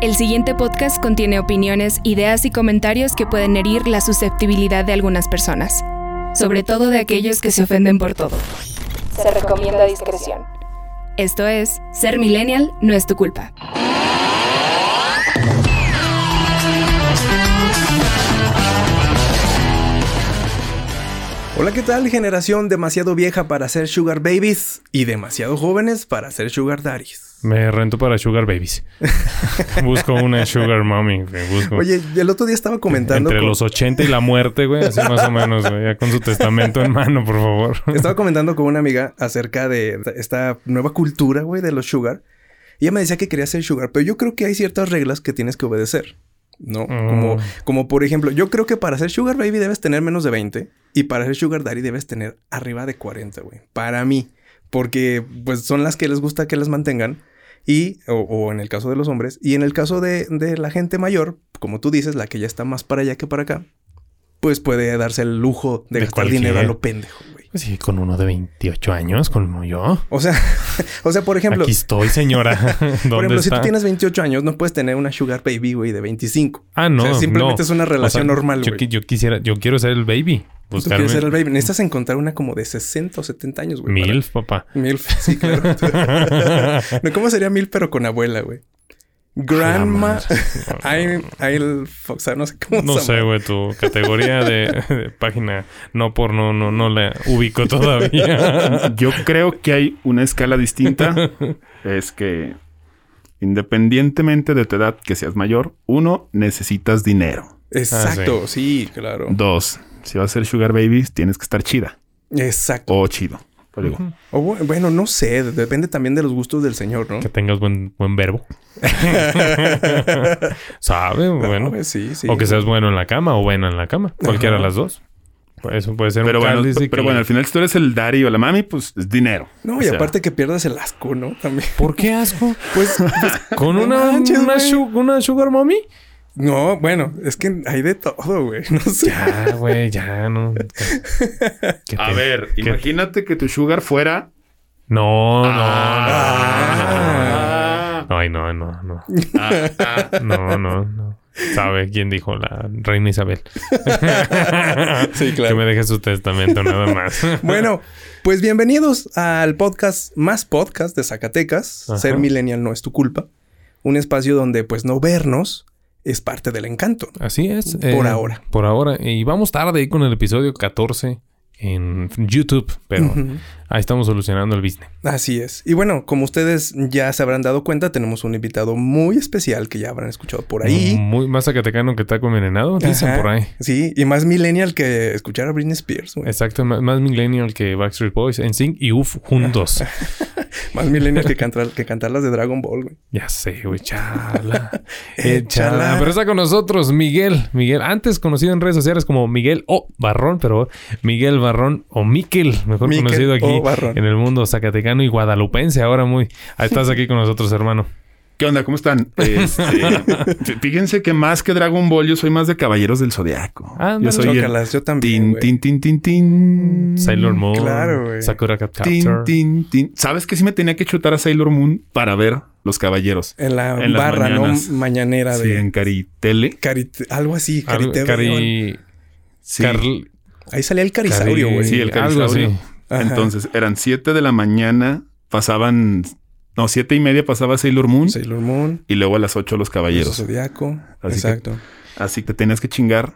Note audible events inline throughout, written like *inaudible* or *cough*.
El siguiente podcast contiene opiniones, ideas y comentarios que pueden herir la susceptibilidad de algunas personas, sobre todo de aquellos que se ofenden por todo. Se recomienda discreción. Esto es, ser millennial no es tu culpa. Hola, ¿qué tal? Generación demasiado vieja para ser sugar babies y demasiado jóvenes para ser sugar daddies. Me rento para sugar babies. *laughs* busco una sugar mommy. Busco. Oye, el otro día estaba comentando... Entre los 80 y la muerte, güey. Así más o menos, güey. Ya con su testamento en mano, por favor. estaba comentando con una amiga acerca de esta nueva cultura, güey, de los sugar. Y ella me decía que quería ser sugar, pero yo creo que hay ciertas reglas que tienes que obedecer. ¿no? Como, Mm. como por ejemplo, yo creo que para ser Sugar Baby debes tener menos de 20 y para ser Sugar Daddy debes tener arriba de 40, güey. Para mí. Porque pues son las que les gusta que les mantengan. Y, o, o en el caso de los hombres, y en el caso de, de la gente mayor, como tú dices, la que ya está más para allá que para acá, pues puede darse el lujo de, De gastar cualquier. dinero a lo pendejo, güey. Pues sí, con uno de 28 años, como yo. O sea, *laughs* o sea, por ejemplo, Aquí estoy, señora. ¿Dónde *laughs* por ejemplo, si tú tienes 28 años, no puedes tener una Sugar Baby, güey, de 25. Ah, no. O sea, simplemente no. es una relación O sea, normal, yo, güey. yo quisiera, yo quiero ser el baby. Tú Buscarme quieres ser el baby. Necesitas encontrar una como de 60 o 70 años, güey. para- Milf, papá. Milf, *laughs* sí, claro. *laughs* no, ¿Cómo sería Milf, pero con abuela, güey? Grandma. I'm, I'll *laughs* Fox, no sé cómo No se sé, llama. güey, tu categoría de, de página no por no, no, no la ubico todavía. Yo creo que hay una escala distinta. es que independientemente de tu edad que seas mayor, uno, necesitas dinero. Exacto, sí. claro. Dos, si vas a ser sugar babies, tienes que estar chida Exacto. o chido. Pues digo, O bu- bueno, no sé. Depende también de los gustos del señor, ¿no? que tengas buen, buen verbo. *laughs* ¿Sabe? Bueno. No, sí, sí. O que seas bueno en la cama o buena en la cama. Cualquiera de las dos. Pues Eso puede ser Pero un bueno, pero que- bueno, al final si tú eres el daddy o la mami, pues es dinero. No, O y sea, aparte que pierdas el asco, ¿no? También. ¿Por qué asco? *laughs* Pues, ¿Con No una, manches, una, güey. su- una sugar mommy? No, bueno, es que hay de todo, güey. No sé. Ya, güey, ya, no. *laughs* ¿Qué A ver, qué- imagínate que tu sugar fuera... No, no, Ah. no, no. Ay, no, no, no. Ah, ah, No, no, no. ¿Sabe quién dijo? La reina Isabel. *laughs* Sí, claro. Que me deje su testamento nada más. *laughs* Bueno, pues bienvenidos al podcast más podcast de Zacatecas. Ajá. Ser millennial no es tu culpa. Un espacio donde pues no vernos es parte del encanto. Así es. Por ahora. Por ahora. Y vamos tarde ahí con el episodio 14 en YouTube, pero ahí estamos solucionando el business. Así es. Y bueno, como ustedes ya se habrán dado cuenta, tenemos un invitado muy especial que ya habrán escuchado por ahí. Muy más zacatecano que taco envenenado, dicen por ahí. Sí, y más millennial que escuchar a Britney Spears. güey. Exacto, más, más millennial que Backstreet Boys, NSYNC y UF juntos. *laughs* Más millennial que cantar, que cantar las de Dragon Ball, güey. ya sé, güey, chala. *laughs* Échala. Échala. Pero está con nosotros Miguel. Miguel, antes conocido en redes sociales como Miguel O. Barrón, pero Miguel Barrón o Miquel, mejor Miquel conocido aquí en el mundo zacatecano y guadalupense. Ahora muy. Ahí estás aquí con nosotros, hermano. ¿Qué onda? ¿Cómo están? *laughs* Este, fí- fíjense que más que Dragon Ball, yo soy más de Caballeros del Zodiaco. Ándale. yo soy el yo también. tin, tin, tin, tin, tin. Sailor Moon. claro, güey. Sakura Cat Tin, Captor. tin, tin. ¿Sabes que sí me tenía que chutar a Sailor Moon para ver los caballeros? En la En barra, mañanas. ¿no? Mañanera Sí, de... en Caritele. Carit- algo así, Cariteve, Cari... Sí, Carl- Ahí salía el carisaurio, Cari- güey. sí, el algo así. carisaurio. Entonces, eran 7 de la mañana, pasaban... No, siete y media pasaba Sailor Moon Sailor Moon, y luego a las 8 los caballeros. Zodiaco. Así que- Exacto. Así que tenías que chingar.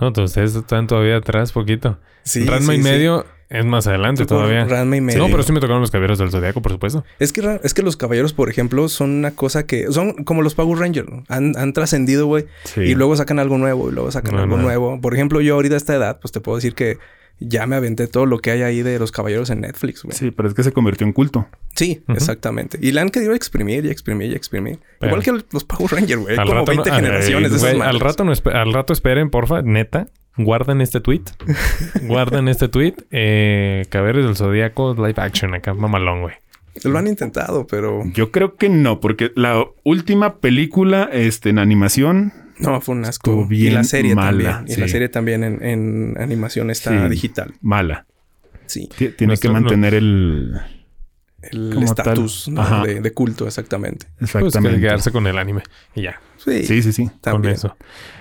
No, entonces ustedes están todavía atrás poquito. Sí, Ranma sí, y sí. medio es más adelante Tocó todavía. Ranma y medio. No, pero sí me tocaron los caballeros del zodiaco, por supuesto. Es que, es que los caballeros, por ejemplo, son una cosa que... Son como los Power Rangers, ¿no? Han, han trascendido, güey. Sí. Y luego sacan algo nuevo y luego sacan No, algo no. nuevo. Por ejemplo, yo ahorita a esta edad, pues te puedo decir que ya me aventé todo lo que hay ahí de los caballeros en Netflix, güey. Sí, Sí, pero es que se convirtió en culto. Ujú. exactamente. Y la han querido exprimir y exprimir y exprimir. Pero- Igual que los Power Rangers, güey. Al Como rato, no- 20 ah, generaciones de güey, esas al rato no al rato esperen, porfa, neta. Guarden este tweet. *laughs* Guarden este tweet. Eh, Caballeros del Zodíaco live action acá, mamalón, güey. Lo han intentado, pero... Yo creo que no, porque la última película este, en animación No, fue un asco. Estuvo y la serie mala, también. Y la serie también en, en animación está Sí. digital. mala. Sí. Ti- Tiene Nuestro- que mantener el... el estatus de, de culto, exactamente. Pues que Exactamente. quedarse con el anime. Y ya. Sí, Sí, sí, sí. Con eso.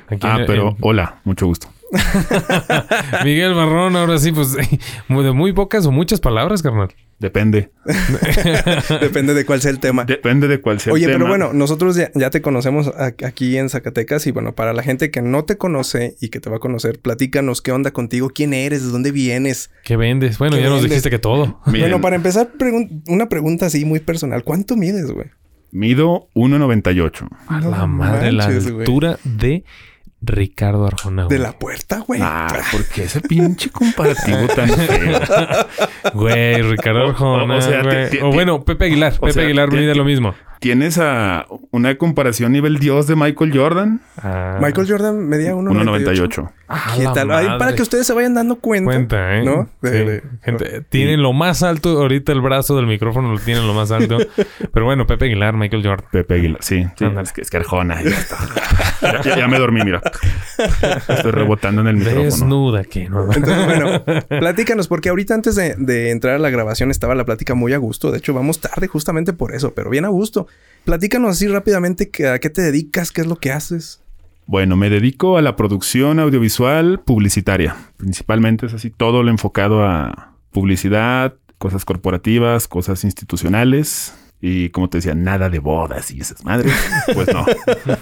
Aquí Ah, en- pero en- hola, mucho gusto. *laughs* Miguel Barrón, ahora sí, pues *laughs* de muy pocas o muchas palabras, carnal. Depende. *laughs* Depende de cuál sea el tema. Depende de cuál sea Oye, el pero tema. bueno, nosotros ya, ya te conocemos aquí en Zacatecas y bueno, para la gente que no te conoce y que te va a conocer, platícanos qué onda contigo, quién eres, de dónde vienes. ¿Qué vendes? Bueno, ¿Qué ya nos dijiste que todo. Bueno, para empezar, pregun- una pregunta así muy personal. ¿Cuánto mides, güey? Mido 1.98. A la madre, la manches, altura de Ricardo Arjona. De la puerta, güey. Ah, ¿por qué ese pinche comparativo *laughs* tan feo? Güey, Ricardo o- Arjona. o sea, güey. o bueno, Pepe Aguilar. o Pepe sea, Aguilar mide ti- lo mismo. ¿Tienes a una comparación nivel dios de Michael Jordan? Ah, Michael Jordan medía 1.98. 1.98. a ¿Qué tal? Ahí para que ustedes se vayan dando cuenta. Cuenta, ¿eh? ¿No? De- Sí. de- Gente, tienen lo más alto. Ahorita el brazo del micrófono lo tienen lo más alto. *laughs* Pero bueno, Pepe Aguilar, Michael Jordan. Pepe Aguilar, sí. sí. Es que es que Arjona. Ya, está. Ya- ya- ya me dormí, mira. Estoy rebotando en el micrófono. Desnuda que no. Entonces, bueno, platícanos, porque ahorita antes de, de entrar a la grabación estaba la plática muy a gusto. De hecho, vamos tarde justamente por eso, pero bien a gusto. Platícanos así rápidamente que- a qué te dedicas, qué es lo que haces. Bueno, me dedico a la producción audiovisual publicitaria. Principalmente es así todo lo enfocado a publicidad, cosas corporativas, cosas institucionales. Y como te decía, nada de bodas y esas madres. *laughs* Pues no. De-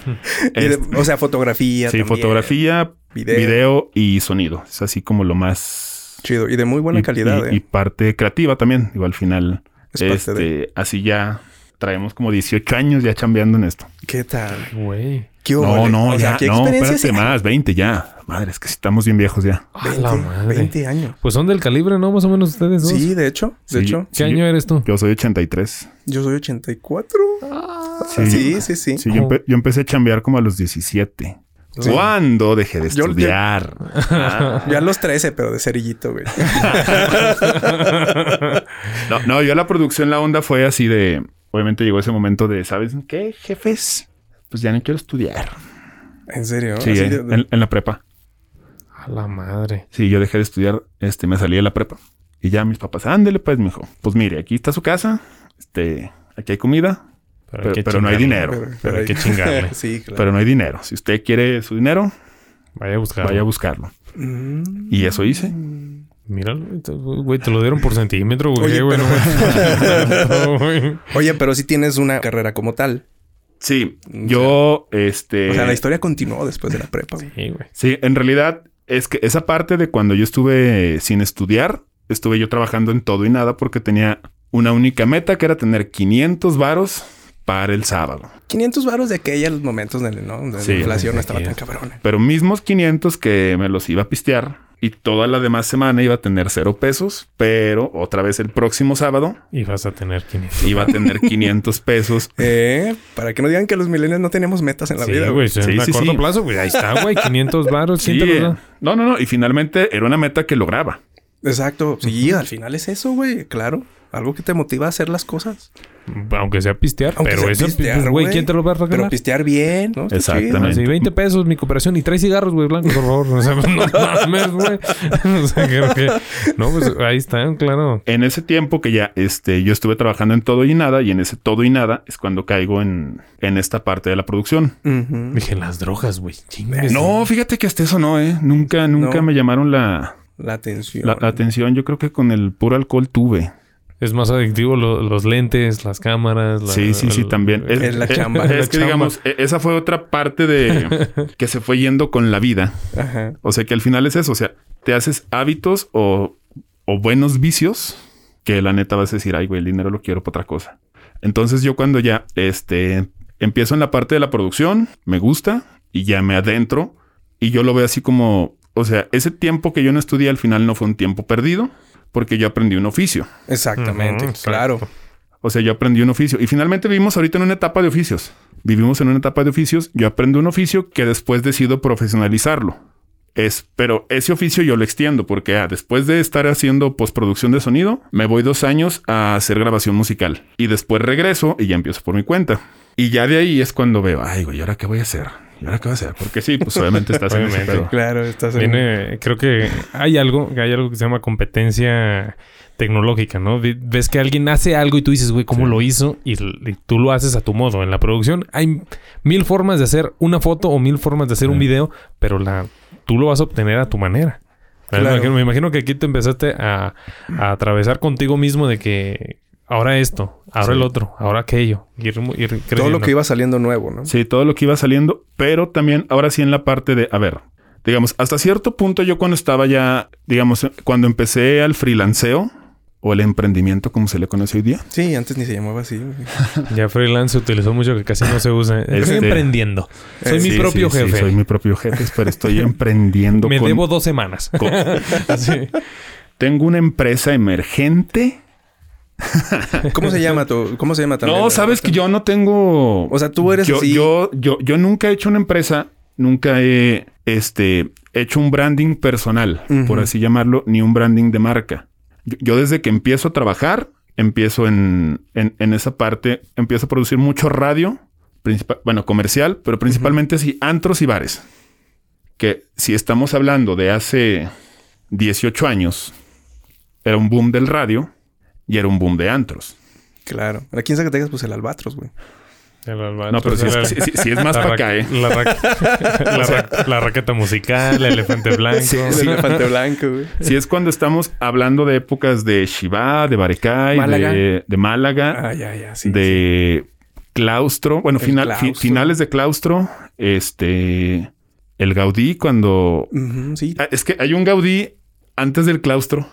Este, o sea, fotografía. sí, también. fotografía, Video. video. y sonido. Es así como lo más... Chido. Y de muy buena y- calidad, y, ¿eh? y parte creativa también. Digo, al final, Es parte este, de- así ya traemos como 18 años ya chambeando en esto. ¿Qué tal? Güey. ¿Qué No, no, O sea, ya, ¿qué no, espérate más, 20 ya. Madre, es que estamos bien viejos ya. A la 20, madre. 20 años. Pues son del calibre, ¿no? Más o menos ustedes dos. Sí, de hecho. De Sí. hecho, ¿Qué Sí, año eres tú? Yo soy 83. yo soy 84. Sí, Sí, sí, sí. Sí, yo, empe- yo empecé a chambear como a los 17. Sí. ¿Cuándo dejé de Yo- yo- estudiar? *laughs* Ya a los 13, pero de cerillito, güey. *laughs* No, no, yo la producción, la onda fue así de... Obviamente llegó ese momento de, ¿sabes qué, jefes? Pues ya no quiero estudiar. ¿En serio? Sí, eh, de- en, en la prepa. A la madre. Sí, yo dejé de estudiar, este, me salí de la prepa. Y ya mis papás, ándele pues, mijo. Pues mire, aquí está su casa, este, aquí hay comida, Pero, Pero- hay que pero no hay dinero. pero- Pero hay que chingarle. *laughs* sí, claro. pero no hay dinero. Si usted quiere su dinero, Vaya a buscar. vaya a buscarlo. Mm. Y eso hice. Míralo, güey, te lo dieron por centímetro, güey. Oye, güey, pero- no, *laughs* *laughs* güey. Oye, pero sí tienes una carrera como tal. Sí, yo, este... O sea, la historia continuó después de la prepa. güey. Sí, güey. Sí, en realidad es que esa parte de cuando yo estuve sin estudiar, estuve yo trabajando en todo y nada porque tenía una única meta que era tener 500 varos para el sábado. 500 varos de aquellos momentos donde, ¿no? donde Sí, la inflación no estaba tan cabrona. Pero mismos 500 que me los iba a pistear y toda la demás semana iba a tener cero pesos, pero otra vez el próximo sábado Y vas a tener 500. iba a tener 500 pesos. *laughs* Eh, para que no digan que los millennials no tenemos metas en la sí, vida, güey. sí, Sí, a sí, corto sí. plazo, güey. Ahí está, güey. 500 baros. ¿Quién Sí, eh, no, no, no. Y finalmente era una meta que lograba. Exacto. Sí, al final es eso, güey. Claro. Algo que te motiva a hacer las cosas. Aunque sea pistear. Aunque pero sea eso, pistear, pues, güey, güey. ¿quién te lo va a Pero regalar? pistear bien, ¿no? Exactamente. Así, 20 pesos mi cooperación y trae cigarros, güey, blancos, por favor. O sea, no *laughs* mames, güey. O sea, creo que... No, pues ahí están, claro. En ese tiempo que ya este, yo estuve trabajando en todo y nada, y en ese todo y nada es cuando caigo en, en esta parte de la producción. Dije, las drogas, güey. No, fíjate que hasta eso no, ¿eh? Nunca, nunca No. me llamaron la, La atención. la, la atención. Yo creo que con el puro alcohol tuve. Es más adictivo lo- los lentes, las cámaras. la- sí, sí, sí, el- también. Es la chamba. Es, La que chamba. digamos, e- esa fue otra parte de *laughs* que se fue yendo con la vida. Ajá. O sea que al final es eso. O sea, te haces hábitos o, o buenos vicios que la neta vas a decir, ay, güey, el dinero lo quiero para otra cosa. Entonces yo cuando ya este empiezo en la parte de la producción, me gusta y ya me adentro y yo lo veo así como, o sea, ese tiempo que yo no estudié al final no fue un tiempo perdido porque yo aprendí un oficio. Exactamente. Claro. O sea, yo aprendí un oficio y finalmente vivimos ahorita en una etapa de oficios. Vivimos en una etapa de oficios. Yo aprendo un oficio que después decido profesionalizarlo. Es, pero ese oficio yo lo extiendo porque ah, después de estar haciendo postproducción de sonido, me voy dos años a hacer grabación musical y después regreso y ya empiezo por mi cuenta. Y ya de ahí es cuando veo, ay, güey, ¿ahora qué voy a hacer? ¿Y ahora qué va a hacer? Porque sí, pues obviamente estás en ese pedo. Claro, estás en... Viene, creo que hay algo, que hay algo que se llama competencia tecnológica, ¿no? Ves que alguien hace algo y tú dices, güey, ¿cómo Sí. lo hizo? Y, tú lo haces a tu modo. En la producción hay mil formas de hacer una foto o mil formas de hacer un video, pero la, tú lo vas a obtener a tu manera. Me, Claro. imagino, me imagino que aquí te empezaste a, a atravesar contigo mismo de que ahora esto, ahora Sí. el otro, ahora aquello. Ir, ir Todo lo que iba saliendo nuevo, ¿no? Sí, todo lo que iba saliendo, pero también ahora sí en la parte de, a ver, digamos, hasta cierto punto yo cuando estaba ya, digamos, cuando empecé al freelanceo o el emprendimiento, como se le conoce hoy día. Sí, antes ni se llamaba así. *laughs* Ya freelance se utilizó mucho que casi no se usa. Estoy Este- emprendiendo. Soy Eh, mi Sí, propio sí, sí, jefe. soy mi propio jefe, pero estoy *laughs* emprendiendo. Me con- debo dos semanas. con- *laughs* tengo una empresa emergente. *laughs* ¿Cómo se llama tu, cómo se llama también? No, sabes que yo no tengo. O sea, tú eres yo, así. yo, yo, yo nunca he hecho una empresa, nunca he este, hecho un branding personal, por así llamarlo, ni un branding de marca. Yo, yo desde que empiezo a trabajar, empiezo en, en, en esa parte, empiezo a producir mucho radio, principal, bueno, comercial, pero principalmente sí, antros y bares. Que si estamos hablando de hace 18 años, era un boom del radio y era un boom de antros. Claro. Aquí en Zacatecas, pues el albatros, güey. No, pero si es, si- si- si es *laughs* más para ra- acá, ¿eh? La, ra- *laughs* la ra- la raqueta musical, el elefante blanco. Sí, el elefante blanco, güey. Si es cuando estamos hablando de épocas de Shiva, de Barecay, Málaga. de, de Málaga, Ah, ya, ya, sí. de claustro, bueno, El fi- finales de claustro, este, el Gaudí cuando... sí. Ah, Es que hay un Gaudí antes del claustro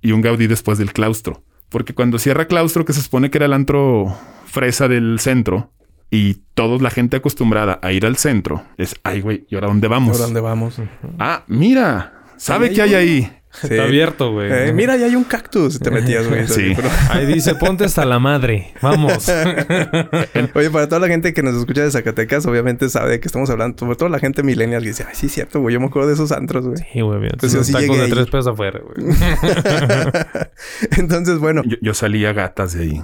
y un Gaudí después del claustro. Porque cuando cierra claustro, que se supone que era el antro fresa del centro, y toda la gente acostumbrada a ir al centro, es, ay, güey, ¿y ahora dónde vamos? ¿Por dónde vamos? Ah, mira, ¿sabe qué hay ahí? Sí. Está abierto, güey. Eh, mira, ya hay un cactus. Te metías, güey. Sí. Pero- *laughs* Ahí dice, ponte hasta la madre. Vamos. *laughs* Oye, para toda la gente que nos escucha de Zacatecas, obviamente sabe de qué estamos hablando. Sobre todo la gente millennial que dice, ay, sí, es cierto, güey. Yo me acuerdo de esos antros, güey. Sí, güey. mira, Pues yo unos sí tacos de ahí. tres pesos afuera, güey. *laughs* Entonces, bueno, Yo, yo salía gatas de ahí.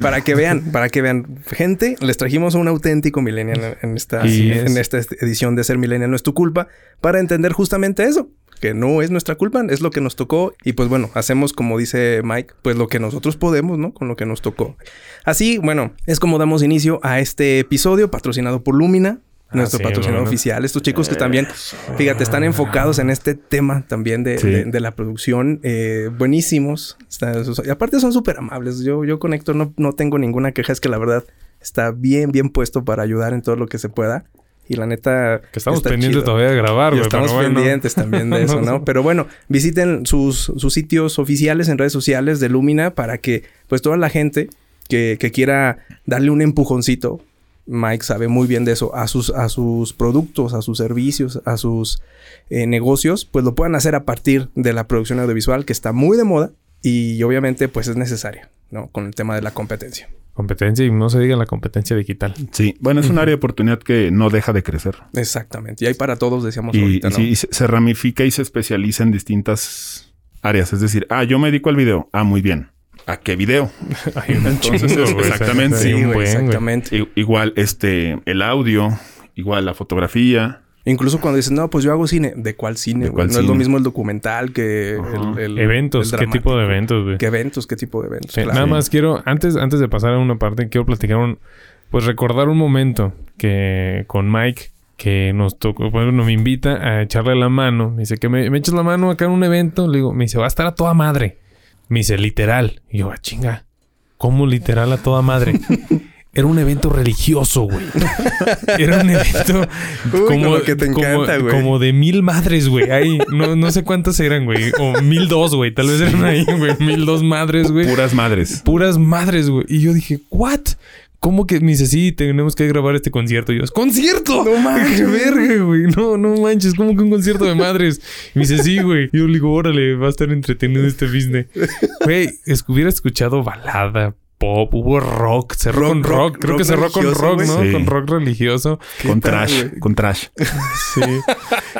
para que vean, para que vean, gente, les trajimos a un auténtico millennial en esta, en esta edición de Ser Millennial No es tu culpa, para entender justamente eso, que no es nuestra culpa, es lo que nos tocó y pues bueno, hacemos como dice Mike, pues lo que nosotros podemos, ¿no? Con lo que nos tocó. Así, bueno, es como damos inicio a este episodio patrocinado por Lumina. Nuestro sí, patrocinador bueno. oficial. Estos chicos que también, fíjate, están enfocados en este tema también de, Sí. de- de la producción. eh, buenísimos. Está- y aparte son súper amables. Yo, yo con Héctor no, no tengo ninguna queja. Es que la verdad está bien, bien puesto para ayudar en todo lo que se pueda. Y la neta... Que estamos pendientes chido. todavía de grabar, güey. estamos pero bueno. pendientes también de eso, *laughs* ¿no? Pero bueno, visiten sus, sus sitios oficiales en redes sociales de Lumina para que, pues, toda la gente que, que quiera darle un empujoncito, Mike sabe muy bien de eso, a sus, a sus productos, a sus servicios, a sus eh, negocios, pues lo puedan hacer a partir de la producción audiovisual que está muy de moda y obviamente, pues, es necesaria, ¿no? Con el tema de la competencia. Competencia y no se diga la competencia digital. Sí, bueno, es un área de oportunidad que no deja de crecer. Exactamente. Y hay para todos, decíamos Y, ahorita, ¿no? sí, y se, se ramifica y se especializa en distintas áreas. Es decir, ah, yo me dedico al video. Ah, muy bien. ¿A qué video? *laughs* Hay un Entonces, chingo, güey. exactamente. Sí, Sí, un güey, buen, güey. exactamente. Igual, este, el audio, igual la fotografía. Incluso cuando dices, no, pues yo hago cine. ¿De cuál cine? ¿De güey? cuál no es lo mismo el documental que el, el- Eventos. el ¿Qué tipo de eventos, güey? ¿Qué eventos? ¿Qué tipo de eventos? Sí, Claro. Nada más quiero, antes, antes de pasar a una parte, quiero platicar un, pues recordar un momento que con Mike, que nos tocó, bueno, me invita a echarle la mano. Me dice que me, me echas la mano acá en un evento. Le digo, me dice, va a estar a toda madre. Me dice, literal. Y yo, "Ah, chinga, ¿cómo literal a toda madre? *laughs* Era un evento religioso, güey. *laughs* Era un evento Uy, como, como que te como- encanta, güey. como de mil madres, güey. Ahí, no, no sé cuántas eran, güey. O mil dos, güey. Tal vez eran ahí, güey. Mil dos madres, güey. Puras madres. Puras madres, güey. Y yo dije, ¿what? ¿Cómo que me dice, sí, tenemos que grabar este concierto? Y yo, ¡concierto! No manches. ¡Qué *laughs* verga, güey! No, no manches, ¿cómo que un concierto de madres? Y me dice, sí, güey. Y yo le digo, órale, va a estar entretenido este business. Güey, es- hubiera escuchado balada, pop, hubo rock, cerró Rock, con rock. rock, Creo rock que cerró con rock. ¿no? Sí. Con rock religioso. Con trash. Con *laughs* trash. Sí.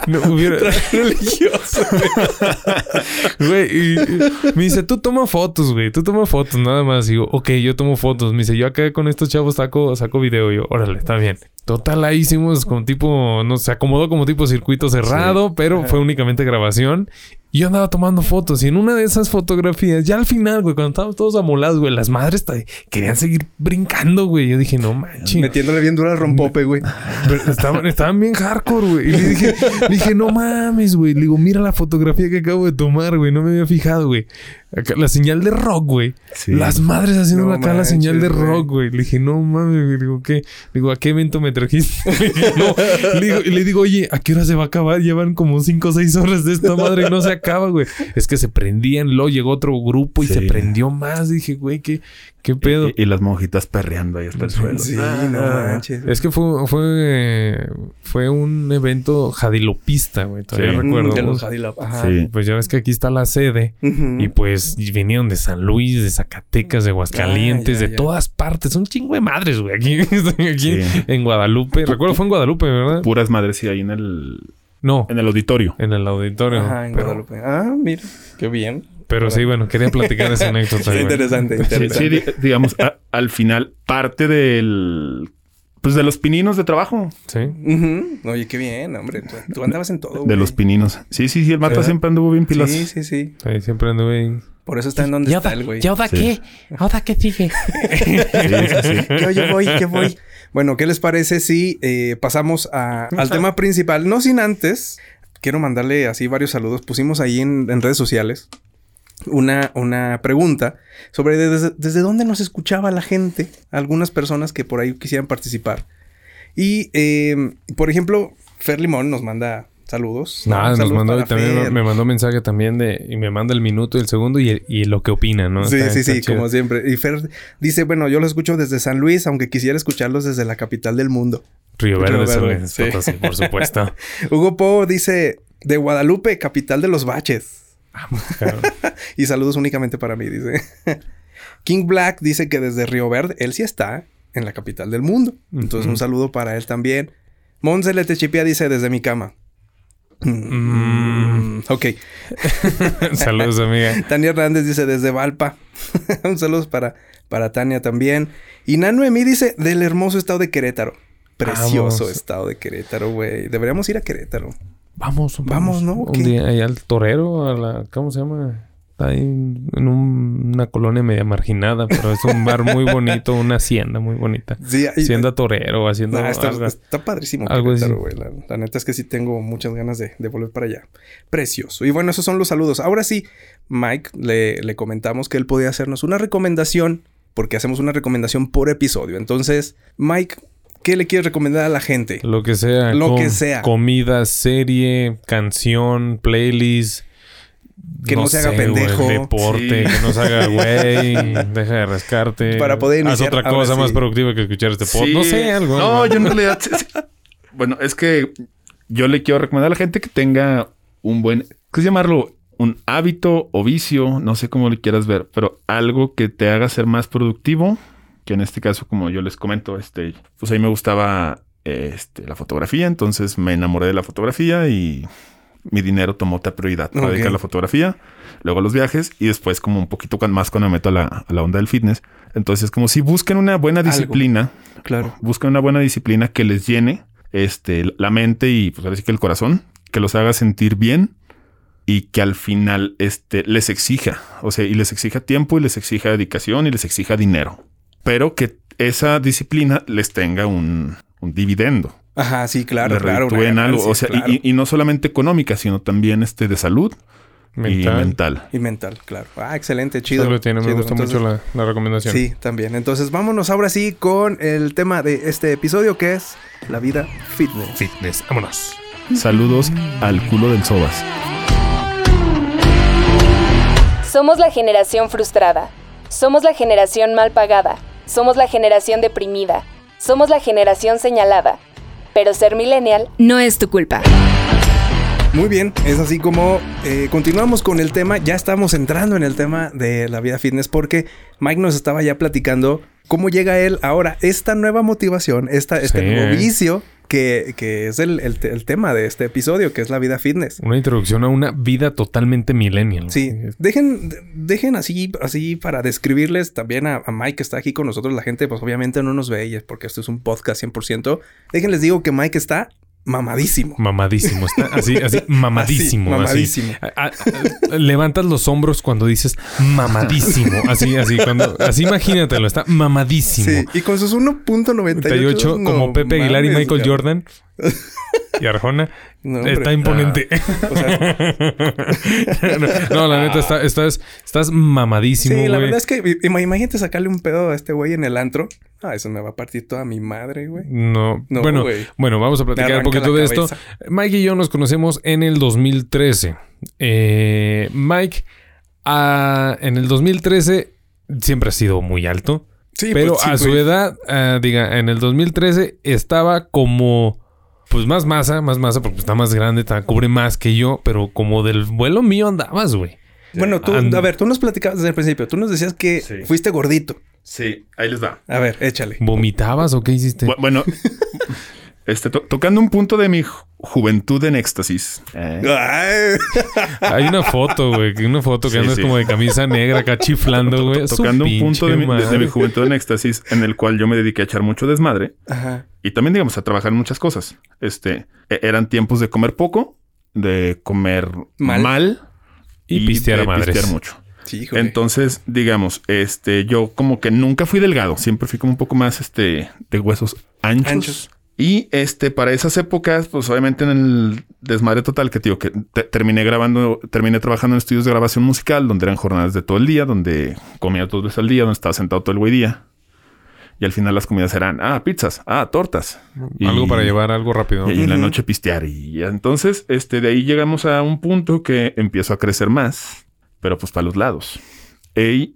No, hubiera... religioso. Güey, y, y me dice, tú toma fotos, güey. Tú toma fotos, nada más. Y yo, ok, yo tomo fotos. Me dice, yo acá con estos chavos saco, saco video. Y yo, órale, está bien. Total, ahí hicimos como tipo, no se acomodó como tipo circuito cerrado, pero fue únicamente grabación. Y yo andaba tomando fotos y en una de esas fotografías, ya al final, güey, cuando estábamos todos amolados, güey, las madres querían seguir brincando, güey. Yo dije, no manches. Metiéndole bien dura al rompope, güey. Pero estaban, estaban bien hardcore, güey. Y le dije, le dije, no mames, güey. Le digo, mira la fotografía que acabo de tomar, güey. No me había fijado, güey. Acá, la señal de rock, güey. Sí. Las madres haciendo No acá la señal de manches, rock, güey. Le dije, no mames, güey. Le digo, ¿qué? Digo, ¿a qué evento me trajiste? Le *laughs* dije, no. Le digo, y le digo, oye, ¿a qué hora se va a acabar? Llevan como 5 o 6 horas de esta madre y no se acaba, güey. Es que se prendían, luego llegó otro grupo y Sí. se prendió más. Dije, güey, ¿qué, qué pedo? Y, y las monjitas perreando ahí hasta el suelo. Sí, Ah, no manches. Es que fue, fue, fue un evento jadilopista, güey. Todavía Sí. recuerdo. De los Hadilop. Ajá. Sí. Pues ya ves que aquí está la sede. Y pues vinieron de San Luis, de Zacatecas, de Aguascalientes, Ah, ya, de ya. todas partes. Un chingo de madres, güey. Aquí, estoy *laughs* aquí Sí. en Guadalupe. Recuerdo fue en Guadalupe, ¿verdad? Puras madres sí ahí en el, No, en el auditorio. en el auditorio. Ajá, en pero, Guadalupe. Ah, mira, qué bien. pero sí, bueno, quería platicar esa *laughs* anécdota. Interesante, Sí, interesante. sí, di- digamos, a- al final, parte del. Pues de los pininos de trabajo. Sí. Ujú. Oye, qué bien, hombre. Tú, tú andabas en todo. De güey. los pininos. Sí, sí, sí. El Mata ¿Verdad? siempre anduvo bien pilas. Sí, sí, sí. Ahí siempre anduve ahí. Por eso está en donde está el güey. ¿Y ahora qué? ¿Ahora qué sigue? Yo, yo voy, yo voy. *laughs* Bueno, ¿qué les parece si eh, pasamos a- al tema principal? No sin antes, quiero mandarle así varios saludos. Pusimos ahí en, en redes sociales una, una pregunta sobre desde, desde dónde nos escuchaba la gente. Algunas personas que por ahí quisieran participar. Y, eh, por ejemplo, Fer Limón nos manda saludos. Nada, nos mandó y también Fer. me mandó mensaje también de y me manda el minuto y el segundo y, el- y lo que opina, ¿no? Sí, Está- sí, está sí, chido. como siempre. Y Fer dice, bueno, yo lo escucho desde San Luis, aunque quisiera escucharlos desde la capital del mundo. Río Verde, Río San Verde, Luis, sí. Potosí, por supuesto. *laughs* Hugo Po dice, de Guadalupe, capital de los baches. Cabrón. *laughs* Y saludos únicamente para mí, dice. *laughs* King Black dice que desde Río Verde, él sí está en la capital del mundo. Entonces, un saludo para él también. Monse Letechipia dice desde mi cama. Mm, ok. *laughs* Saludos, amiga. *laughs* Tania Hernández dice desde Valpa. *laughs* un saludo para, para Tania también. Y Nano Emi dice del hermoso estado de Querétaro. Precioso Vamos. estado de Querétaro, güey. Deberíamos ir a Querétaro. Vamos, Vamos, ¿no? Un día ahí al torero, a la, ¿cómo se llama? Está en un- una colonia media marginada, pero es un bar muy bonito, una hacienda muy bonita. Sí, ahí- Hacienda torero, haciendo Nah, está, algo. está padrísimo algo Querétaro, así. güey. La, la neta es que sí tengo muchas ganas de, de volver para allá. Precioso. Y bueno, esos son los saludos. Ahora sí, Mike, le, le comentamos que él podía hacernos una recomendación, porque hacemos una recomendación por episodio. Entonces, Mike, ¿qué le quieres recomendar a la gente? Lo que sea. Lo que sea. Comida, serie, canción, playlist. Que no se haga güey, pendejo. deporte, Sí. que no se haga *laughs* güey. deja de rascarte. Para poder Haz iniciar, otra ahora cosa más sí. productiva que escuchar este podcast. No Sí. sé, algo. No, algo. yo en realidad. *laughs* *laughs* Bueno, es que yo le quiero recomendar a la gente que tenga un buen. ¿Qué es llamarlo? Un hábito o vicio, no sé cómo le quieras ver, pero algo que te haga ser más productivo. Que en este caso, como yo les comento, este, pues a mí me gustaba este, la fotografía, entonces me enamoré de la fotografía y mi dinero tomó otra prioridad para dedicar a la fotografía, luego a los viajes y después como un poquito más cuando me meto a la, a la onda del fitness. Entonces, como si busquen una buena Algo. disciplina, Claro. busquen una buena disciplina que les llene este, la mente y pues ahora sí que el corazón, que los haga sentir bien y que al final este, les exija, o sea, y les exija tiempo y les exija dedicación y les exija dinero, pero que esa disciplina les tenga un, un dividendo, Ajá, sí, claro, claro. algo, o sea, y- claro. y, y no solamente económica, sino también este, de salud y Mental. mental. Y mental, claro. Ah, excelente, chido. Eso lo tiene, me chido. gusta Entonces, mucho la, la recomendación. Sí, también. Entonces, vámonos ahora sí con el tema de este episodio que es la vida fitness. Fitness, vámonos. Saludos al culo del Sobas. Somos la generación frustrada. Somos la generación mal pagada. Somos la generación deprimida. Somos la generación señalada. Pero ser millennial no es tu culpa. Muy bien, es así como eh, continuamos con el tema. Ya estamos entrando en el tema de la vida fitness porque Mike nos estaba ya platicando cómo llega él ahora esta nueva motivación, esta, este Sí, nuevo vicio que, que es el, el, el tema de este episodio, que es la vida fitness. Una introducción a una vida totalmente millennial. Sí, dejen, dejen así, así para describirles también a, a Mike que está aquí con nosotros. La gente, pues obviamente no nos ve y es porque esto es un podcast 100%. Déjenles digo que Mike está mamadísimo. Mamadísimo. Está así, *laughs* así, mamadísimo. Así, así. mamadísimo. A- a- levantas los hombros cuando dices mamadísimo. Así, así, cuando, así imagínatelo, está mamadísimo. Sí, y con sus 1.98 38, no como Pepe Aguilar y Michael. Jordan. *laughs* Y Arjona. No, hombre. está imponente. O sea, no, *laughs* no, la neta, está- estás, estás mamadísimo. sí, la verdad es que im- imagínate sacarle un pedo a este güey en el antro. Ah, eso me va a partir toda mi madre, güey. No, No, bueno, güey. bueno, vamos a platicar un poquito de esto. Mike y yo nos conocemos en el 2013. Eh, Mike, ah, en el 2013 siempre ha sido muy alto, Sí, pero pues sí, a su güey. edad, ah, diga, en el 2013 estaba como, pues más masa, más masa, porque está más grande, está- cubre más que yo, pero como del vuelo mío andabas, güey. Bueno, tú, And- a ver, tú nos platicabas desde el principio. Tú nos decías que Sí. fuiste gordito. Sí, ahí les va. A ver, échale. ¿Vomitabas o qué hiciste? Bu- Bueno, *laughs* este, to- tocando un punto de mi ju- juventud en éxtasis. eh, Ay. Hay una foto, güey, una foto que Sí, andas sí. como de camisa negra acá chiflando, güey. to- tocando un punto de mi, de- de pinche mi madre. juventud en éxtasis en el cual yo me dediqué a echar mucho desmadre Ajá. Y también, digamos, a trabajar en muchas cosas. Este, e- eran tiempos de comer poco, de comer Mal. mal, Y pistear a de madres. pistear mucho. Sí. Entonces, digamos, este, yo como que nunca fui delgado, siempre fui como un poco más, este, de huesos anchos. Anchos. Y este, para esas épocas, pues obviamente en el desmadre total que digo que te- terminé grabando, terminé trabajando en estudios de grabación musical, donde eran jornadas de todo el día, donde comía dos veces al día, donde estaba sentado todo el güey día. Y al final las comidas eran, ah, pizzas, ah, tortas. Y- Algo para llevar, algo rápido. Y, y en la noche pistear. Y ya entonces, este, de ahí llegamos a un punto que empiezo a crecer más, pero pues para los lados. Ey,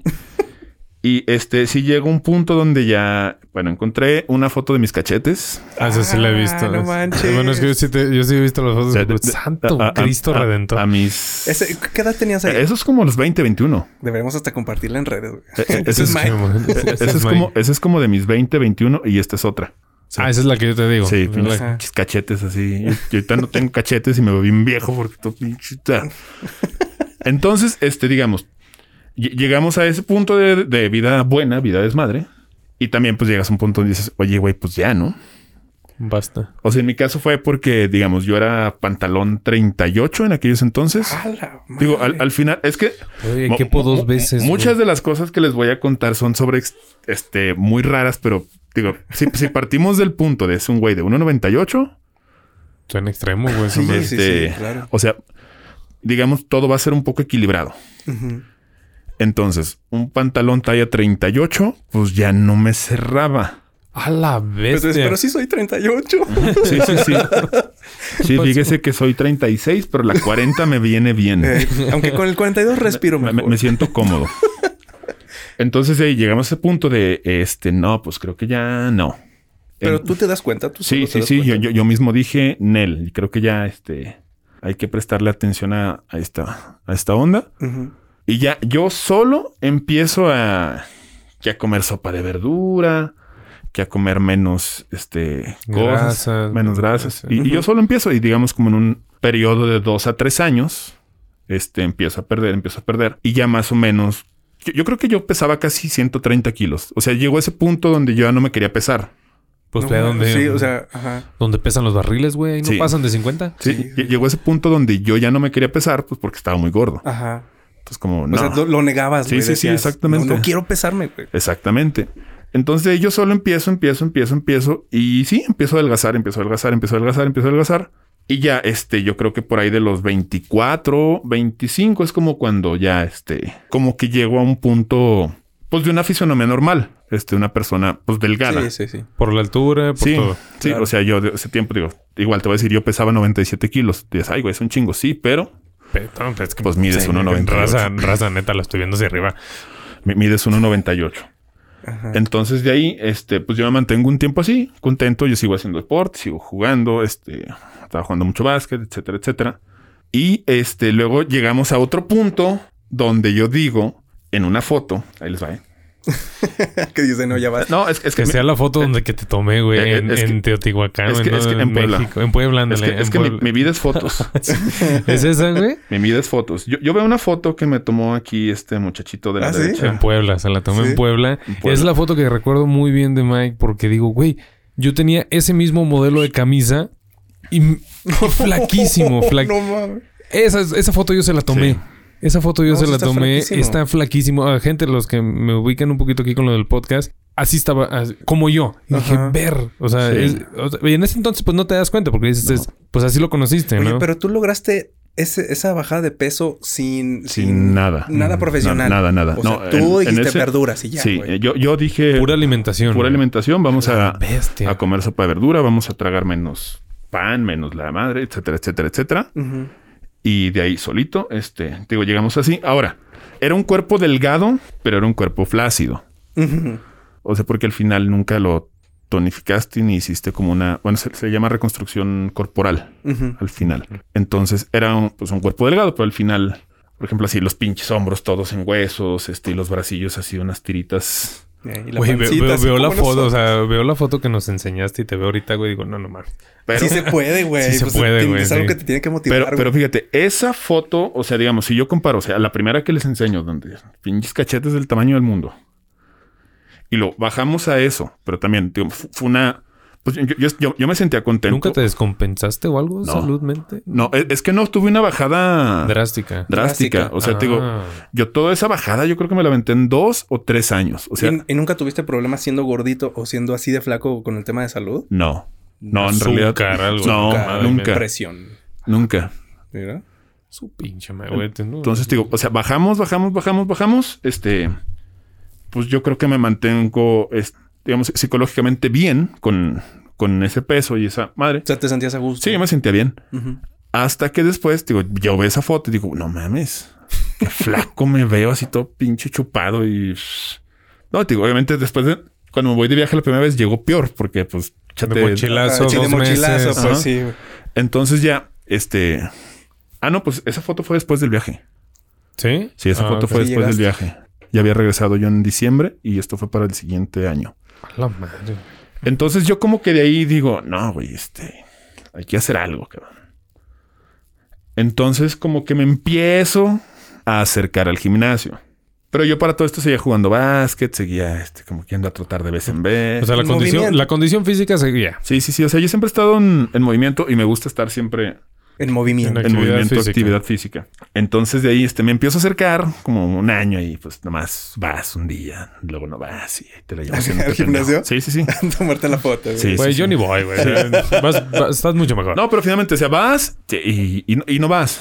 y este, sí llegó un punto donde ya, bueno, encontré una foto de mis cachetes. Ah, esa sí la he Ah, visto. no manches. Bueno, es que yo sí, te- yo sí he visto las fotos. O sea, de- de- Santo a- Cristo a- Redentor. A, mis... Ese- ¿Qué edad tenías ahí? Eso es como los 20, 21. Deberíamos hasta compartirla en redes, güey. Eh, eh, *laughs* Ese es es- Mike. Ese es, como, ese es como de mis 20, 21 y esta es otra. Ah, esa es la que yo te digo. Sí, La- cachetes así. Yo, yo ahorita no tengo cachetes y me veo bien viejo porque todo pinchita. *laughs* Entonces, este, digamos, llegamos a ese punto de, de vida buena, vida desmadre. Y también, pues llegas a un punto donde dices, oye, güey, pues ya, ¿no? Basta. O sea, en mi caso fue porque, digamos, yo era pantalón 38 en aquellos entonces. Digo, al, final, es que Oye, Mo- quepo dos mo- veces. Muchas güey. de las cosas que les voy a contar son sobre este muy raras, pero digo, si, si partimos del punto de es un güey de 1.98, Son extremos, güey. Sí, son- sí, este, sí, claro. o sea, digamos, todo va a ser un poco equilibrado. Ujú. Entonces, un pantalón talla 38, pues ya no me cerraba. A la Pues, bestia. pero sí soy 38. *laughs* Sí, sí, sí. Sí, fíjese que soy 36, pero la 40 me viene bien. Eh, aunque con el 42 respiro Me, mejor. me siento cómodo. Entonces, ahí llegamos a ese punto de, este, no, pues creo que ya no. Pero tú te das cuenta. Tú Sí, sí, sí. Yo, cuenta. yo, yo mismo dije, Nel, y creo que ya este, hay que prestarle atención a, a esta, a esta onda. Y ya yo solo empiezo a, que a comer sopa de verdura, que a comer menos este, cosas, Grasas, menos grasas. Y, y yo solo empiezo, y digamos como en un periodo de dos a tres años, este, empiezo a perder, empiezo a perder. Y ya más o menos, yo, yo creo que yo pesaba casi 130 kilos. O sea, llegó a ese punto donde yo ya no me quería pesar. Pues No, ve donde, Sí, o sea, ajá. donde pesan los barriles, güey. No Sí. pasan de 50. Sí, Sí. ll- llegó a ese punto donde yo ya no me quería pesar, pues porque estaba muy gordo. Ajá. Entonces, como, O no. sea, lo, negabas, Sí, güey. sí, sí, exactamente. No, no quiero pesarme, güey. Exactamente. Entonces yo solo empiezo, empiezo, empiezo, empiezo. Y sí, empiezo a adelgazar, empiezo a adelgazar, empiezo a adelgazar, empiezo a adelgazar. Y ya, este, yo creo que por ahí de los 24, 25 es como cuando ya, este, como que llego a un punto, pues de una fisonomía normal. Este, una persona, pues delgada. Sí, sí, sí. Por la altura, por Sí, todo. sí, Claro. o sea, yo de ese tiempo digo, igual te voy a decir, yo pesaba 97 kilos. Dices, ay, güey, es un chingo, sí, Pero, no, es que- pues mides Sí, 1,98. Raza, raza neta, la estoy viendo hacia arriba. Mi- Mides 1,98. Ajá. Entonces de ahí, este, pues yo me mantengo un tiempo así, contento. Yo sigo haciendo deporte, sigo jugando, este, estaba jugando mucho básquet, etcétera, etcétera. Y este, luego llegamos a otro punto donde yo digo en una foto, ahí les va, ¿eh? *laughs* que dice, no, ya va. No, es, es que... Que sea la foto donde que te tomé, güey, Eh, en, que- Teotihuacán, es que- ¿no? es que en Puebla. México. En Puebla, es que, es en que mi, vida es fotos. *laughs* ¿Es esa, güey? *laughs* mi vida es fotos. Yo, yo veo una foto que me tomó aquí este muchachito de la ¿Ah, sí? derecha. En Puebla, se la tomé Sí. en Puebla. En Puebla. Es la foto que recuerdo muy bien de Mike porque digo, güey, yo tenía ese mismo modelo de camisa y, y flaquísimo, fla- No mames. esa, esa foto yo se la tomé. Sí. Esa foto yo No, se la tomé. flaquísimo. Está flaquísimo. A gente, los que me ubican un poquito aquí con lo del podcast, así estaba, así- como yo. Y dije, ver. O sea, Sí. es- o sea, y en ese entonces, pues no te das cuenta porque dices, es- pues así lo conociste, Oye, ¿no? pero tú lograste ese- esa bajada de peso sin... Sin nada. Nada profesional. na- nada, nada. O sea, No, tú en- en dijiste ese- verduras y ya, sí, güey. yo, yo dije... Pura alimentación. Pura güey. alimentación. Vamos a, a comer sopa de verdura. Vamos a tragar menos pan, menos la madre, etcétera, etcétera, etcétera. Y de ahí solito, este, digo, llegamos así. Ahora, era un cuerpo delgado, pero era un cuerpo flácido. O sea, porque al final nunca lo tonificaste ni hiciste como una, bueno, se, se llama reconstrucción corporal al final. Entonces era un, pues un cuerpo delgado, pero al final, por ejemplo, así los pinches hombros todos en huesos, este, y los bracillos así unas tiritas. Eh, y la Güey, pancita, veo, la foto, o sea, veo la foto que nos enseñaste y te veo ahorita, güey, digo, no, no mames. Pero, Sí se puede, güey. Sí se Pues, puede, güey, Es algo sí. que te tiene que motivar, pero, fíjate, esa foto, o sea, digamos, si yo comparo, o sea, la primera que les enseño, donde pinches cachetes del tamaño del mundo, y lo bajamos a eso, pero también, digo, fu- fue una, pues yo, yo, yo- yo me sentía contento. ¿Nunca te descompensaste o algo No. saludmente? No, es, es que no tuve una bajada Drástica. drástica. O sea, te digo, Ah. yo toda esa bajada yo creo que me la aventé en dos o tres años. O sea, ¿Y, y nunca tuviste problemas siendo gordito o siendo así de flaco con el tema de salud? no. No, en Azúcar, realidad. algo. no, Azúcar, nunca. Presión. Nunca. Mira. Su pinche madre, Entonces, te digo, o sea, bajamos, bajamos, bajamos, bajamos. Este, pues yo creo que me mantengo, digamos, psicológicamente bien con, con ese peso y esa madre. O sea, te sentías a gusto. Sí, yo me sentía bien. Hasta que después, digo, yo veo esa foto y digo, no mames, qué *laughs* flaco me veo así todo pinche chupado y... No, digo, obviamente después de... Cuando me voy de viaje la primera vez llegó peor porque pues... échate- mochilazo, Ah, dos mochilazo, meses. pues Ajá. sí. güey. Entonces ya, este... Ah, no, pues esa foto fue después del viaje. ¿Sí? Sí, esa Ah, foto fue después del viaje. Ya había regresado yo en diciembre y esto fue para el siguiente año. A la madre. Entonces yo como que de ahí digo, no, güey, este, hay que hacer algo, cabrón. Entonces como que me empiezo a acercar al gimnasio. Pero yo para todo esto seguía jugando básquet, seguía este, como que ando a trotar de vez en vez. O sea, la condición, movimiento. la condición física seguía. sí, sí, sí. O sea, yo siempre he estado en, en movimiento y me gusta estar siempre En movimiento. En en Actividad movimiento, física. actividad física. Entonces de ahí este, me empiezo a acercar como un año y pues nomás vas un día, luego no vas y te la llevas *laughs* ¿Al gimnasio? Sí, sí, sí. *laughs* Tomarte la foto. güey. Sí, Güey, sí, yo sí. ni voy, güey. *laughs* Vas- vas- estás mucho mejor. No, pero finalmente, o sea, vas y, y, no- y no vas.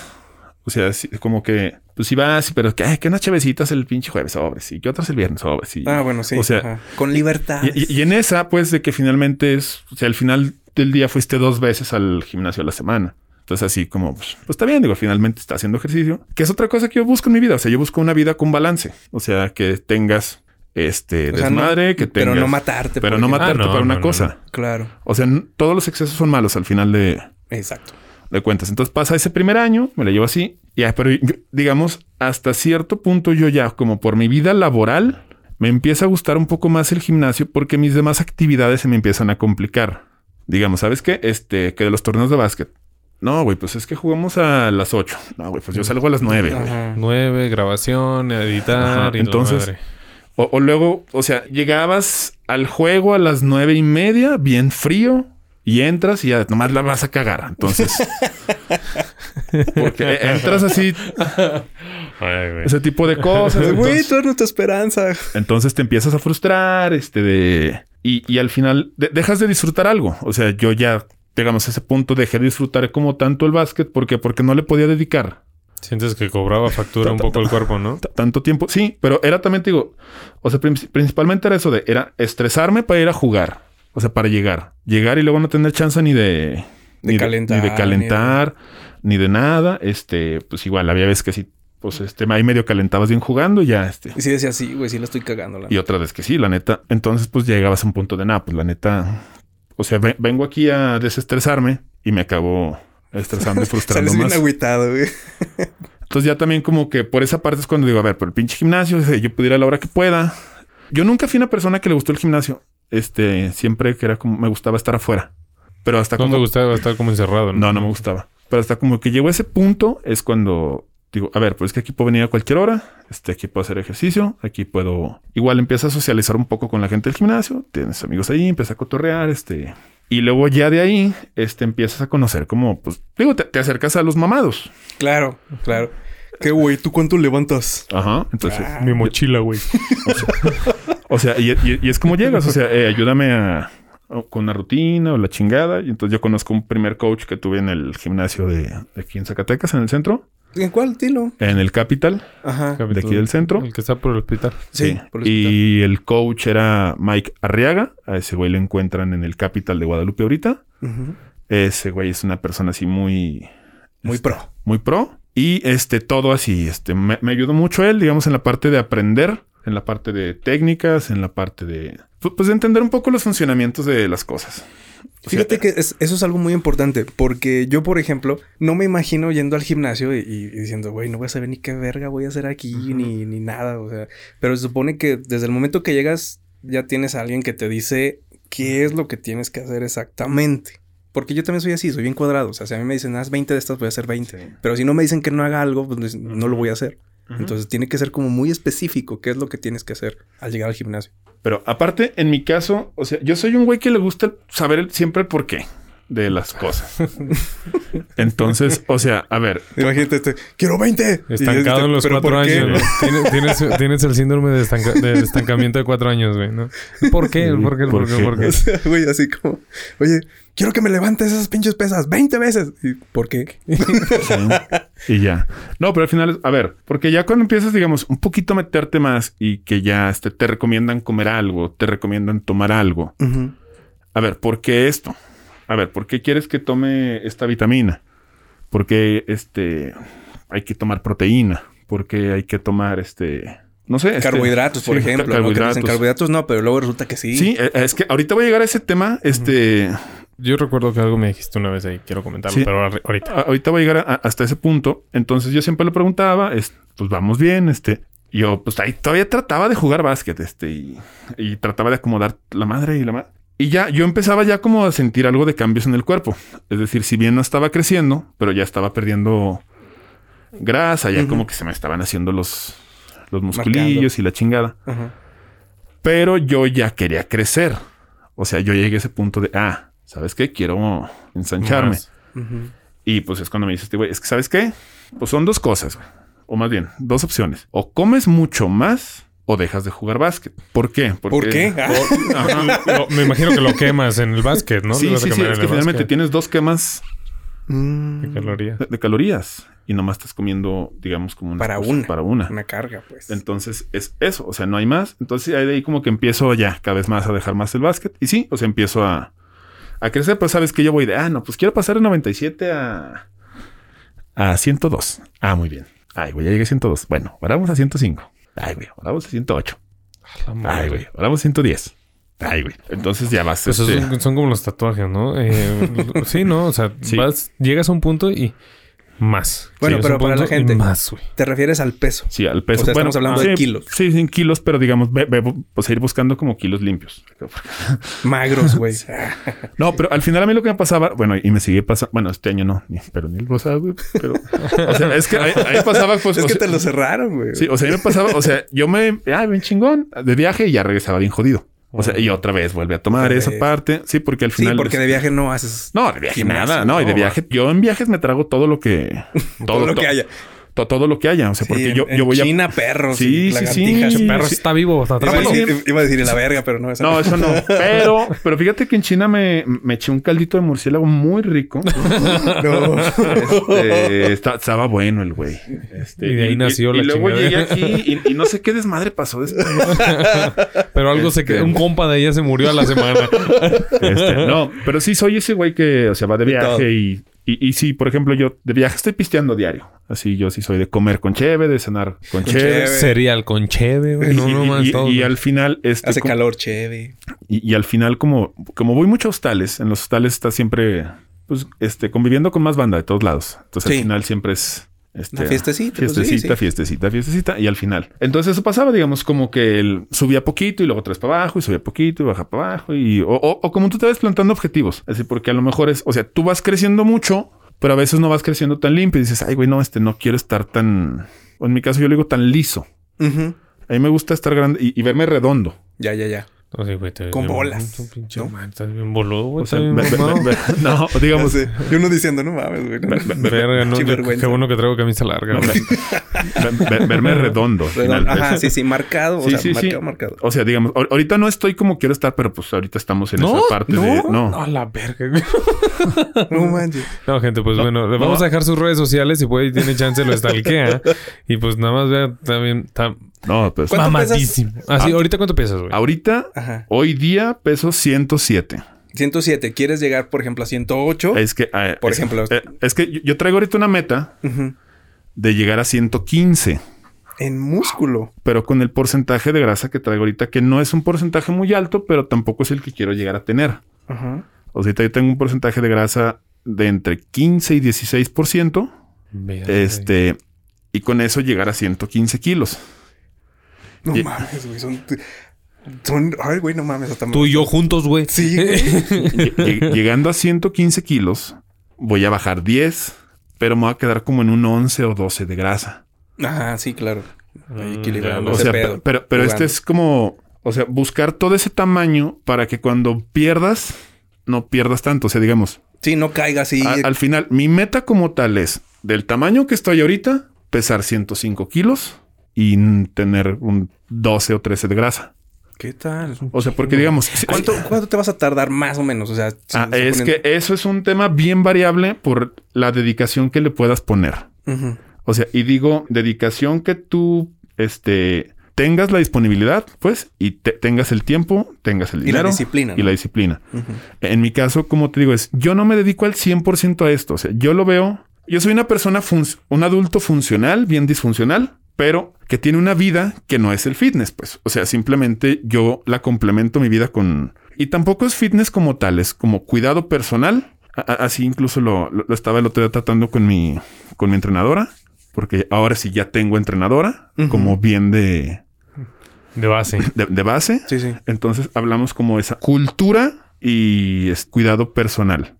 O sea, como que, pues sí vas, pero que, ay, que unas chevecitas el pinche jueves, sobres, y que otras el viernes, sobres. Y, Ah, bueno, sí. O sea, Ajá. con libertad. y, y- y en esa, pues, de que finalmente es, o sea, al final del día fuiste dos veces al gimnasio a la semana. Entonces, así como, pues, pues está bien, digo, finalmente está haciendo ejercicio, que es otra cosa que yo busco en mi vida. O sea, yo busco una vida con balance. O sea, que tengas este O sea, no- que tengas. Pero no matarte. Pero por no matarte Ah, no, para una no, cosa. no. Claro. O sea, todos los excesos son malos al final de, Exacto. de cuentas. Entonces pasa ese primer año, me la llevo así. Ya, pero yo- digamos, hasta cierto punto yo ya, como por mi vida laboral, me empieza a gustar un poco más el gimnasio porque mis demás actividades se me empiezan a complicar. Digamos, ¿sabes qué? Este, que de los torneos de básquet. No, güey, pues es que jugamos a las 8. No, güey, pues yo salgo a las 9, güey. Ajá. Nueve, grabación, editar y entonces-. O, o luego, o sea, llegabas al juego a las nueve y media, bien frío, y entras y ya nomás la vas a cagar. Entonces, *laughs* porque entras así, Ay, güey. ese tipo de cosas. Güey, tú eres nuestra esperanza. Entonces te empiezas a frustrar, este, de... Y, y al final de- dejas de disfrutar algo. O sea, yo ya, digamos, a ese punto dejé de disfrutar como tanto el básquet. ¿Por qué? Porque no le podía dedicar Sientes que cobraba factura un poco el cuerpo, ¿no? tanto tiempo. Sí, pero era también, te digo, o sea, prin- principalmente era eso de, era estresarme para ir a jugar. O sea, para llegar. Llegar y luego no tener chance ni de... De ni calentar, Ni de calentar, ni de nada. Este, pues igual, había veces que sí, pues este, ahí medio calentabas bien jugando y ya, este... Y sí decía sí, güey, sí la estoy cagando. La... Y otra vez que sí, la neta. Entonces, pues llegabas a un punto de nada, pues la neta. O sea, ve- vengo aquí a desestresarme y me acabo estresando y *laughs* frustrando Sales bien más. agüitado, güey. Entonces, ya también como que por esa parte es cuando digo, a ver, por el pinche gimnasio, o sea, yo pudiera a la hora que pueda. Yo nunca fui una persona que le gustó el gimnasio. Este, siempre que era como, me gustaba estar afuera. Pero hasta No como... te gustaba estar como encerrado, ¿no? No, no me gustaba. Pero hasta como que llegó a ese punto es cuando digo, a ver, pues es que aquí puedo venir a cualquier hora, este, aquí puedo hacer ejercicio, aquí puedo... Igual empieza a socializar un poco con la gente del gimnasio, tienes amigos ahí, empieza a cotorrear, este... Y luego ya de ahí, este, empiezas a conocer como, pues, digo, te, te acercas a los mamados. Claro, claro. ¿Qué, güey? ¿Tú cuánto levantas? Ajá, entonces... Mi mochila, güey. *laughs* O sea, y, y- y es como llegas, o sea, eh, ayúdame a, con una rutina o la chingada. Y entonces yo conozco un primer coach que tuve en el gimnasio de, de aquí en Zacatecas, en el centro, ¿En cuál, Tilo? en el Capital, Ajá. de aquí del centro. El que está por el hospital. Sí, por el y el coach era Mike Arriaga. A ese güey lo encuentran en el Capital de Guadalupe ahorita. Ujú. Ese güey es una persona así muy... Muy este, pro. Muy pro. Y este, todo así, este, me, me ayudó mucho él, digamos, en la parte de aprender, en la parte de técnicas, en la parte de... pu- Pues de entender un poco los funcionamientos de las cosas. Fíjate que es- eso es algo muy importante, porque yo, por ejemplo, no me imagino yendo al gimnasio y, y diciendo, güey, no voy a saber ni qué verga voy a hacer aquí, ni, ni nada, o sea, pero se supone que desde el momento que llegas ya tienes a alguien que te dice qué es lo que tienes que hacer exactamente. Porque yo también soy así, soy bien cuadrado. O sea, si a mí me dicen, haz 20 de estas, voy a hacer 20. Sí. Pero si no me dicen que no haga algo, pues no lo voy a hacer. Entonces tiene que ser como muy específico qué es lo que tienes que hacer al llegar al gimnasio. Pero aparte, en mi caso, o sea, yo soy un güey que le gusta saber el- siempre el porqué de las cosas. *laughs* Entonces, o sea, a ver, Imagínate, este, quiero 20. Y Estancado este, en los ¿pero cuatro por qué? años, ¿no? Tienes, tienes, tienes el síndrome de, estanca- de estancamiento de cuatro años, güey, ¿no? ¿Por qué? ¿Por qué? ¿Por qué? ¿Por qué? *laughs* O sea, güey, así como, oye, quiero que me levantes esas pinches pesas 20 veces. ¿Y por qué? Sí. y ya. No, pero al final, es- a ver, porque ya cuando empiezas, digamos, un poquito a meterte más y que ya este, te recomiendan comer algo, te recomiendan tomar algo. A ver, ¿por qué esto? A ver, ¿por qué quieres que tome esta vitamina? ¿Por qué este, hay que tomar proteína? ¿Por qué hay que tomar este, no sé? este- Carbohidratos, por sí, ejemplo. ca- ¿no? Que dicen Carbohidratos. carbohidratos no, pero luego resulta que sí. Sí, eh, es que ahorita voy a llegar a ese tema. Este, Yo recuerdo que algo me dijiste una vez ahí, quiero comentarlo, Sí. pero ahor- ahorita. a- ahorita voy a llegar a- hasta ese punto. Entonces yo siempre le preguntaba, es, pues vamos bien, este. Yo pues ahí todavía trataba de jugar básquet, este, y, y trataba de acomodar la madre y la madre. Y ya, yo empezaba ya como a sentir algo de cambios en el cuerpo. Es decir, si bien no estaba creciendo, pero ya estaba perdiendo grasa, ya como que se me estaban haciendo los, los musculillos Marcando. y la chingada. Pero yo ya quería crecer. O sea, yo llegué a ese punto de, ah, ¿sabes qué? Quiero ensancharme. Y pues es cuando me dice este güey, es que ¿sabes qué? Pues son dos cosas, güey. O más bien, dos opciones. O comes mucho más o dejas de jugar básquet. ¿Por qué? Porque- ¿Por qué? Ah. por- ajá. *laughs* Lo- me imagino que lo quemas en el básquet, ¿no? Sí, sí, sí. Es que finalmente básquet. tienes dos quemas Mm. De calorías. de, de calorías y nomás estás comiendo, digamos, como una Para cosa- una. Para una. Una carga, pues. Entonces es eso, o sea, no hay más. Entonces ahí de ahí como que empiezo ya cada vez más a dejar más el básquet. Y sí, o sea, empiezo a, a crecer, pues sabes que yo voy de, ah, no, pues quiero pasar de 97 a, a 102. Ah, muy bien. Ay, güey, ya llegué a 102. Bueno, ahora vamos a 105. Ay, güey, ahora vamos a 108. La madre. Ay, güey, ahora vamos a 110. Ay, güey. Entonces ya vas. Pues este, esos son, son como los tatuajes, ¿no? Eh, *laughs* sí, ¿no? O sea, Sí. vas, llegas a un punto y más. Bueno, pero para la gente. Más, güey. Te refieres al peso. Sí, al peso. O sea, estamos hablando de kilos. Sí, sí, en kilos, pero digamos, pues ir buscando como kilos limpios. *laughs* Magros, güey. No, pero al final a mí lo que me pasaba, bueno, y me sigue pasando, bueno, este año no, ni- pero ni el pasado, güey, pero, o sea, es que ahí, ahí pasaba, pues, es que sea, te lo cerraron, güey. sí, o sea, a mí me pasaba, o sea, yo me, ah, bien chingón, de viaje y ya regresaba bien jodido. O sea, y otra vez vuelve a tomar esa parte, sí, porque al Sí, final... porque de viaje no haces No, de viaje Gimnasio, nada, no, y de viaje, yo en viajes me trago todo lo que... *laughs* todo lo que haya. To- todo lo que haya, o sea, porque yo, en yo voy a... China, perros, Sí, y sí, sí. Perro está vivo, Iba a, atrápalo. decir, iba a decir en la verga, pero no. esa No, eso no. *laughs* Pero, pero fíjate que en China me, me eché un caldito de murciélago muy rico. *laughs* no. Este, está- estaba bueno el güey. Este, Y de ahí nació la Y luego chingada. llegué aquí y, y no sé qué desmadre pasó después. *laughs* Pero algo se Este- quedó. Un compa de ella se murió a la semana. Este, no, pero sí soy ese güey que, o sea, va de viaje y, y, y sí, por ejemplo, yo de viaje estoy pisteando diario. Así yo sí soy de comer con cheve, de cenar con, cheve. cheve. Cereal con cheve, güey. No, y, no y- más y- todo. y al final, este, Hace como- calor, chévere. Y, y al final, como, como voy mucho a hostales, en los hostales está siempre, pues, este, conviviendo con más banda de todos lados. Entonces, Sí. al final siempre es Este, Una fiestecita, pues, sí, Fiestecita, sí. fiestecita, fiestecita. Y al final. Entonces eso pasaba, digamos, como que él subía poquito y luego tres para abajo y subía poquito y baja para abajo. Y, o, o- o como tú te vas plantando objetivos. Decir, porque a lo mejor es, o sea, tú vas creciendo mucho, pero a veces no vas creciendo tan limpio y dices, ay, güey, no, este no quiero estar tan. O en mi caso, yo le digo tan liso. A mí me gusta estar grande y, y verme redondo. Ya, ya, ya. No, sí, güey, Con bien- bolas, pinche ¿no? man, estás bien boludo, güey. O sea, bien ve- *laughs* no, *laughs* digamos, Ya sé. Y uno diciendo, no mames, güey. no. Verga, no, Qué yo- vergüenza. qué bueno que traigo camisa larga, güey. *laughs* ve- ve- verme redondo. al final. Redondo. Ajá, sí, sí, marcado. Sí, o sea, sí, sí. marcado, marcado. O sea, digamos, ahor- ahorita no estoy como quiero estar, pero pues ahorita estamos en ¿No? esa parte ¿No? de. No. A la verga, güey. No manches. No, gente, pues bueno, le no. vamos a dejar sus redes sociales. Si puede y tiene chance, lo stalkea. y pues nada más vea, también está No, pues. ¿Cuánto mamadísimo. Así, Ah. ahorita cuánto piensas, güey. Ahorita, Ajá. hoy día, peso 107. 107. ¿Quieres llegar, por ejemplo, a 108? Es que. eh, Por es- ejemplo. eh, es que yo- yo traigo ahorita una meta de llegar a 115. En músculo. Pero con el porcentaje de grasa que traigo ahorita, que no es un porcentaje muy alto, pero tampoco es el que quiero llegar a tener. Ajá. O sea, yo tengo un porcentaje de grasa de entre 15 y 16%. Verga, Este. Y con eso llegar a 115 kilos. No Y- mames, güey. Son. Son. Ay, güey, no mames. Hasta me- Tú y yo juntos, güey. Sí, güey. Lle- *laughs* lle- Llegando a 115 kilos, voy a bajar 10, pero me voy a quedar como en un 11 o 12 de grasa. Ajá, sí, claro. Mm, equilibrando O ese sea, pedo. pe- pero, pero este es como, o sea, buscar todo ese tamaño para que cuando pierdas, no pierdas tanto. O sea, digamos, Sí, no caiga así. a- al final, mi meta como tal es del tamaño que estoy ahorita, pesar 105 kilos y tener un 12 o 13 de grasa. ¿Qué tal? O sea, porque digamos, *laughs* ¿Cuánto, *laughs* ¿Cuánto te vas a tardar más o menos? O sea, si Ah, es que eso es un tema bien variable por la dedicación que le puedas poner. O sea, y digo, dedicación que tú, este, tengas la disponibilidad, pues, y te- tengas el tiempo, tengas el Y la dinero. disciplina, Y la disciplina. En mi caso, como te digo, es, yo no me dedico al 100% a esto. O sea, yo lo veo, yo soy una persona, un adulto funcional, bien disfuncional, pero que tiene una vida que no es el fitness, pues. O sea, simplemente yo la complemento mi vida con... Y tampoco es fitness como tal, es como cuidado personal. A- Así incluso lo, lo- lo estaba el otro día tratando con mi, con mi entrenadora, porque ahora sí ya tengo entrenadora, como bien de, De base. de, de base. Sí, sí. Entonces hablamos como esa cultura y es cuidado personal.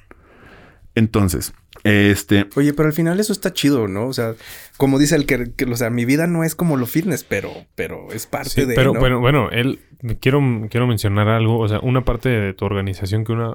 Entonces, este, Oye, pero al final eso está chido, ¿no? O sea, como dice el que, que, o sea, mi vida no es como lo fitness, pero, pero es parte Sí, de. pero, ¿no? pero bueno, él quiero, quiero mencionar algo, o sea, una parte de tu organización que una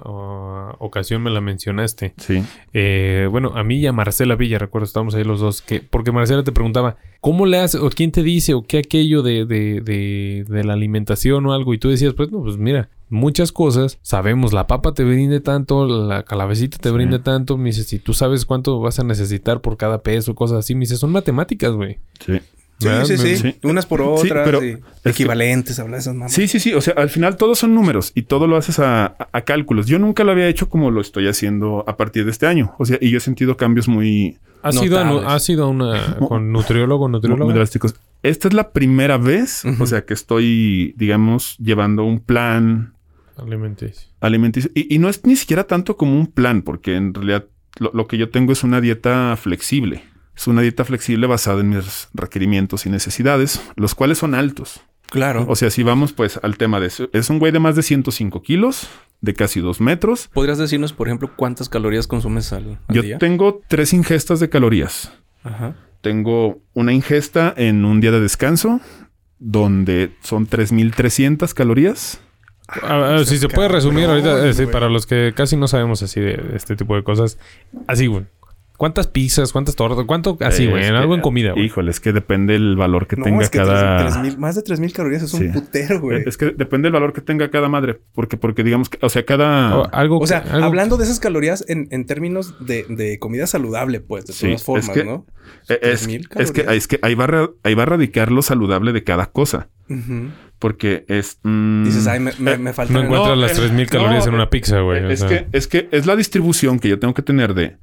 ocasión me la mencionaste. sí, Eh, bueno, a mí y a Marcela Villa, recuerdo, estábamos ahí los dos, que, porque Marcela te preguntaba, ¿cómo le haces? o quién te dice, o qué aquello de, de, de, de la alimentación o algo? Y tú decías, pues no, pues mira, muchas cosas, sabemos, la papa te brinde tanto, la calabacita te Sí. brinde tanto, me dices, si tú sabes cuánto vas a necesitar por cada peso, cosas así, me dices, son matemáticas, güey. sí. Sí, sí, sí, Sí. Unas por otras. sí. Equivalentes, habla de esas mamás. Sí, sí, sí. O sea, al final todos son números y todo lo haces a, a- a cálculos. Yo nunca lo había hecho como lo estoy haciendo a partir de este año. O sea, y yo he sentido cambios muy, ¿Has ido, a, nu- Notables. has ido a una *laughs* con nutriólogo, muy, nutrióloga? muy drásticos. Esta es la primera vez, o sea, que estoy, digamos, llevando un plan Alimenticio. alimenticio. Y, y no es ni siquiera tanto como un plan, porque en realidad lo, lo que yo tengo es una dieta flexible. Es una dieta flexible basada en mis requerimientos y necesidades, los cuales son altos. Claro. O sea, si vamos pues al tema de eso, es un güey de más de 105 kilos, de casi dos metros. ¿Podrías decirnos, por ejemplo, cuántas calorías consumes al, al Yo día? tengo tres ingestas de calorías. Ajá. Tengo una ingesta en un día de descanso, donde son 3.300 calorías. Si se puede resumir ahorita, eh, para los que casi no sabemos así de este tipo de cosas. Así, güey. ¿Cuántas pizzas? ¿Cuántas tortas? ¿Cuánto? Así, Eh, güey. es que, algo en comida, güey. Híjole, es que depende el valor que No, tenga es que cada... tres- tres mil- más de 3.000 calorías es Sí. un putero, güey. Es que depende del valor que tenga cada madre. Porque, porque digamos que, o sea, cada... O algo O sea, que- algo- hablando de esas calorías en, en términos de, de comida saludable, pues, de Sí, todas es formas, que- ¿no? Eh, es, 3,000 es que, calorías. es que ahí va, a ahí va a radicar lo saludable de cada cosa. Ujú. Porque es... mm, Dices, ay, me, me, eh, me faltan... no encuentras no, las eh, 3000 calorías no, en una pizza, güey. o es, sea. que, es que es la distribución que yo tengo que tener de...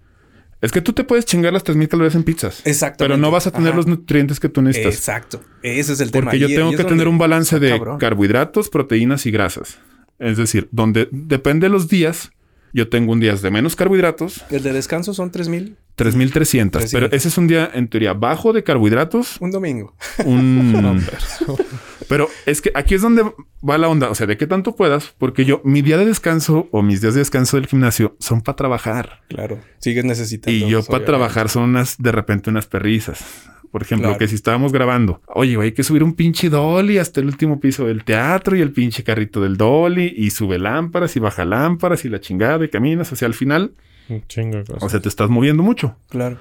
Es que tú te puedes chingar las 3000 calorías en pizzas. Exactamente. Pero no vas a tener Ajá. los nutrientes que tú necesitas. Exacto. Ese es el tema. Porque yo Y- tengo y que tener un balance está de cabrón. carbohidratos, proteínas y grasas. Es decir, donde depende de los días, yo tengo un día de menos carbohidratos, El de descanso son 3.000. 3300. Pero 300. ese es un día, en teoría, bajo de carbohidratos. Un domingo. Un... *laughs* *laughs* Pero es que aquí es donde va la onda. O sea, de qué tanto puedas, porque yo, mi día de descanso o mis días de descanso del gimnasio son para trabajar. Claro. Sigues necesitando. Y yo para trabajar son unas, de repente, unas perrizas. Por ejemplo, Claro. que si estábamos grabando, oye, hay que subir un pinche dolly hasta el último piso del teatro y el pinche carrito del dolly y sube lámparas y baja lámparas y la chingada y caminas. O sea, al final, Un chingo de cosas. o sea, te estás moviendo mucho. Claro.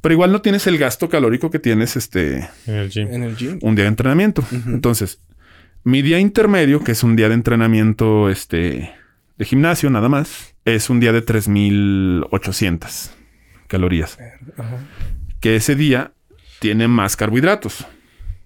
Pero igual no tienes el gasto calórico que tienes este en el gym. En el gym. un día de entrenamiento. Entonces, mi día intermedio, que es un día de entrenamiento este de gimnasio nada más, es un día de 3800 calorías. Ajá. Que ese día tiene más carbohidratos.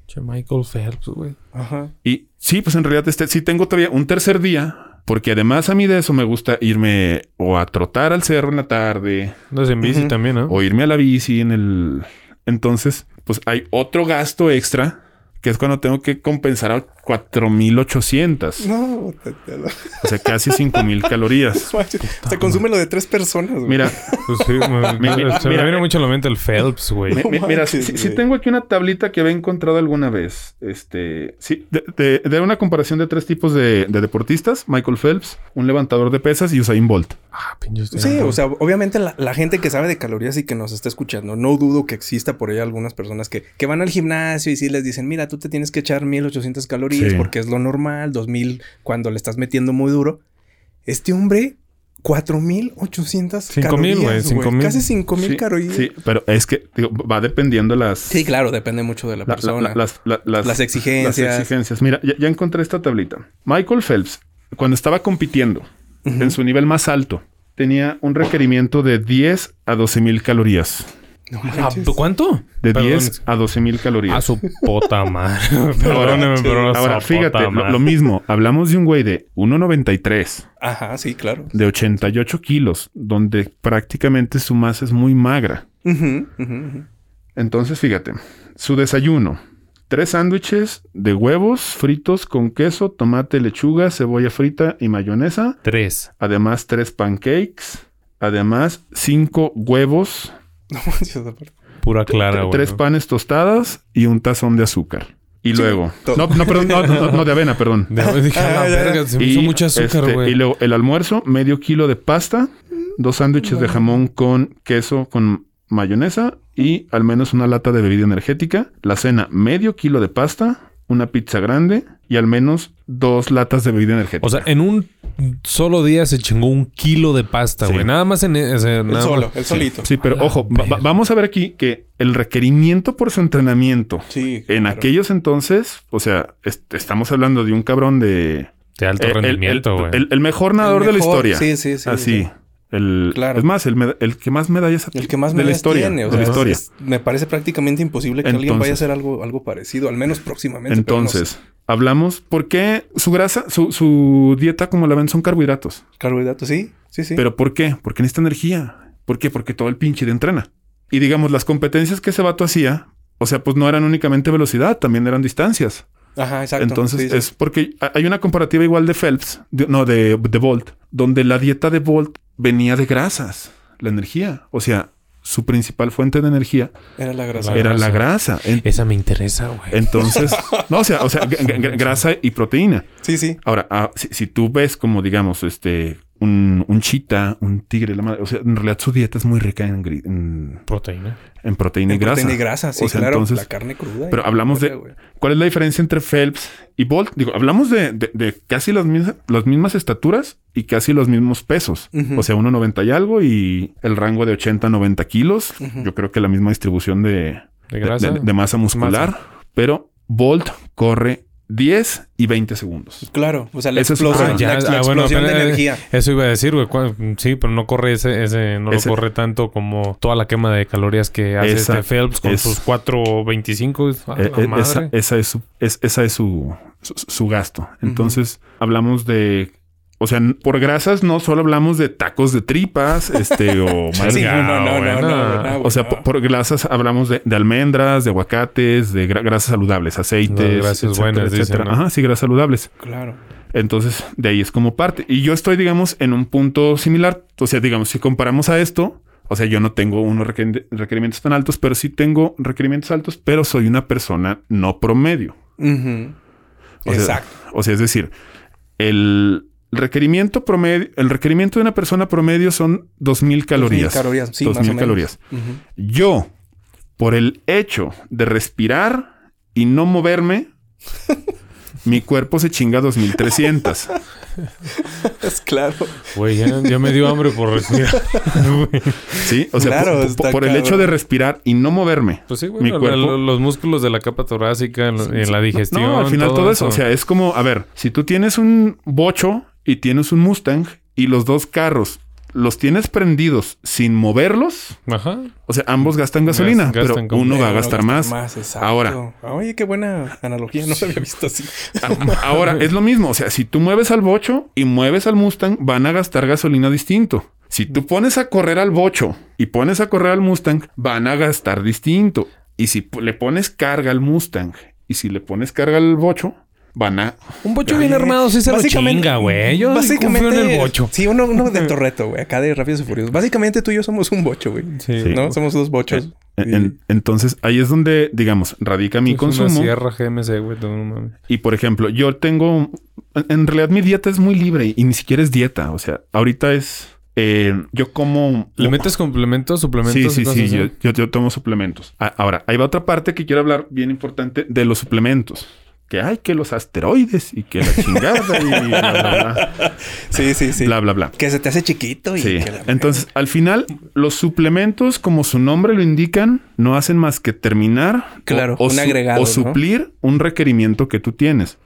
Che, Michael Phelps, güey. Ajá. Y sí, pues en realidad este sí tengo todavía un tercer día, porque además a mí de eso me gusta irme o a trotar al cerro en la tarde Andas en bici también, ¿no? o irme a la bici en el entonces, pues hay otro gasto extra que es cuando tengo que compensar 4800, No, o sea, casi 5000 *laughs* calorías. se consume lo de tres personas. güey. Mira, Pues sí, *laughs* me, se me mira, viene mucho a la mente el Phelps, güey. Mi- mi- mira, manches, güey. tengo aquí una tablita que había encontrado alguna vez. Este, sí, de, de- de una comparación de tres tipos de, de deportistas: Michael Phelps, un levantador de pesas y Usain Bolt. Ah, pinche Sí, o sea, obviamente la, la gente que sabe de calorías y que nos está escuchando, no dudo que exista por ahí algunas personas que, que van al gimnasio y sí les dicen, mira, tú te tienes que echar 1800 calorías Sí. porque es lo normal, 2000 cuando le estás metiendo muy duro. Este hombre, 4800 Cinco calorías, mil, güey. Casi 5000 Sí, calorías. Sí, pero es que digo, va dependiendo las, Sí, claro, depende mucho de la, persona. la- las, la- las- Las exigencias. las exigencias. Mira, ya, ya encontré esta tablita. Michael Phelps, cuando estaba compitiendo en su nivel más alto, tenía un requerimiento de 10 a 12 mil calorías. No manches. ¿Cuánto? De Perdón. 10 a 12 mil calorías. A su puta madre. *laughs* Perdóneme, pero Ahora, fíjate, lo, mismo. Hablamos de un güey de 1,93, Ajá, sí, claro. de 88 kilos, donde prácticamente su masa es muy magra. Entonces, fíjate, su desayuno. Tres sándwiches de huevos fritos con queso, tomate, lechuga, cebolla frita y mayonesa. Tres. Además, tres pancakes. Además, cinco huevos, No manches, aparte. Pura clara, güey. tres panes tostadas y un tazón de azúcar. Y luego... No, no, perdón, no, no, no, de avena, perdón. De- dije, la Ah, verga, se me hizo mucho azúcar, este, güey. y luego el almuerzo, medio kilo de pasta, dos sándwiches de jamón con queso con mayonesa y al menos una lata de bebida energética. La cena, medio kilo de pasta, una pizza grande y al menos dos latas de bebida energética. O sea, en un solo día se chingó un kilo de pasta, Sí. güey. Nada más en... o sea, El nada solo, más- el solito. sí, pero la ojo, va- vamos a ver aquí que el requerimiento por su entrenamiento Sí. en claro. aquellos entonces, o sea, est- estamos hablando de un cabrón de... De alto eh, el- rendimiento, el, güey. el- el mejor nadador El de la historia. Sí, sí, sí. Así. sí. El, Claro. Es más, el, el que más medallas El que más de la medallas historia. tiene, o de la historia. es- me parece prácticamente imposible que alguien vaya a hacer algo, algo parecido, al menos próximamente. Entonces, hablamos por qué su grasa, su, su dieta, como la ven, son carbohidratos. carbohidratos, sí, sí, sí. Pero ¿por qué? Porque necesita energía. ¿Por qué? Porque todo el pinche de entrena. Y digamos, las competencias que ese vato hacía, o sea, pues no eran únicamente velocidad, también eran distancias. Ajá, exacto. Entonces, sí, sí. es porque ha- hay una comparativa igual de Phelps, de- no, de, de Bolt, donde la dieta de Bolt venía de grasas, la energía. O sea, su principal fuente de energía Era la grasa. La era grasa. la grasa. En- Esa me interesa, güey. entonces, *laughs* no, o sea, o sea, grasa y proteína. Sí, sí. Ahora, ah, si, si tú ves como, digamos, este, un, un chita, un tigre, la madre, o sea, en realidad su dieta es muy rica en, Proteína. en proteína y En grasa. proteína y grasa, sí, O sea, claro. entonces- la carne cruda. pero hablamos de-. ¿Cuál es la diferencia entre Phelps y Bolt? Digo, hablamos de, de- de casi las mismas, las mismas estaturas y casi los mismos pesos. O sea, 1,90 y algo y el rango de 80 a 90 kilos. Yo creo que la misma distribución de, De grasa. de- de masa muscular. Pero Bolt corre 10 y 20 segundos. Claro, o sea, la Ese es- explosión, ah, ya, la, la ah, bueno, explosión de apenas- energía. Eso iba a decir, güey. Sí, pero no corre ese, ese no Ese- lo corre tanto como toda la quema de calorías que hace Esa este Phelps con es- sus 4.25. A Eh, eh, esa, esa es su, es- esa es su, su, su gasto. Entonces, hablamos de. O sea, por grasas no solo hablamos de tacos de tripas, este, o no, O sea, por, grasas hablamos de, de almendras, de aguacates, de gra- grasas saludables, aceites, grasas etcétera, buenas, dicen, etcétera. ¿no? Ajá, sí, grasas saludables. Claro. Entonces, de ahí es como parte. Y yo estoy, digamos, en un punto similar. O sea, digamos, si comparamos a esto, O sea, yo no tengo unos requer- requerimientos tan altos, pero sí tengo requerimientos altos, pero soy una persona no promedio. Ujú. O sea, Exacto. O sea, es decir, el requerimiento promedio, el requerimiento de una persona promedio son 2000 calorías. calorías, sí, más o 2000 menos. calorías. Yo, por el hecho de respirar y no moverme, *laughs* mi cuerpo se chinga 2300. *laughs* Es claro. Güey, ya, ya me dio hambre por respirar. *laughs* ¿Sí? O sea, Claro, por- por, está por el hecho de respirar y no moverme. pues sí. Mi cuerpo- los músculos de la capa torácica, en, en la digestión. No, al final todo, eso. O sea, es como, a ver, si tú tienes un bocho y tienes un Mustang y los dos carros los tienes prendidos sin moverlos, Ajá. o sea, ambos gastan gasolina, Gastan pero uno va a gastar no más. exacto. Ahora. Oye, qué buena analogía. No se había visto así. *laughs* Ahora es lo mismo. O sea, si tú mueves al bocho y mueves al Mustang, van a gastar gasolina distinto. Si tú pones a correr al bocho y pones a correr al Mustang, van a gastar distinto. Y si le pones carga al Mustang y si le pones carga al bocho, van a Un bocho bien armado sí se lo chinga, güey. Yo sí confío en el bocho. Sí, uno, uno de Torreto, güey. Acá de Rápidos y Furiosos. Básicamente tú y yo somos un bocho, güey. Sí. Sí. ¿No? Somos dos bochos. En- en- entonces ahí es donde, digamos, radica mi Es consumo. Una sierra GMC, güey. todo, no mames. Y por ejemplo, yo tengo. En realidad, mi dieta es muy libre y ni siquiera es dieta. O sea, ahorita es. eh, yo como. ¿Le metes complementos, suplementos? Sí, sí, sí. yo- yo tomo suplementos. Ah, ahora, ahí va otra parte que quiero hablar bien importante de los suplementos. Que hay que los asteroides y que la chingada y bla, bla, bla. *laughs* Sí, sí, sí. Bla, bla, bla. Que se te hace chiquito y Sí. que la- Entonces, al final, los suplementos, como su nombre lo indican, no hacen más que terminar Claro, o, un agregado, o ¿no? suplir un requerimiento que tú tienes.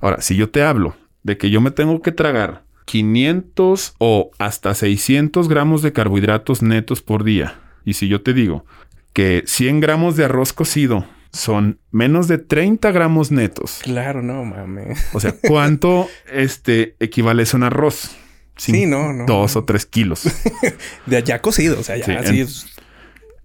Ahora, si yo te hablo de que yo me tengo que tragar 500 o hasta 600 gramos de carbohidratos netos por día, y si yo te digo que 100 gramos de arroz cocido son menos de 30 gramos netos, Claro, no mames. o sea, ¿cuánto *laughs* este equivale eso en arroz? Sí, no, no. Dos o tres kilos. *laughs* De allá cocido, o sea, ya Sí, así en- es.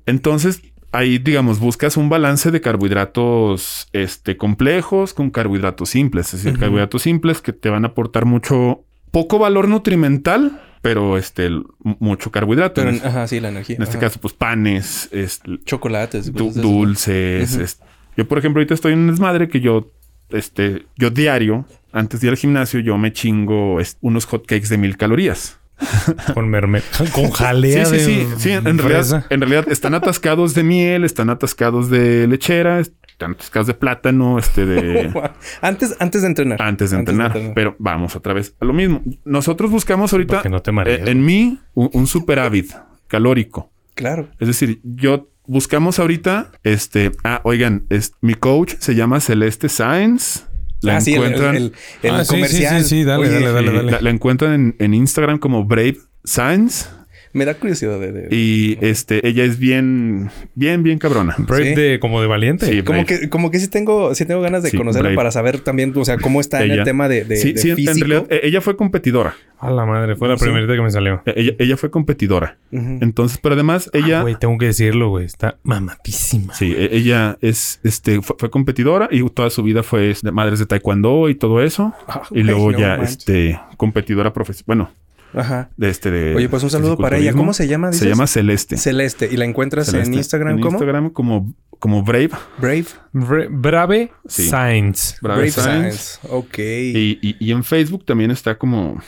Entonces, ahí, digamos, buscas un balance de carbohidratos este, complejos con carbohidratos simples. Es decir, carbohidratos simples que te van a aportar mucho, poco valor nutrimental, pero este, mucho carbohidrato. Pero, ajá, sí, la energía. en este Ajá. caso, pues panes, este, Chocolates. du- dulces. Este. Yo, por ejemplo, ahorita estoy en un desmadre que yo, este, yo diario, antes de ir al gimnasio, yo me chingo unos hotcakes de mil calorías. *laughs* Con mermelada. *laughs* Con jalea Sí, sí, de sí. Sí, en, realidad, en realidad están atascados de miel, están atascados de lechera, atascados de plátano, este de *laughs* Antes, antes de entrenar. antes de entrenar. Pero vamos otra vez a lo mismo. Nosotros buscamos ahorita no te eh, en mí un, un superávit calórico. Claro. Es decir, yo buscamos ahorita este, ah, oigan, es, mi coach se llama Celeste Science. La ah, sí, el, encuentran, el, el Ah, sí, sí, comercial. sí, sí, dale, Oye, dale, dale, dale. La, la encuentran en, en Instagram como Brave Science. Me da curiosidad de... de- Y este, ella es bien, bien, bien cabrona. Brave Sí. de como de valiente. Sí, Como que, como que sí tengo, sí tengo ganas de Sí, conocerla Brave. para saber también, o sea, cómo está en el Ella- tema de, de, sí, de sí, en realidad eh, ella fue competidora. A la madre, fue la Sí. primerita que me salió. Eh, Ella, ella fue competidora. Entonces, pero además ella, Ah, Güey, tengo que decirlo, güey. Está mamatísima. sí, e- ella es, este, fue, fue competidora y toda su vida fue de madres de taekwondo y todo eso. Ah, y luego no ya, manches. este, competidora profesional. Bueno, Ajá. de este de. Oye, pues un saludo para ella. ¿Cómo se llama? Se llama Celeste. Celeste. Y la encuentras Celeste. en Instagram En ¿cómo? Instagram como, como Brave. Brave. Bra- Brave Sí. Science. Brave, Brave Science. Science. Ok. Y, y, y en Facebook también está como.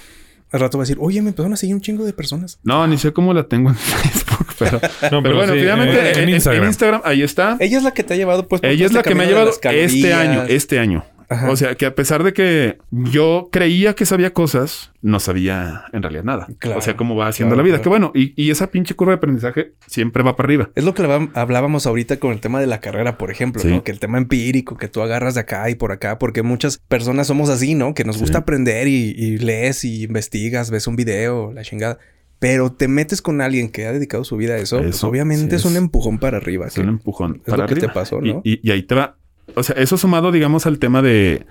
Al rato va a decir, oye, me empezaron a seguir un chingo de personas. No, ni sé cómo la tengo en *laughs* Facebook, pero. No, pero bueno, sí, finalmente eh, en, en en Instagram. Instagram. ahí está. Ella es la que te ha llevado, pues. por Ella es la este que me ha llevado este año, este año. Ajá. O sea, que a pesar de que yo creía que sabía cosas, no sabía en realidad nada. Claro, o sea, cómo va haciendo claro, la vida. claro. Que bueno, y, y esa pinche curva de aprendizaje siempre va para arriba. Es lo que hablábamos ahorita con el tema de la carrera, por ejemplo, Sí. ¿no? Que el tema empírico, que tú agarras de acá y por acá, porque muchas personas somos así, ¿no? Que nos gusta Sí. aprender y, y lees y investigas, ves un video, la chingada. Pero te metes con alguien que ha dedicado su vida a eso, pues Eso, obviamente sí es un empujón para arriba. Es que- un empujón es para lo que te arriba. pasó, Y- ¿no? Y, y ahí te va. O sea, eso sumado, digamos, al tema de,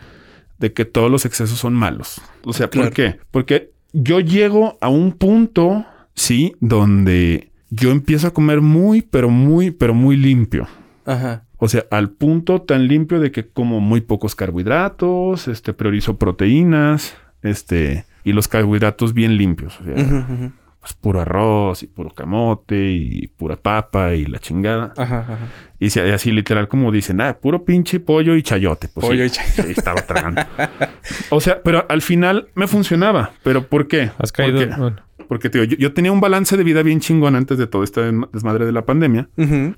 de que todos los excesos son malos. O sea, ¿por qué? Porque yo llego a un punto, sí, donde yo empiezo a comer muy, pero muy, pero muy limpio. Ajá. O sea, al punto tan limpio de que como muy pocos carbohidratos, este, priorizo proteínas, este, y los carbohidratos bien limpios. O sea, ujú. Pues, puro arroz y puro camote y pura papa y la chingada. Ajá, ajá. Y así literal como dicen, ah, puro pinche pollo y chayote. Pues Pollo sí, y chayote. sí, estaba tragando. o sea, pero al final me funcionaba. ¿Pero por qué? Has caído. Porque, bueno, porque tío, yo, yo tenía un balance de vida bien chingón antes de todo este desmadre de la pandemia,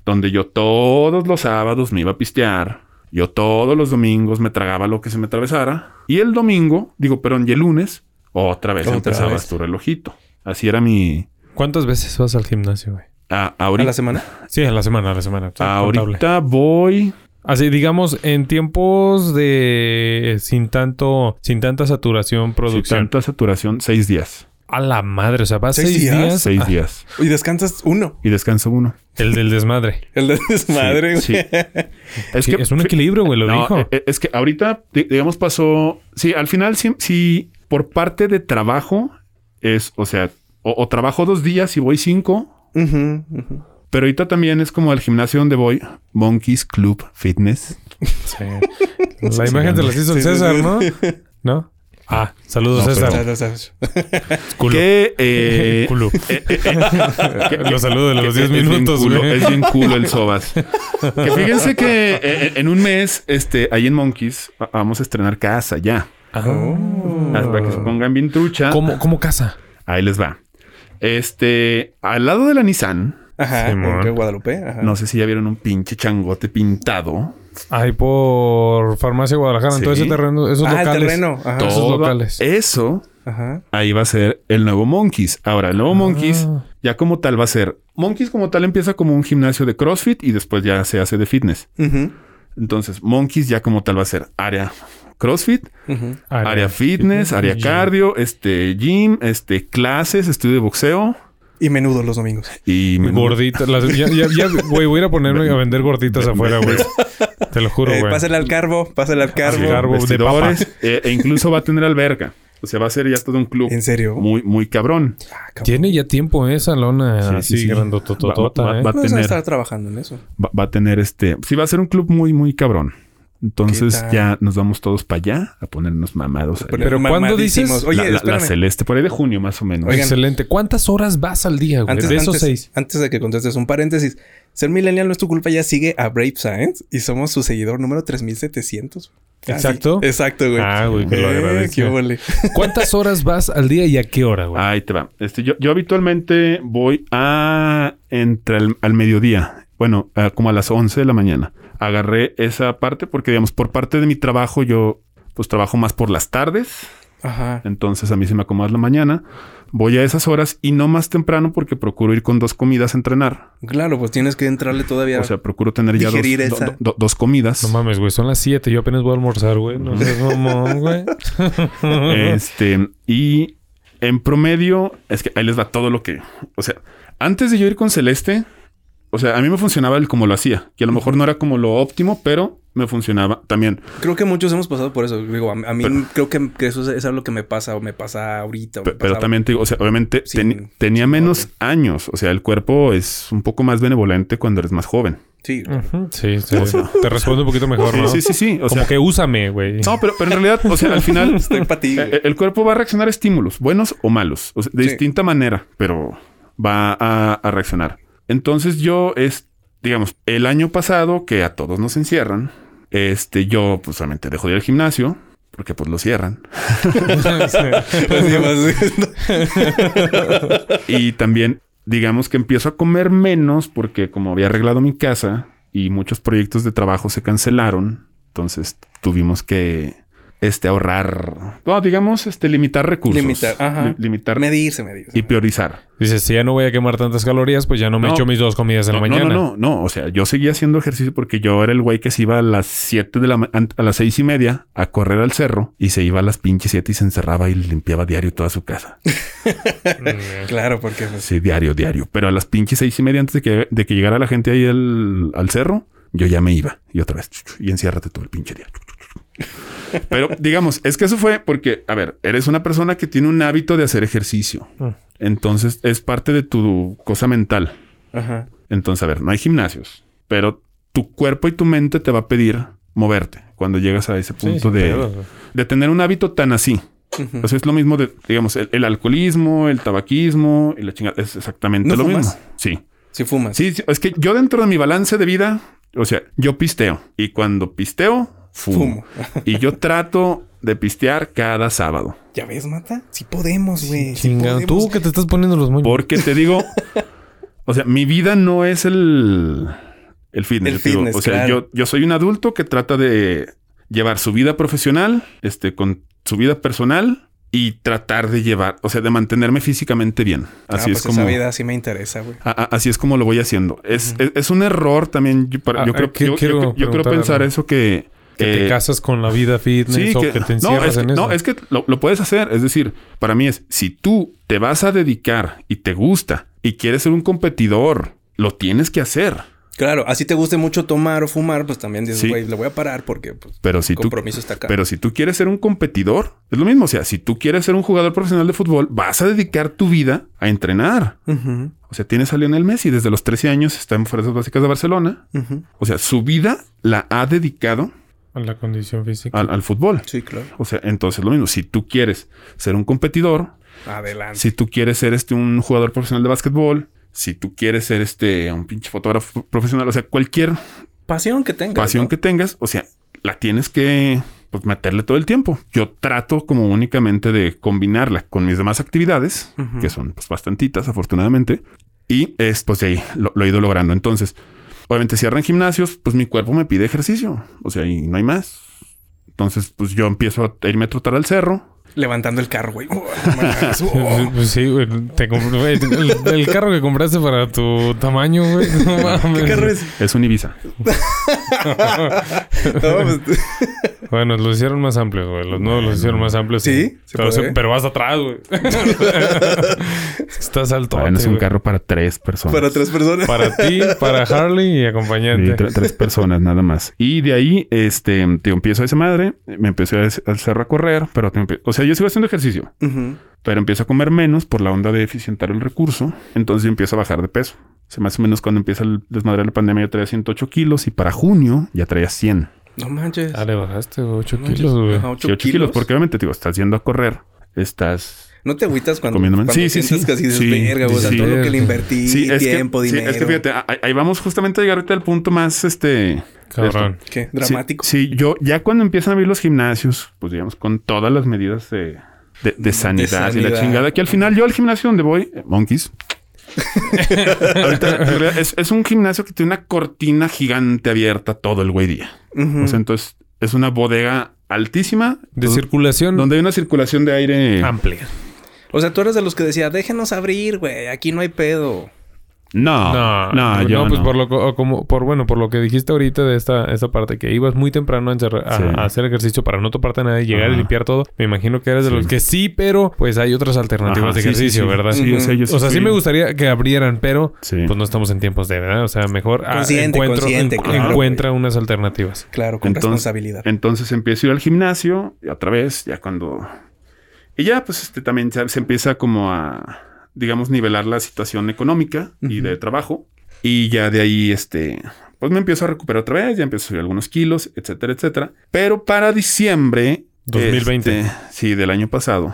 donde yo todos los sábados me iba a pistear. Yo todos los domingos me tragaba lo que se me atravesara. Y el domingo, digo, perdón, y el lunes, otra vez Otra empezabas vez. tu relojito. Así era mi... ¿Cuántas veces vas al gimnasio, güey? a- ¿A ahorita, la semana? Sí, a la semana, a la semana. sí, contable. ahorita voy... Así, digamos, en tiempos de sin tanto, sin tanta saturación, Sin producción. tanta saturación, seis días. A la madre, o sea, vas ¿Seis seis, días? días. Seis Ah, días. Y descansas uno. Y descanso uno. El del desmadre. *laughs* El de desmadre, Sí, güey. sí. Es Sí, es un equilibrio, güey, lo No, dijo. eh, eh, Es que ahorita, di- digamos, pasó. Sí, al final, sí, sí, por parte de trabajo es, o sea, o, o trabajo dos días y voy cinco. Pero ahorita también es como el gimnasio donde voy, Monkeys Club Fitness. Sí. *laughs* La imagen te la hizo el César. ¿no? *laughs* ¿No? Ah, saludos, No, pero- César. Sabes. *laughs* Culo. Que, eh, Culo. eh, eh, eh, Lo saludo de los que 10 es bien minutos, culo, güey. Es bien culo el Sobas. que fíjense que en un mes, este, ahí en Monkeys, va- vamos a estrenar casa ya. Ah. Para que se pongan bien trucha. ¿Cómo, ¿Cómo casa? Ahí les va. Este, al lado de la Nissan, Ajá. ¿en qué Guadalupe. Ajá. no sé si ya vieron un pinche changote pintado. Ahí por Farmacia Guadalajara, en todo Sí. ese terreno, esos Ah, el locales. terreno. Ajá. Todos Todo locales. Eso, Ajá. ahí va a ser el nuevo Monkeys. Ahora, el nuevo Monkeys, Ah. ya como tal va a ser. Monkeys como tal empieza como un gimnasio de CrossFit y después ya se hace de fitness. Entonces, Monkeys ya como tal va a ser área CrossFit, área, fitness, área gym. cardio, este gym, este clases, estudio de boxeo Y menudo los domingos. y. Gorditas. las- ya, ya, ya, güey, voy a ir a ponerme a vender gorditas afuera, güey. Te lo juro, Eh, güey. pásale al carbo, pásale al carbo. Sí, carbo. de eh, e incluso va a tener alberca. O sea, va a ser ya todo un club ¿En serio? muy, muy cabrón. Ah, cabrón. Tiene ya tiempo esa lona Sí, así sí, sí. grandototota, Va- va- ¿eh? va- a tener- estar trabajando en eso. Va, va a tener este. Sí, va a ser un club muy, muy cabrón. Entonces ya nos vamos todos para allá a ponernos mamados. allá. Pero ¿cuándo Mamadísimos. dices? Oye, la, la- la celeste, por ahí de junio más o menos. Oigan. Excelente. ¿Cuántas horas vas al día, güey? Antes, de esos antes- seis. antes de que contestes un paréntesis, ser millennial no es tu culpa, ya sigue a Brave Science y somos su seguidor número 3700. Casi. Exacto. Exacto, güey. Ah, güey, que lo Eh, agradezco. qué. *laughs* ¿Cuántas horas vas al día y a qué hora, güey? Ahí te va. Este, yo, yo habitualmente voy a entre el, al mediodía. Bueno, a como a las 11 de la mañana. Agarré esa parte porque, digamos, por parte de mi trabajo, yo pues trabajo más por las tardes. Ajá. Entonces a mí se me acomoda la mañana. Voy a esas horas y no más temprano porque procuro ir con dos comidas a entrenar. Claro, pues tienes que entrarle todavía. O sea, procuro tener ya dos, do- do- do- dos comidas. No mames, güey. Son las 7. Yo apenas voy a almorzar, güey. No seas mamón, güey. *laughs* Este, y en promedio, es que ahí les va todo lo que. O sea, antes de yo ir con Celeste, o sea, a mí me funcionaba el como lo hacía, que a lo mejor no era como lo óptimo, pero me funcionaba también. Creo que muchos hemos pasado por eso. Digo, a, a mí Pero- creo que, que eso es, eso es lo que me pasa o me pasa ahorita. o me Pero también te digo, o sea, obviamente Sin- teni- tenía menos orden. años. O sea, el cuerpo es un poco más benevolente cuando eres más joven. Sí. Ujú, Sí, sí. Te respondo un poquito mejor, ¿no? Sí, sí, sí. O Como sea, que úsame, güey. no, pero, pero en realidad, o sea, al final *laughs* Estoy para ti. güey. Eh, El cuerpo va a reaccionar a estímulos, buenos o malos, o sea, de Sí. distinta manera, pero va a, a reaccionar. Entonces yo es, digamos, el año pasado que a todos nos encierran, este, yo pues solamente dejo de ir al gimnasio porque pues lo cierran. *laughs* Así vas- y también digamos que empiezo a comer menos porque como había arreglado mi casa y muchos proyectos de trabajo se cancelaron, entonces tuvimos que este ahorrar, no, digamos, este limitar recursos, Limitar, ajá. Li- limitar medirse, medirse. y priorizar. Dices, si ya no voy a quemar tantas calorías, pues ya no me No. echo mis dos comidas en No, la no, mañana. no, no, no. O sea, yo seguía haciendo ejercicio porque yo era el güey que se iba a las 7 de la a las seis y media a correr al cerro y se iba a las pinches 7 y se encerraba y limpiaba diario toda su casa. *laughs* Claro, porque pues, Sí, diario, diario. Pero a las pinches seis y media antes de que, de que llegara la gente ahí al, al cerro, yo ya me iba. Y otra vez, y enciérrate todo el pinche día. Pero digamos, es que eso fue porque, a ver, eres una persona que tiene un hábito de hacer ejercicio. Mm. Entonces es parte de tu cosa mental. Ajá. Entonces, a ver, no hay gimnasios, pero tu cuerpo y tu mente te va a pedir moverte cuando llegas a ese Sí, punto de, de tener un hábito tan así. O sea, es lo mismo de, digamos, el, el alcoholismo, el tabaquismo y la chingada. Es exactamente ¿No lo fumas? mismo. Sí. Si fumas. Sí, sí, es que yo dentro de mi balance de vida, o sea, yo pisteo. Y cuando pisteo, fumo. Fumo. *laughs* y yo trato de pistear cada sábado. ¿Ya ves, Mata? Sí podemos, güey. Sí. Tú que te estás poniendo los moños. Porque te digo, *laughs* o sea, mi vida no es el, el fitness. El te digo. fitness, o sea, claro. yo, yo soy un adulto que trata de llevar su vida profesional, este, con su vida personal y tratar de llevar, o sea, de mantenerme físicamente bien. Ah, Así pues es como. esa vida sí me interesa, güey. así es como lo voy haciendo. Es, es, es un error también. Yo, para- Ah, yo creo, ah, que- yo- yo- quiero yo quiero preguntar pensar algo. eso que. Que te eh, casas con la vida fitness Sí, o que, que te no, encierras es que, en eso. no, es que lo, lo puedes hacer. Es decir, para mí es, si tú te vas a dedicar y te gusta y quieres ser un competidor, lo tienes que hacer. Claro, así te guste mucho tomar o fumar, pues también dices, Sí. güey, le voy a parar porque pues, Pero si el tú, compromiso está acá. pero si tú quieres ser un competidor, es lo mismo. O sea, si tú quieres ser un jugador profesional de fútbol, vas a dedicar tu vida a entrenar. O sea, tienes a Lionel Messi desde los 13 años, está en Fuerzas Básicas de Barcelona. O sea, su vida la ha dedicado A la condición física. al, al fútbol. Sí, claro. O sea, entonces lo mismo. Si tú quieres ser un competidor, Adelante. si tú quieres ser este un jugador profesional de básquetbol, si tú quieres ser este un pinche fotógrafo profesional, o sea, cualquier Pasión que tengas. pasión ¿no? que tengas, o sea, la tienes que pues, meterle todo el tiempo. Yo trato como únicamente de combinarla con mis demás actividades, que son pues bastantitas, afortunadamente, y es pues de ahí lo, lo he ido logrando. Entonces, obviamente cierran gimnasios, pues mi cuerpo me pide ejercicio, o sea, y no hay más. Entonces, pues yo empiezo a irme a trotar al cerro. Levantando el carro, güey. *laughs* Oh. Oh. Pues sí, güey. Te comp- güey, el, el carro que compraste para tu tamaño, güey. No mames. ¿Qué carro es? Es un Ibiza. *laughs* No, pues, Bueno, los hicieron más amplios, güey. Los nuevos los hicieron más amplios. Sí, se Pero, puede. se- pero vas atrás, güey. *laughs* Estás alto. Bueno, es un carro para tres personas. para tres personas. Para ti, para Harley y acompañante. tre- tres personas nada más. Y de ahí, este, tío, empiezo a esa madre, me empecé a al cerro a correr, pero, te o sea, yo sigo haciendo ejercicio, Ujú. pero empiezo a comer menos por la onda de eficientar el recurso. Entonces yo empiezo a bajar de peso. O sea, más o menos cuando empieza el desmadre de la pandemia yo traía 108 kilos y para junio ya traía 100. No manches. Ah, le bajaste 8 No kilos, güey. Ajá, ocho Sí, 8 kilos. porque obviamente, digo, estás yendo a correr, estás... ¿No te agüitas cuando, Comiendo cuando menos. Sí, sí, sientes sí. que así Sí, verga, güey, o sea, sí. todo lo que le invertí, Sí, es tiempo, que, sí, dinero. es que fíjate, ahí, ahí vamos justamente a llegar ahorita al punto más, este... Cabrón. ¿Qué? ¿Dramático? Sí, sí, yo ya cuando empiezan a abrir los gimnasios, pues digamos, con todas las medidas de, de- de sanidad, y la sanidad. chingada, que al final yo al gimnasio donde voy, eh, Monkeys. *laughs* Ahorita, es, es un gimnasio que tiene una cortina gigante abierta todo el güey día. O sea, entonces es una bodega altísima. De donde- circulación Donde hay una circulación de aire. amplia. O sea, tú eres de los que decía, déjenos abrir, güey, aquí no hay pedo. No, No, no, no, yo pues no. por lo co- como por bueno, por lo que dijiste ahorita de esta esta parte que ibas muy temprano a, encerrar- a- Sí. a hacer ejercicio para no toparte a nadie, llegar y Ajá. limpiar todo. Me imagino que eres de Sí. los que sí, pero pues hay otras alternativas Ajá, de ejercicio, sí. ¿verdad? Sí, o sea, yo O sea, sí me gustaría que abrieran, pero Sí. pues no estamos en tiempos de, ¿verdad? O sea, mejor ah, Consciente, encuentro, consciente, en- claro. encuentra unas alternativas. Claro, con Entonces- responsabilidad. Entonces empiezo a ir al gimnasio y otra vez, ya cuando... Y ya, pues, este también se, se empieza como a, digamos, nivelar la situación económica y Ujú. de trabajo. Y ya de ahí, este, pues me empiezo a recuperar otra vez, ya empiezo a subir algunos kilos, etcétera, etcétera. Pero para diciembre... 2020. este, sí, del año pasado.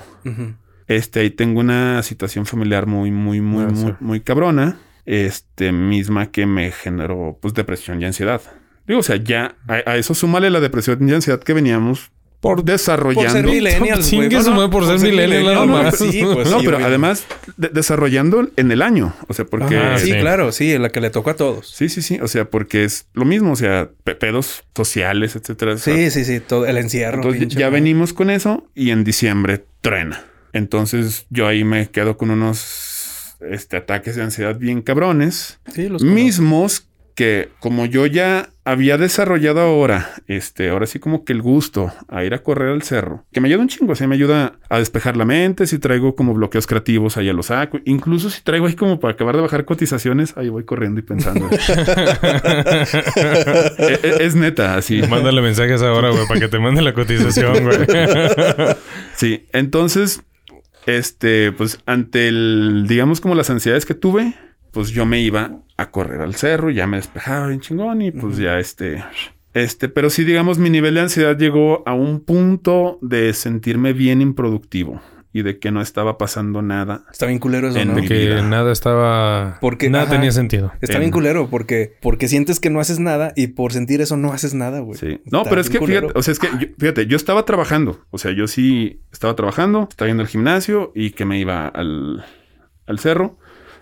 Este, ahí tengo una situación familiar muy, muy, muy, muy, muy cabrona. Este, misma que me generó, pues, depresión y ansiedad. Digo, o sea, ya a, a eso súmale la depresión y ansiedad que veníamos por desarrollando. Por ser millennials, güey. Madre por ser millennial, nada No, no. Sí, pues no, sí, pero además de- desarrollando en el año. O sea, porque. Ajá, Sí, sí. claro, sí, la que le tocó a todos. Sí, sí, sí. O sea, porque es lo mismo. O sea, pe- pedos sociales, etcétera. O sea, Sí, sí, sí, todo el encierro. Entonces pinche ya venimos con eso y en diciembre truena. Entonces yo ahí me quedo con unos este, ataques de ansiedad bien cabrones. Sí, los conozco. mismos que como yo ya había desarrollado ahora, este, ahora sí como que el gusto a ir a correr al cerro, que me ayuda un chingo, o sea, me ayuda a despejar la mente, si traigo como bloqueos creativos, ahí lo saco, incluso si traigo ahí como para acabar de bajar cotizaciones, ahí voy corriendo y pensando. *laughs* E- e- es, neta, así. Mándale mensajes ahora, güey, para que te mande la cotización, güey. *laughs* Sí, entonces, este, pues ante el, digamos como las ansiedades que tuve, pues yo me iba a correr al cerro, ya me despejaba bien chingón y pues ya este, Este, pero sí, digamos, mi nivel de ansiedad llegó a un punto de sentirme bien improductivo y de que no estaba pasando nada. Está bien culero eso, En ¿no? Que vida. nada estaba... Porque, nada ajá. tenía sentido. Está En- bien culero porque, porque sientes que no haces nada y por sentir eso no haces nada, güey. Sí. No, Está pero es que culero. fíjate, o sea, es que yo, fíjate, yo estaba trabajando. O sea, yo sí estaba trabajando, estaba yendo al gimnasio y que me iba al, al cerro.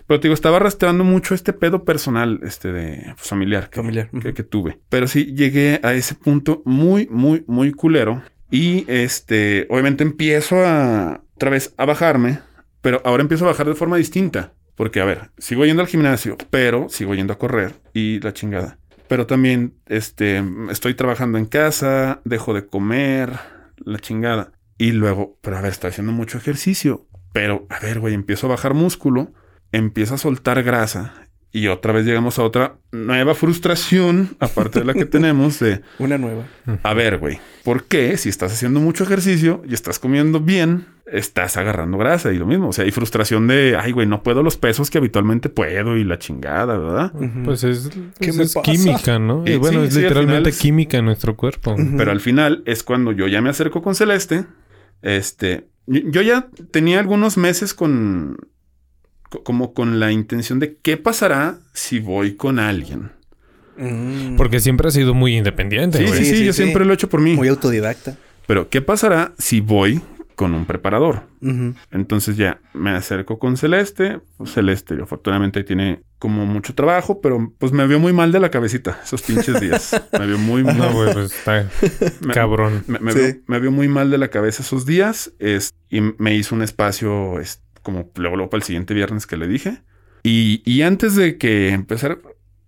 Pero te digo, estaba arrastrando mucho este pedo personal, este de pues, familiar, que, Familiar, que, tuve. Pero sí llegué a ese punto muy, muy, muy culero. Y este, obviamente empiezo a otra vez a bajarme, pero ahora empiezo a bajar de forma distinta. Porque, a ver, sigo yendo al gimnasio, pero sigo yendo a correr y la chingada. Pero también, este, estoy trabajando en casa, dejo de comer, la chingada. Y luego, pero a ver, estoy haciendo mucho ejercicio. Pero, a ver, güey, empiezo a bajar músculo, empiezo a soltar grasa. Y otra vez llegamos a otra nueva frustración, aparte de la que *laughs* tenemos, de, Una nueva. a ver, güey, ¿por qué si estás haciendo mucho ejercicio y estás comiendo bien, estás agarrando grasa? Y lo mismo, o sea, hay frustración de, ay, güey, no puedo los pesos que habitualmente puedo y la chingada, ¿verdad? Pues es, ¿Qué pues me es pasa? química, ¿no? Eh, y bueno, sí, es sí, literalmente es- química en nuestro cuerpo. Pero al final es cuando yo ya me acerco con Celeste. Este, yo ya tenía algunos meses con, co- como con la intención de qué pasará si voy con alguien. Mm. Porque siempre ha sido muy independiente, Sí, sí, sí, sí, yo sí. siempre lo he hecho por mí. Muy autodidacta. Pero ¿qué pasará si voy con un preparador? Entonces ya me acerco con Celeste. Pues Celeste, afortunadamente tiene como mucho trabajo, pero pues me vio muy mal de la cabecita esos pinches días. Me vio muy *laughs* mal. No, güey, pues está *laughs* Me- cabrón. Me, me Sí. vio, me vio muy mal de la cabeza esos días es, y me hizo un espacio es, como luego, luego para el siguiente viernes que le dije. Y, y antes de que empezara,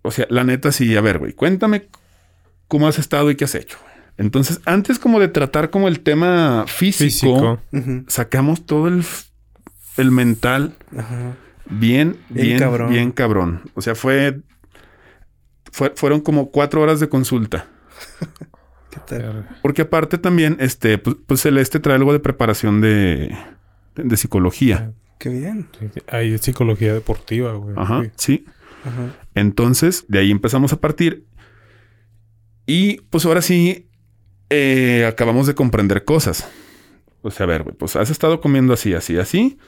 o sea, la neta sí, a ver, güey, cuéntame cómo has estado y qué has hecho. Entonces, antes como de tratar como el tema físico, sacamos todo el, el mental Ajá. bien, Bien bien, cabrón. bien cabrón. O sea, fue, fue- fueron como cuatro horas de consulta. *laughs* ¿Qué tal? Porque aparte también, este, pues, pues Celeste trae algo de preparación de, de psicología. Qué bien. Hay psicología deportiva, güey. Ajá, Sí. sí. Ajá. Entonces, de ahí empezamos a partir. Y pues ahora sí, eh, acabamos de comprender cosas. O sea, a ver, güey, pues has estado comiendo así, así, así.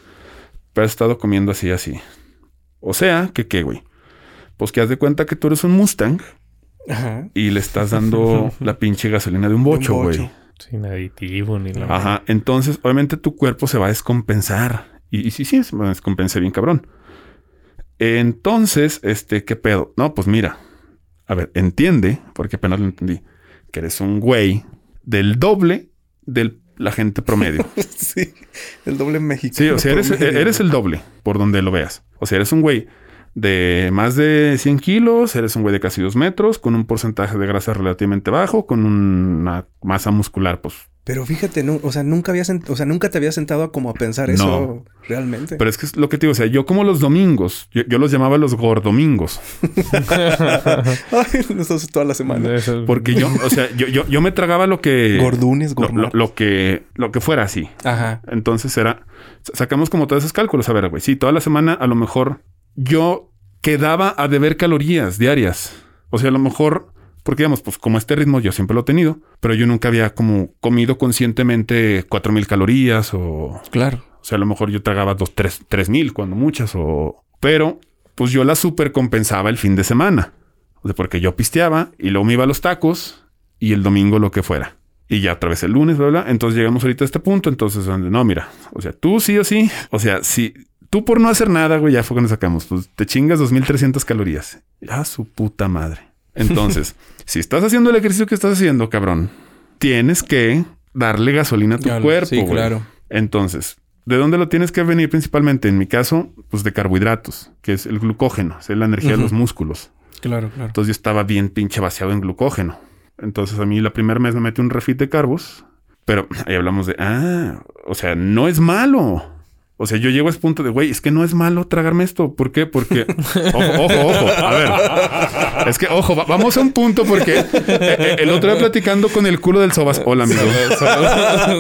Pero has estado comiendo así, así. O sea, que qué, güey. Pues que haz de cuenta que tú eres un Mustang Ajá. y le estás dando *laughs* la pinche gasolina de un bocho, güey. Sin aditivo ni nada. Ajá. Entonces, obviamente tu cuerpo se va a descompensar. Y, y sí, sí, a descompensar bien cabrón. Entonces, este, ¿qué pedo? No, pues mira. A ver, entiende, porque apenas lo entendí, que eres un güey del doble de la gente promedio. *laughs* sí. El doble México. Sí, o sea, eres, eres el doble, por donde lo veas. O sea, eres un güey de más de 100 kilos, eres un güey de casi 2 metros, con un porcentaje de grasa relativamente bajo, con una masa muscular, pues Pero fíjate, no, o sea, nunca había sent- o sea, nunca te había sentado a como a pensar eso No. realmente. Pero es que es lo que te digo, o sea, yo como los domingos, yo, yo los llamaba los gordomingos, *laughs* Ay, nosotros toda la semana. Porque yo, o sea, yo, yo, yo me tragaba lo que... Gordunes, lo, lo- lo que, lo que fuera así. Ajá. Entonces era, sa- sacamos como todos esos cálculos. A ver, güey, sí, toda la semana a lo mejor yo quedaba a deber calorías diarias. O sea, a lo mejor, porque digamos, pues como este ritmo yo siempre lo he tenido, pero yo nunca había como comido conscientemente cuatro mil calorías o... Claro. O sea, a lo mejor yo tragaba dos, tres, tres mil cuando muchas o... Pero pues yo la super compensaba el fin de semana. O sea, porque yo pisteaba y luego me iba a los tacos y el domingo lo que fuera. Y ya otra vez el lunes, bla, bla. Entonces llegamos ahorita a este punto. Entonces, no, mira, o sea, tú sí o sí. O sea, si tú por no hacer nada, güey, ya fue cuando sacamos, pues te chingas 2300 calorías. Ya su puta madre. Entonces, *laughs* si estás haciendo el ejercicio que estás haciendo, cabrón, tienes que darle gasolina a tu Ya cuerpo. sí, güey. claro. Entonces, ¿de dónde lo tienes que venir principalmente? En mi caso, pues de carbohidratos, que es el glucógeno, es la energía de los músculos. Claro, claro. Entonces yo estaba bien pinche vaciado en glucógeno. Entonces a mí la primer mes me metí un refit de carbos, pero ahí hablamos de, ah, o sea, no es malo. O sea, yo llego a ese punto de, güey, es que no es malo tragarme esto. ¿Por qué? Porque, ojo, ojo, ojo. A ver, es que, ojo, va- vamos a un punto porque eh, eh, el otro día platicando con el culo del sobas. Hola, amigo.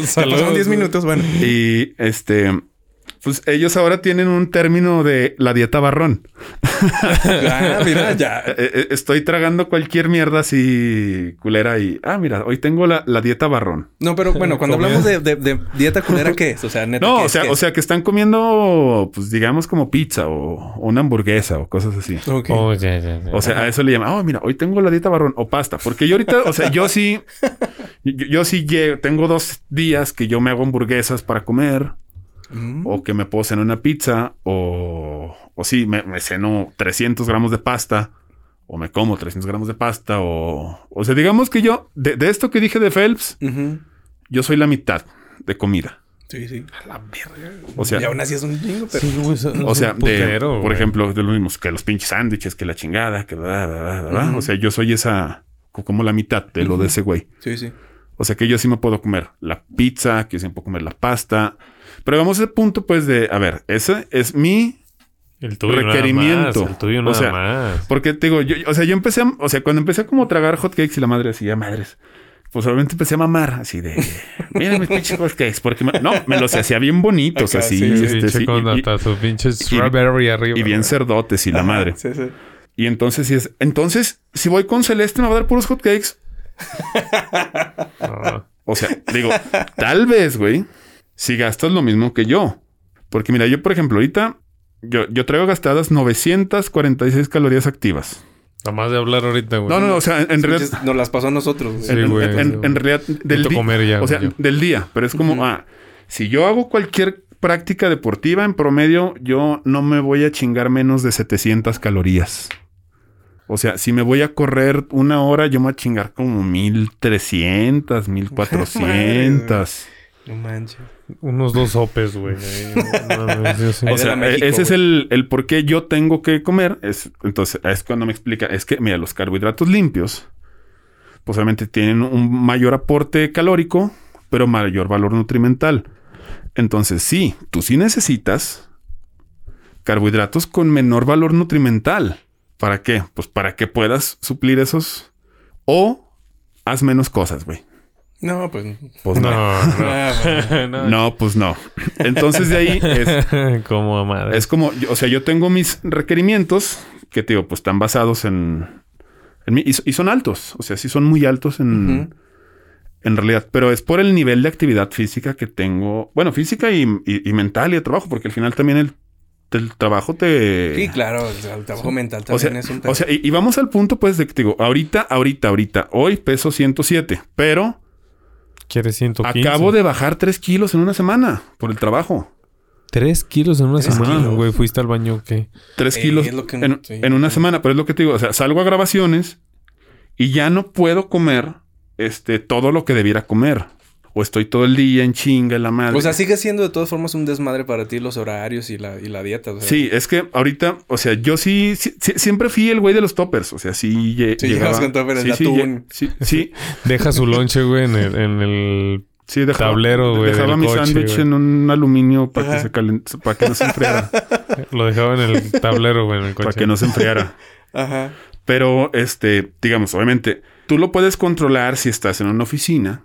Pasaron 10 minutos, bueno. Y este, Pues ellos ahora tienen un término de la dieta barrón. *laughs* Ah, mira, ya. *laughs* Eh, eh, Estoy tragando cualquier mierda así culera y... Ah, mira, hoy tengo la, la dieta barrón. No, pero bueno, cuando hablamos de, de- de dieta culera, ¿qué es? O sea, neta. No, ¿qué o es? sea, ¿Qué o sea que están comiendo, pues digamos como pizza o, una hamburguesa o cosas así. Ok. Oh, ya. O sea, a eso le llaman, oh, mira, hoy tengo la dieta barrón o pasta. Porque yo ahorita, o sea, yo sí, *laughs* yo, yo sí llego, tengo dos días que yo me hago hamburguesas para comer Mm. o que me puedo cenar una pizza o, o sí, me, me ceno 300 gramos de pasta o me como 300 gramos de pasta o, o sea, digamos que yo, de, de esto que dije de Phelps, yo soy la mitad de comida. Sí, sí. A la verga. O sea, y aún así es un chingo, pero. Sí, güey, O sea, de, por ejemplo, de lo mismo que los pinches sándwiches, que la chingada, que bla, bla, bla. Ujú. O sea, yo soy esa, co- como la mitad de lo de ese güey. Sí, sí. O sea, que yo sí me puedo comer la pizza, que yo sí me puedo comer la pasta. Pero vamos a ese punto, pues, de, a ver, ese es mi... El tuyo requerimiento. Nada más, el tuyo O nada sea, más. Porque te digo, yo, o sea, yo empecé, a- o sea, cuando empecé a como tragar hotcakes y la madre decía, madres, pues obviamente empecé a mamar así de, miren mis pinches hotcakes, porque me- no, me los hacía bien bonitos, así, sí, sí, este, sí, con y- y- hasta su pinche strawberry arriba. y bien cerdotes y la madre. Sí, sí. Y entonces si es, entonces si voy con Celeste me va a dar puros hotcakes. *laughs* O sea, digo, tal vez, güey, si gastas lo mismo que yo. Porque mira, yo por ejemplo, ahorita yo, yo traigo gastadas 946 calorías activas. Nada más de hablar ahorita, güey. No, no, no, o sea, en, en realidad Nos las pasó a nosotros. güey. Sí, en, güey. en- en realidad del Necesito día, comer ya, o sea, güey, yo. del día, pero es como, ah, si yo hago cualquier práctica deportiva en promedio, yo no me voy a chingar menos de 700 calorías. O sea, si me voy a correr una hora, yo me voy a chingar como 1300, 1400. No manches. Unos dos sopes, güey. no sí. O sea, México, ese es el, el por qué yo tengo que comer. Es, entonces, es cuando me explica. Es que, mira, los carbohidratos limpios, pues obviamente tienen un mayor aporte calórico, pero mayor valor nutrimental. Entonces, sí, tú sí necesitas carbohidratos con menor valor nutrimental. ¿Para qué? Pues para que puedas suplir esos. O haz menos cosas, güey. No, pues. Pues no. No, Ah, *laughs* no. No, pues no. Entonces de ahí es, *laughs* Como madre. Es como, yo- o sea, yo tengo mis requerimientos que, te digo, pues están basados en, en mí y, y son altos. O sea, sí son muy altos en, en realidad, pero es por el nivel de actividad física que tengo. Bueno, física y, y- y mental y de trabajo, porque al final también el, el trabajo te... Sí, claro. el trabajo mental O sea, también es un o sea, y, y vamos al punto, pues, de que te digo, ahorita, ahorita, ahorita, hoy peso 107, pero ¿Quieres 115? acabo de bajar 3 kilos en una semana por el trabajo. Tres kilos en una Tres semana, kilos. güey. Fuiste al baño, ¿qué? 3 Eh, kilos es lo que- en, sí. en una semana, pero es lo que te digo, o sea, salgo a grabaciones y ya no puedo comer este todo lo que debiera comer. O estoy todo el día en chinga en la madre. O sea, sigue siendo de todas formas un desmadre para ti los horarios y la, y la dieta. o sea. Sí, es que ahorita, o sea, yo sí, sí- sí- siempre fui el güey de los toppers. O sea, sí, Sí, llegaba. llegabas con toppers sí, sí, atún. sí, sí, *laughs* Deja su lonche, güey, en el, en el... sí, dejaba, Tablero, güey, Dejaba mi sándwich en un aluminio para que se calent- para que no se enfriara. *laughs* Lo dejaba en el tablero, güey, en el coche. para que no se enfriara. *laughs* Ajá. Pero, este, digamos, obviamente, tú lo puedes controlar si estás en una oficina,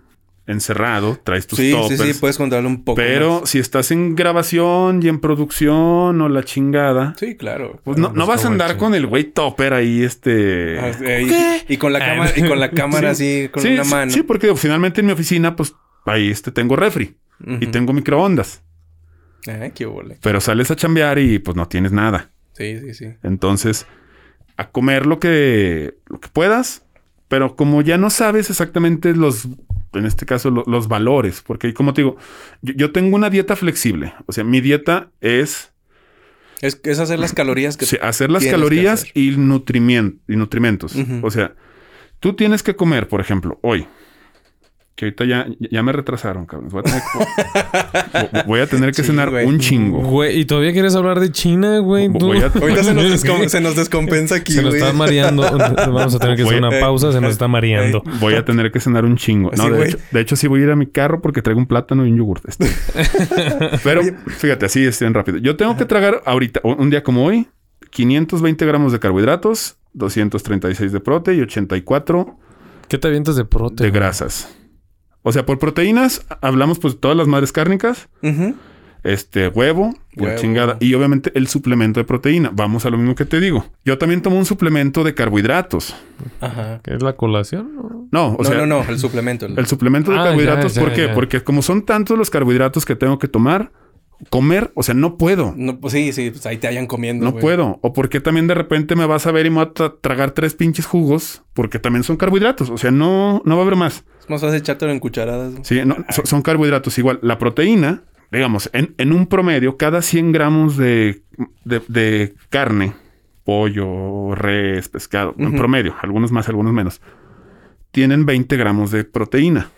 encerrado, traes tus Sí, toppers. sí, sí, puedes contarle un poco. Pero más. si estás en grabación y en producción o la chingada, Sí, claro. pues no, Ah, no pues vas a andar con el güey topper ahí, este... Ah, eh, y- ¿Qué? Y, con la cámara, y con la *laughs* cámara así, con sí, una sí, mano. Sí, porque finalmente en mi oficina, pues ahí este, tengo refri y tengo microondas. Ah, qué huele. Pero sales a chambear y pues no tienes nada. Sí, sí, sí. Entonces, a comer lo que, lo que puedas, pero como ya no sabes exactamente los, en este caso, lo- los valores, porque como te digo, yo, yo tengo una dieta flexible. O sea, mi dieta es Es, es hacer las calorías que... sí, hacer las calorías hacer. y, nutrimien- y nutrimentos. O sea, tú tienes que comer, por ejemplo, hoy. Que ahorita ya, ya me retrasaron, cabrón. Voy a tener que, *laughs* voy a tener que Sí, cenar güey. un chingo. Güey, ¿y todavía quieres hablar de China, güey? Voy Tú- a- Ahorita se nos, descom- se nos descompensa aquí, Se nos güey. está mareando. *laughs* Vamos a tener que hacer una pausa. Se nos está mareando. Voy a tener que cenar un chingo. No, Sí, de, güey. hecho, de hecho, sí voy a ir a mi carro porque traigo un plátano y un yogur. Este. *laughs* Pero fíjate, así es bien rápido. Yo tengo que tragar ahorita, un día como hoy, 520 gramos de carbohidratos, 236 de prote y 84 ¿Qué te avientas de prote? de güey? grasas. O sea, por proteínas hablamos pues de todas las madres cárnicas. Este huevo, Huevo. chingada. Y obviamente el suplemento de proteína. Vamos a lo mismo que te digo. Yo también tomo un suplemento de carbohidratos. Ajá. ¿Qué es la colación? ¿no? No, o no, sea, no, no, el suplemento. el- el suplemento de Ah, carbohidratos. ya, ¿Por ya, qué? ya. Porque como son tantos los carbohidratos que tengo que tomar, comer, o sea, no puedo. No, pues sí, sí, pues ahí te hayan comiendo. No puedo. O porque también de repente me vas a ver y me voy a tra- tragar tres pinches jugos porque también son carbohidratos. O sea, no, no va a haber más. Es más fácil echártelo en cucharadas. güey. Sí, no, so- son carbohidratos. Igual, la proteína, digamos, en, en un promedio, cada 100 gramos de, de- de carne, pollo, res, pescado, en promedio, algunos más, algunos menos, tienen 20 gramos de proteína.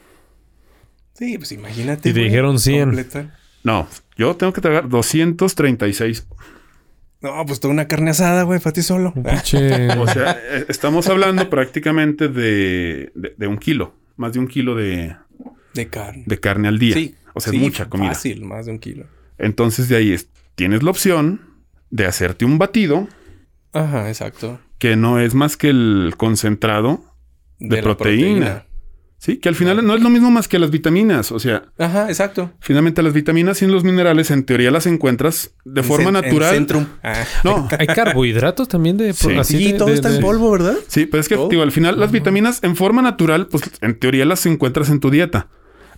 Sí, pues imagínate. Y te dijeron 100. completa. No, yo tengo que tragar 236. No, pues toda una carne asada, güey, para ti solo. Pinche- O sea, eh, estamos hablando prácticamente de, de- de un kilo, más de un kilo de, De carne. de carne al día. Sí. O sea, sí, es mucha comida. Fácil, más de un kilo. Entonces de ahí es, tienes la opción de hacerte un batido Ajá, exacto. que no es más que el concentrado, De la proteína. Sí, que al final no es lo mismo más que las vitaminas. O sea, Ajá, exacto. finalmente las vitaminas y los minerales en teoría las encuentras de En forma en natural. Centrum. Ah. No, *laughs* Hay carbohidratos también de... Sí. así Sí, de- todo de- está en de- polvo, ¿verdad? Sí, pero es que digo, al final las vitaminas en forma natural, pues en teoría las encuentras en tu dieta.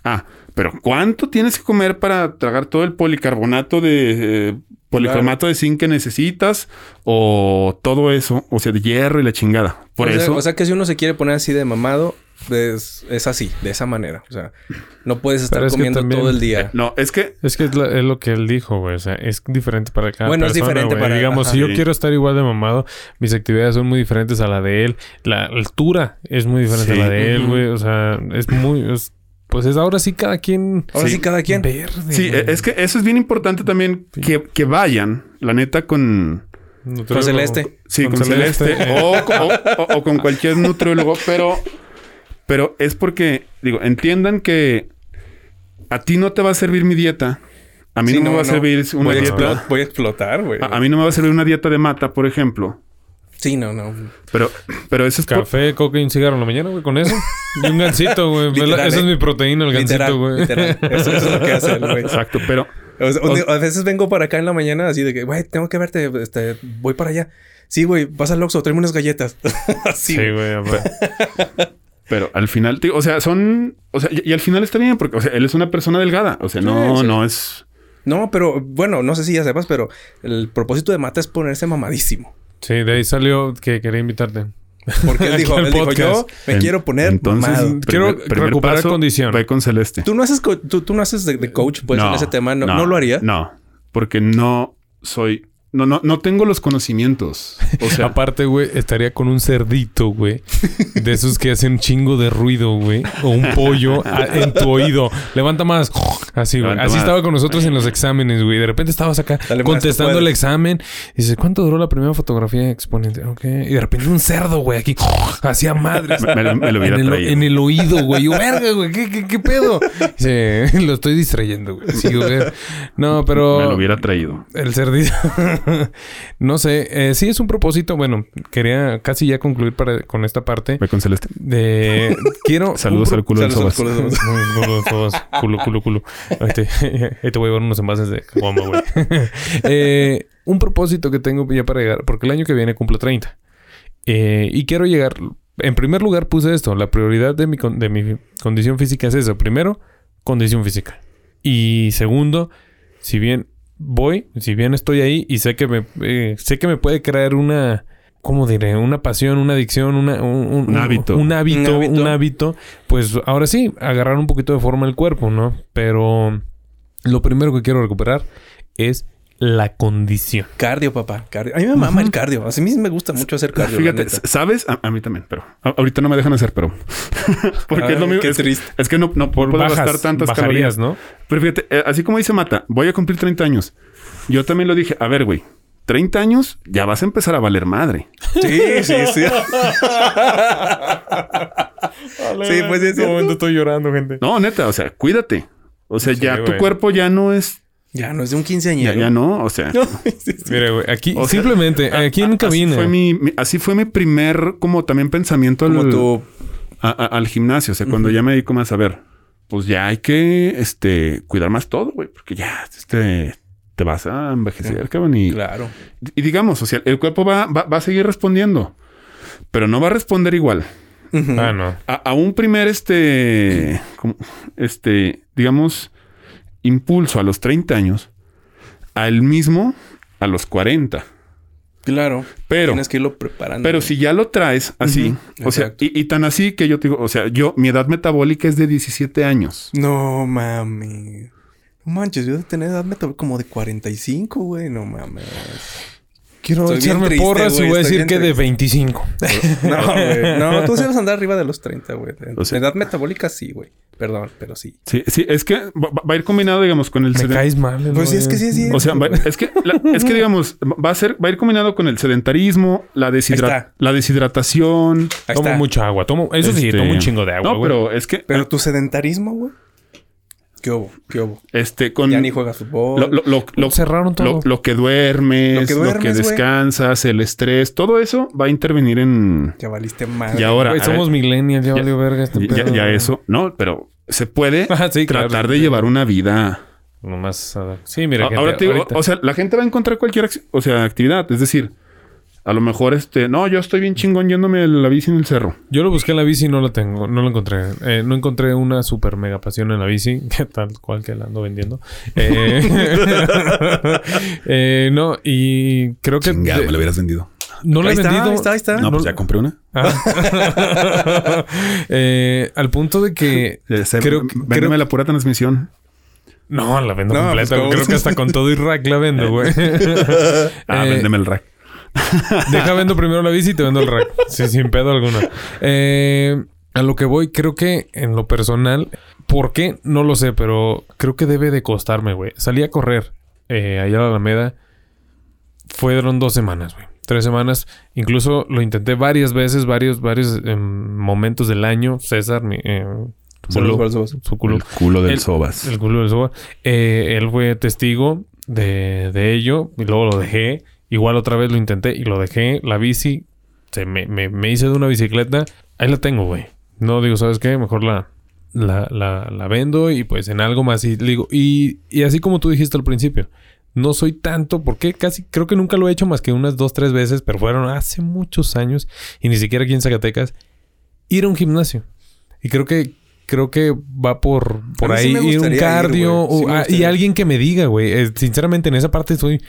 Ah, pero ¿cuánto tienes que comer para tragar todo el policarbonato de eh, policromato de zinc que necesitas o todo eso, o sea, de hierro y la chingada? Por o sea- eso o sea que si uno se quiere poner así de mamado, es, es así, de esa manera. O sea, no puedes estar es comiendo también- todo el día. no, es que Es que es, la- es lo que él dijo, güey. O sea, es diferente para cada Bueno, es persona, diferente güey. para- Digamos, ajá. si yo Sí. quiero estar igual de mamado, mis actividades son muy diferentes a la de él. La altura es muy diferente Sí. a la de él, güey. O sea, es muy... es- pues es ahora sí cada quien... Ahora sí, Sí. cada quien. Verde, sí, güey. es que eso es bien importante también que, que vayan, la neta, con Nutriólogo. Con Celeste. Sí, con, Con Celeste. Celeste. o, o- o- o con cualquier nutriólogo, pero, pero es porque, digo, entiendan que a ti no te va a servir mi dieta. A mí Sí, no, me no, va a servir una voy, a dieta. explot- voy a explotar, güey. A, a mí no me va a servir una dieta de mata, por ejemplo. Sí, no, no. Pero, pero eso es por- Café, coca y un cigarro en la mañana, güey, con eso. Y un gansito, güey. *laughs* Esa es ¿eh? mi proteína, el gansito, güey. literal. Eso, eso es lo que hace el güey. Exacto, pero O a veces vengo para acá en la mañana así de que, güey, tengo que verte, este, voy para allá. Sí, güey, vas al Oxxo, tráeme unas galletas. *laughs* así, Sí, güey. *laughs* Pero al final, digo, o sea, son, o sea, y, y al final está bien porque, o sea, él es una persona delgada, o sea, no, Sí, sí. no es, No, pero bueno, no sé si ya sepas, pero el propósito de Mata es ponerse mamadísimo. Sí, de ahí salió que quería invitarte. Porque él *laughs* dijo, él dijo, yo me En- quiero poner entonces, mamado. Quiero recuperar condición. Ve con Celeste. Tú no haces, co- tú, tú no haces de, de coach, pues, en ese tema. ¿No, no, lo haría? No, porque no soy, no, no, no tengo los conocimientos. O sea, *laughs* Aparte, güey, estaría con un cerdito, güey. De esos que hacen un chingo de ruido, güey. O un pollo a- en tu oído. Levanta más. Así, güey. Así más. estaba con nosotros en los exámenes, güey. De repente estabas acá Dale contestando el examen. Y dices, ¿cuánto duró la primera fotografía exponente? Ok. Y de repente un cerdo, güey, aquí. Hacía madres. me, me lo- me lo hubiera en, el, traído. en el oído, güey. Yo, verga, güey. ¿Qué, qué, qué pedo? Dice, *laughs* lo estoy distrayendo, güey. Sí, güey. No, pero... Me lo hubiera traído. El cerdito. *laughs* no sé. eh, sí es un propósito. Bueno, quería casi ya concluir para, con esta parte. Ve con Celeste. De... *laughs* Quiero... Saludos al culo Saludos Sobas. al culo del Sobas. Culo, culo, culo, culo. Ahí te, *laughs* ahí te voy a llevar unos envases de güey. Eh, un propósito que tengo ya para llegar. Porque el año que viene cumplo 30. Eh, y quiero llegar... En primer lugar puse esto. La prioridad de mi, con- de mi condición física es eso. Primero, condición física. Y segundo, si bien voy, si bien estoy ahí y sé que me, eh, sé que me puede crear una, ¿cómo diré? Una pasión, una adicción, una, un, un- Un hábito. Un hábito, Un hábito. un hábito. Pues ahora sí, agarrar un poquito de forma el cuerpo, ¿no? Pero lo primero que quiero recuperar es la condición. Cardio, papá. Cardio. A mí me mama el cardio. A mí me gusta mucho hacer cardio. Fíjate. ¿sabes? A, a mí también, pero a- ahorita no me dejan hacer, pero... *laughs* Porque Ay, es lo mismo. qué Es, triste. es que no, no puedo gastar tantas bajarías, calorías. ¿no? Pero fíjate, eh, así como dice Mata, voy a cumplir 30 años. Yo también lo dije. A ver, güey. 30 años, ya vas a empezar a valer madre. Sí, sí, sí. *laughs* Sí, pues, En este momento estoy llorando, gente. No, neta, o sea, cuídate. O sea, Sí, ya tu cuerpo ya no es... Ya no es de un Ya, quinceañero. ya no, o sea... *laughs* No, sí, sí. Mira, güey, aquí O sea, simplemente, aquí en Así cabina. fue, mi, mi- así fue mi primer, como también pensamiento al, tu... a- a- al gimnasio. O sea, cuando ya me dedico más a ver, pues ya hay que este, cuidar más todo, güey, porque ya este, te vas a envejecer, cabrón. Y, Claro. y digamos, o sea, el cuerpo va, va, va a seguir respondiendo, pero no va a responder igual. Ujú. Ah, no. A, a un primer, este, como- este, digamos, impulso a los 30 años, al mismo a los 40. Claro. Pero, Tienes que irlo preparando. pero si ya lo traes así, o sea, y, y tan así que yo te digo, o sea, yo, mi edad metabólica es de 17 años. No mami. No manches, yo de tener edad metabólica como de 45, güey. No mames. Quiero Estoy echarme triste, porras y voy a decir que de triste. 25. *laughs* No, güey. No, tú sí *laughs* vas a andar arriba de los 30, güey. O sea- edad metabólica sí, güey. Perdón, pero sí. Sí, sí, es que va, va a ir combinado, digamos, con el Me caes mal. Pues sí, es que sí, sí. O sea, va- es que, la- es que digamos, va a ser, va a ir combinado con el sedentarismo, la, deshidra- la deshidratación. Ahí Tomo está. mucha agua. Tomo, eso sí, este, tomo un chingo de agua. No, güey. pero es que, Pero tu sedentarismo, güey. ¿Qué hubo? ¿Qué hubo? este, con Ya ni juegas fútbol. lo, lo, lo, lo- cerraron todo. lo- lo que duermes, Lo que que, duermes, güey. descansas, el estrés, todo eso va a intervenir en. Ya valiste mal. Y ahora, somos millennials, ya, valió verga este ya, pedo. ya eso, no, pero se puede *laughs* claro. tratar de llevar una vida. Nomás. ah, sí, mira, gente, Ahora te digo, ahorita- o sea, la gente va a encontrar cualquier o sea, actividad. Es decir, a lo mejor este, no, yo estoy bien chingón yéndome la bici en el cerro. Yo lo busqué en la bici y no la tengo, no la encontré. Eh, no encontré una super mega pasión en la bici, *laughs* que tal cual que la ando vendiendo. Eh, *laughs* eh, no, y creo que Chingado, me lo hubieras vendido. no la he está, vendido. ahí está, ahí está. No, pues ya compré una. Ah. *laughs* Eh, al punto de que se- creo, que- véndeme creo- la pura transmisión. no la vendo No, completa. pues, creo que hasta con todo y rack la vendo, güey. Ah, Eh, véndeme el rack. *laughs* Deja vendo primero la bici y te vendo el rack. Sí, sin pedo alguno. Eh, a lo que voy, creo que en lo personal, ¿por qué? No lo sé, pero creo que debe de costarme, güey. Salí a correr eh, allá a la Alameda. Fueron dos semanas, güey. Tres semanas. Incluso lo intenté varias veces, varios, varios em, momentos del año. César, mi, eh, culo- su culo. El culo del El- Sobas. El culo del Soba. Eh, él fue testigo de, de ello y luego lo dejé. Igual otra vez lo intenté y lo dejé. La bici, se me, me, me hice de una bicicleta. Ahí la tengo, güey. No digo, ¿sabes qué? Mejor la, la, la, la vendo y pues en algo más. Y, digo, y, y así como tú dijiste al principio. No soy tanto, porque casi creo que nunca lo he hecho más que unas dos, tres veces, pero fueron hace muchos años y ni siquiera aquí en Zacatecas. Ir a un gimnasio. Y creo que creo que va por, por sí ahí ir un ir, cardio. Sí o- y alguien que me diga, güey. Eh, sinceramente, en esa parte estoy.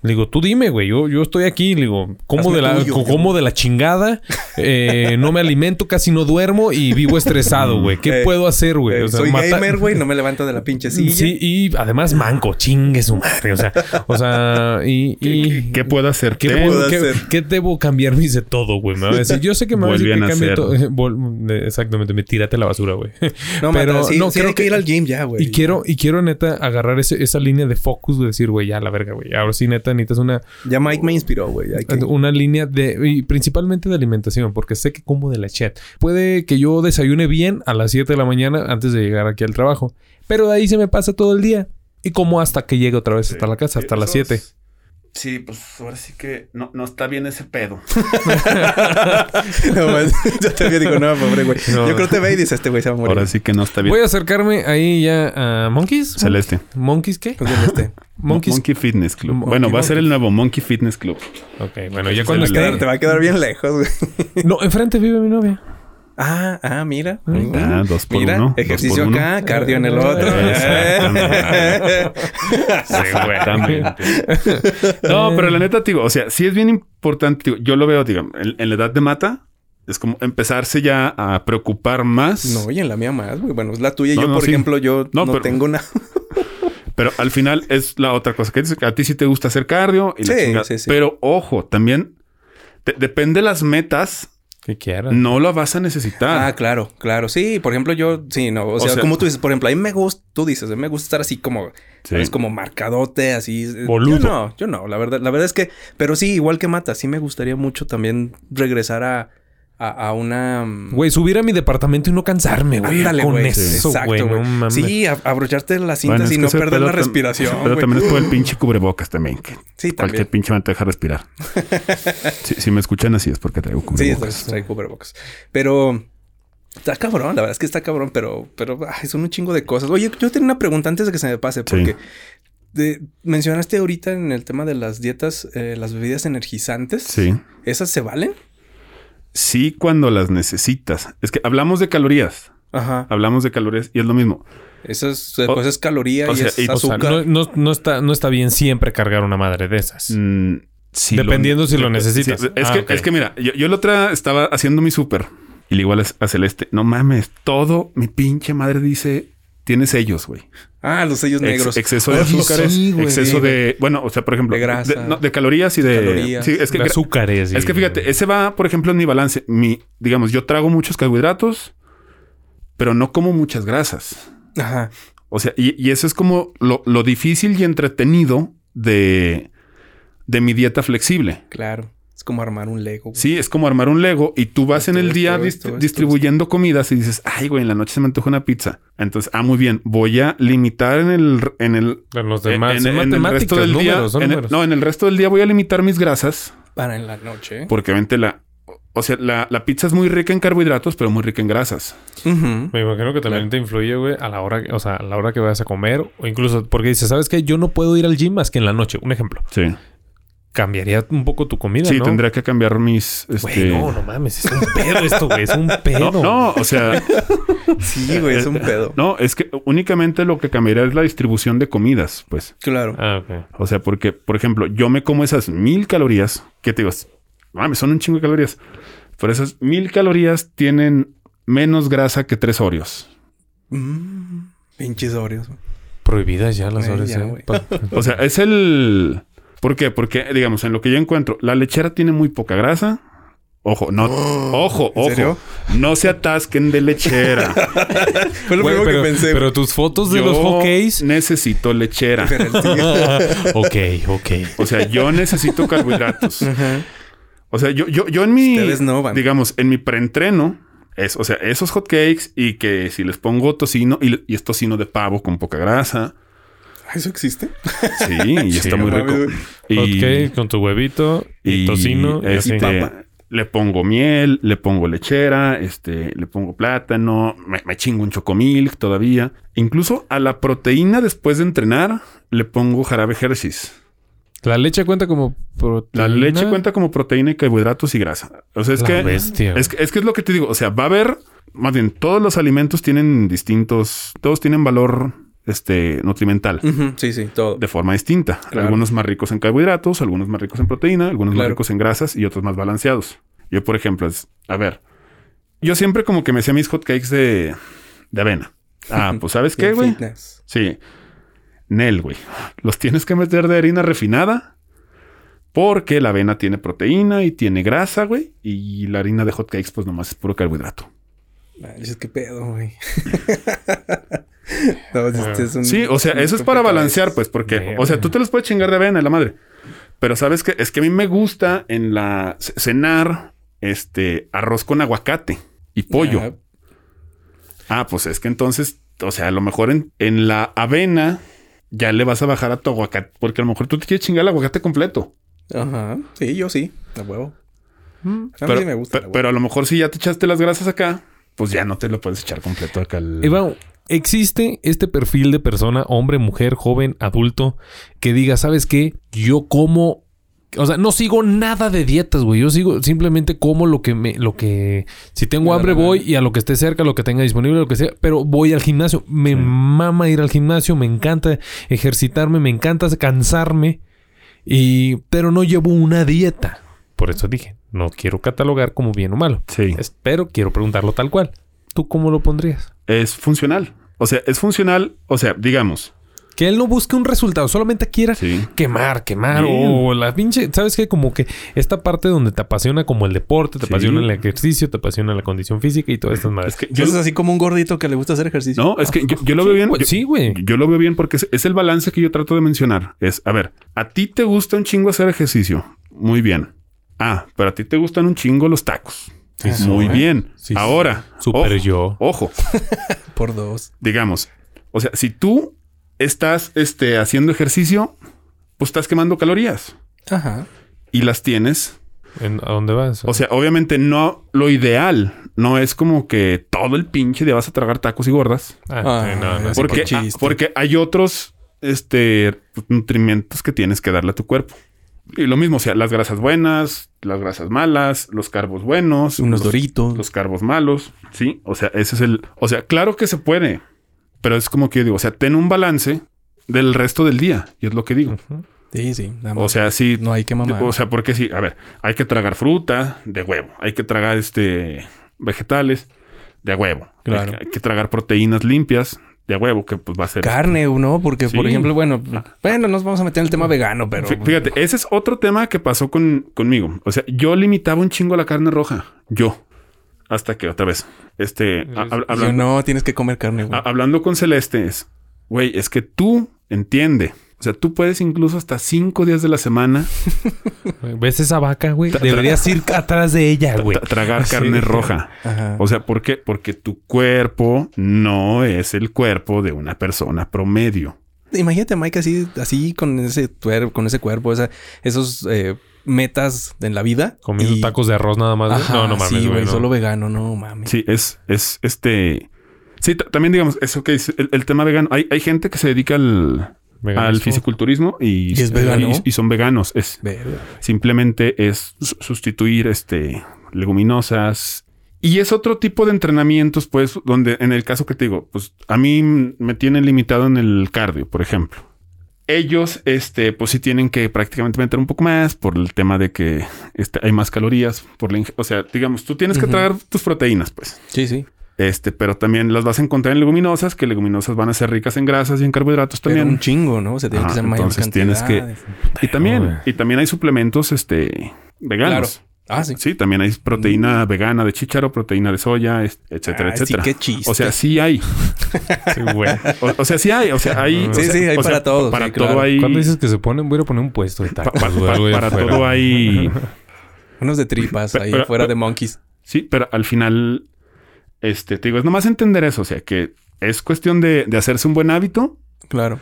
Le digo, tú dime, güey. Yo, yo estoy aquí. Le digo, como de la, tuyo, co- como de la chingada. Eh, no me alimento, casi no duermo y vivo estresado, güey. ¿Qué Eh, puedo hacer, güey? Eh, O sea, soy mata- gamer, güey. No me levanto de la pinche silla. Sí, y además manco, chingue su madre. O sea, o sea, y. *laughs* y ¿Qué puedo hacer? ¿Qué, ¿Qué puedo- qué- hacer? qué debo cambiar? Me dice todo, güey. Me va a decir, yo sé que me va a decir que cambie todo. *laughs* Exactamente, me tírate a la basura, güey. *laughs* No, Pero pero sí, no, sí creo hay que que- ir al game ya, güey. Y quiero, y quiero neta agarrar ese- esa línea de focus de decir, güey, ya la verga, güey. Ahora sí, neta, necesitas una, Ya Mike me inspiró, güey. Hay que- una línea de, y principalmente de alimentación, porque sé que como de la chat. Puede que yo desayune bien a las 7 de la mañana antes de llegar aquí al trabajo, pero de ahí se me pasa todo el día. Y como hasta que llegue otra vez hasta la casa, hasta las 7. Sí, pues ahora sí que no, no está bien ese pedo. *laughs* no, man, *laughs* yo también digo, no, pobre güey. No. Yo creo que te ve y dice, este güey se va a morir. Ahora sí que no está bien. Voy a acercarme ahí ya a Monkeys. Celeste. ¿Monkeys qué? Pues del este. *laughs* Monkeys. Monkey Fitness Club. Monkey- bueno, va a ser el nuevo Monkey Fitness Club. Ok, bueno, ya cuando esté... te va a quedar bien lejos, güey. No, enfrente vive mi novia. Ah, ah, mira. Ah, dos por Mira, uno. dos ejercicio uno. acá, cardio en el otro. Exactamente. Exactamente. *laughs* No, pero la neta, digo, o sea, sí es bien importante. digo, yo lo veo, digamos, en, en la edad de mata, es como empezarse ya a preocupar más. No, y en la mía más, güey. Bueno, es la tuya. No, yo, no, por sí. ejemplo, yo No, no, pero- tengo nada. *laughs* Pero al final es la otra cosa que dices, a ti sí te gusta hacer cardio y Sí, sí, sí. Pero ojo, también de- depende de las metas, Que quieras. no lo vas a necesitar. Ah, claro, claro. Sí, por ejemplo, yo, sí, no. O, sea, sea- como tú dices, por ejemplo, a mí me gusta, tú dices, a mí me gusta estar así como, Sí. es como marcadote, así. Boludo. Yo no, yo no, la verdad, la verdad es que, pero sí, igual que Mata, sí me gustaría mucho también regresar a, a, a una. mm, Güey, subir a mi departamento y no cansarme, güey. Ándale, Con güey. eso, Exacto, güey. güey. No mames. Sí, abrocharte las Bueno, cintas y no perder la respiración. Pero también es por el pinche cubrebocas también. Que Sí, cualquier también. pinche me te deja respirar. *laughs* si, si me escuchan así es porque traigo Sí, cubrebocas. trae, trae cubrebocas. Pero Está cabrón, la verdad es que está cabrón, pero, pero ay, son un chingo de cosas. Oye, yo tengo una pregunta antes de que se me pase, porque de- mencionaste ahorita en el tema de las dietas, eh, las bebidas energizantes. Sí. ¿Esas se valen? Sí, cuando las necesitas. Es que hablamos de calorías. Ajá. Hablamos de calorías y es lo mismo. Esas, pues es caloría o y es o sea, azúcar. no, no- no está, no está bien siempre cargar una madre de esas. Mm, Dependiendo si lo necesitas. sí, es, Ah, que, es que mira, yo, yo la otra estaba haciendo mi súper y le igual a Celeste. No mames, todo mi pinche madre dice tiene sellos, güey. Ah, los sellos Ex- negros. exceso de azúcares, sí, güey. exceso de, bueno, o sea, por ejemplo, De grasa. no, de calorías y de Calorías. Sí, es que De azúcares. es y- que fíjate, ese va, por ejemplo, en mi balance. Mi, digamos, yo trago muchos carbohidratos, pero no como muchas grasas. Ajá. O sea, y, y eso es como lo, lo difícil y entretenido de, de mi dieta flexible. Claro. Como armar un Lego. güey. Sí, es como armar un Lego y tú vas Esto, en el día esto, dist- esto, esto, distribuyendo comidas y dices, ay, güey, en la noche se me antoja una pizza. Entonces, ah, muy bien, voy a limitar en el, en el, En los demás. en, el matemáticas, resto del día. números, son en el- números. no, en el resto del día voy a limitar mis grasas Para en la noche. porque obviamente la, o sea, la, la pizza es muy rica en carbohidratos, pero muy rica en grasas. Me imagino que también te influye, güey, a la hora, o sea, a la hora que vayas a comer. O incluso porque dices, ¿sabes qué? Yo no puedo ir al gym más que en la noche. Un ejemplo. Sí. Cambiaría un poco tu comida, Sí, ¿no? tendría que cambiar mis. Este... Güey, no, no mames. Es un pedo esto, güey. Es un *laughs* pedo. No, no, o sea, *laughs* Sí, güey, es un pedo. no, es que únicamente lo que cambiaría es la distribución de comidas, pues. Claro. Ah, ok. O sea, porque, por ejemplo, yo me como esas mil calorías, que te digo, mames, son un chingo de calorías. Pero esas mil calorías tienen menos grasa que tres Oreos. Mm, pinches Oreos. güey. Prohibidas ya las ¿eh? güey. Pa- O sea, es el. ¿Por qué? Porque, digamos, en lo que yo encuentro, la lechera tiene muy poca grasa. Ojo, no, *gasps* ojo, ¿en ojo. serio? No se atasquen de lechera. *laughs* Fue lo primero pero, que pensé. pero tus fotos de Yo los hockeys. necesito lechera. *laughs* ok, ok. O sea, yo necesito carbohidratos. *laughs* O sea, yo, yo, yo en mi, Ustedes no van. digamos, en mi preentreno, es, o sea, esos hotcakes y que si les pongo tocino y, y es tocino de pavo con poca grasa. Ah, ¿Eso existe? Sí, *laughs* y Sí, está muy rico. Y, Hotcakes con tu huevito y, tocino y este, le pongo miel, le pongo lechera, este, le pongo plátano, me, me chingo un chocomilk todavía. Incluso a la proteína después de entrenar le pongo jarabe Hershey's. La leche cuenta como La proteína. leche cuenta como proteína y carbohidratos y grasa. O sea, es La que, bestia. es que es que es lo que te digo. O sea, va a haber, más bien, todos los alimentos tienen distintos, todos tienen valor este nutrimental Sí, sí, todo. de forma distinta. Claro. Algunos más ricos en carbohidratos, algunos más ricos en proteína, algunos más ricos en grasas y otros más balanceados. Yo, por ejemplo, es, a ver, yo siempre como que me hacía mis hotcakes de, de avena. Ah, *laughs* pues ¿sabes qué, güey? Sí. Nel, güey. Los tienes que meter de harina refinada. Porque la avena tiene proteína y tiene grasa, güey. Y la harina de hotcakes, pues nomás es puro carbohidrato. Manches, qué pedo, güey. *laughs* *laughs* no, este es un- Sí, o sea, un eso es para balancear, pues, porque, o sea, tú te los puedes chingar de avena, la madre. Pero sabes que es que a mí me gusta en la cenar este arroz con aguacate y pollo. Ah, Ah, pues es que entonces, o sea, a lo mejor en, en la avena ya le vas a bajar a tu aguacate, porque a lo mejor tú te quieres chingar el aguacate completo. Ajá. Sí, yo sí. A huevo. A mí Pero, sí me gusta. pero a lo mejor si ya te echaste las grasas acá, pues ya no te lo puedes echar completo acá. al- Iván, ¿existe este perfil de persona, hombre, mujer, joven, adulto, que diga, ¿sabes qué? Yo como... O sea, no sigo nada de dietas, güey. Yo sigo simplemente como lo que me... Lo que... Si tengo hambre voy y a lo que esté cerca, lo que tenga disponible, lo que sea. Pero voy al gimnasio. Me mama ir al gimnasio. Me encanta ejercitarme. Me encanta cansarme. Y... Pero no llevo una dieta. Por eso dije, no quiero catalogar como bien o malo. Sí. Espero, quiero preguntarlo tal cual. ¿Tú cómo lo pondrías? Es funcional. O sea, es funcional. O sea, digamos. Que él no busque un resultado, solamente quiera Sí. quemar, quemar Bien. o la pinche, ¿sabes qué? Como que esta parte donde te apasiona como el deporte, te Sí. apasiona el ejercicio, te apasiona la condición física y todas estas madres. Es que Yo es así como un gordito que le gusta hacer ejercicio. no, es que yo, yo lo veo bien. Güey, yo- sí, güey. Yo lo veo bien porque es, es el balance que yo trato de mencionar. Es, a ver, a ti te gusta un chingo hacer ejercicio. Muy bien. Ah, pero a ti te gustan un chingo los tacos. Muy ¿eh? bien. Sí. Ahora, Super ojo, yo. ojo, *laughs* Por dos. digamos, o sea, si tú estás este, haciendo ejercicio, pues estás quemando calorías Ajá. y las tienes. ¿En- ¿A dónde vas? O sea, obviamente no, lo ideal no es como que todo el pinche día vas a tragar tacos y gordas. Ah, Ah, no, no. Así Porque, que ah, chiste. porque hay otros este, nutrimentos que tienes que darle a tu cuerpo. Y lo mismo, o sea, las grasas buenas, las grasas malas, los carbos buenos, Unos los, doritos. los carbos malos, ¿sí? O sea, ese es el... O sea, claro que se puede, pero es como que yo digo, o sea, ten un balance del resto del día, y es lo que digo. Sí, sí. O sea, sí... no hay que mamar. O sea, porque sí, a ver, hay que tragar fruta de huevo, hay que tragar este vegetales de huevo, Claro. hay, que, hay que tragar proteínas limpias de huevo, que pues va a ser Carne, ¿no? Porque, por ejemplo, bueno, bueno, nos vamos a meter en el tema vegano, pero... Fí- Fíjate, ese es otro tema que pasó con, conmigo. O sea, yo limitaba un chingo la carne roja. Yo. Hasta que otra vez. Este. hab- Yo, no, tienes que comer carne, güey. hablando con Celeste es. Güey, es que tú entiende. O sea, tú puedes incluso hasta cinco días de la semana *laughs* ¿Ves esa vaca, güey? Deberías ir atrás de ella, güey. tra- tragar Sí. carne roja. Ajá. O sea, ¿por qué? Porque tu cuerpo no es el cuerpo de una persona promedio. Imagínate a Mike así, así con ese tuer- con ese cuerpo, esa, esos eh, metas en la vida. Comiendo y- tacos de arroz nada más. Ajá, no, no mames, sí, güey. no. solo vegano, no mames. Sí, es, es este. Sí, ta- también digamos, eso que dice el, el tema vegano. Hay, hay gente que se dedica al, Veganismo. al fisiculturismo y, ¿Y es vegano? y, y son veganos. Es simplemente es su- sustituir este leguminosas. Y es otro tipo de entrenamientos, pues, donde en el caso que te digo, pues a mí me tienen limitado en el cardio, por ejemplo. Ellos, este, pues sí tienen que prácticamente meter un poco más por el tema de que este, hay más calorías, por la o sea, digamos, tú tienes que Ujú. tragar tus proteínas, pues. Sí, sí. Este, pero también las vas a encontrar en leguminosas, que leguminosas van a ser ricas en grasas y en carbohidratos Pero también. un chingo, ¿no? O sea, tiene que ser mayor entonces cantidad. tienes que- de- y también, y también hay suplementos, este, veganos. Ah, sí. Sí, también hay proteína vegana de chícharo, proteína de soya, etcétera, Ah, sí, etcétera. qué chiste. O sea, sí hay. *laughs* Sí, güey. O, o sea, sí hay. O sea, hay. Sí, o sea, sí, hay o sea, para todo, Para sí, todo claro. hay. Cuando dices que se ponen, voy a poner un puesto de tacos, pa- pa- para todo hay. *laughs* Unos de tripas ahí Pero- fuera pero- de monkeys. Sí, pero al final, este, te digo, es nomás entender eso. O sea, que es cuestión de, de hacerse un buen hábito, Claro.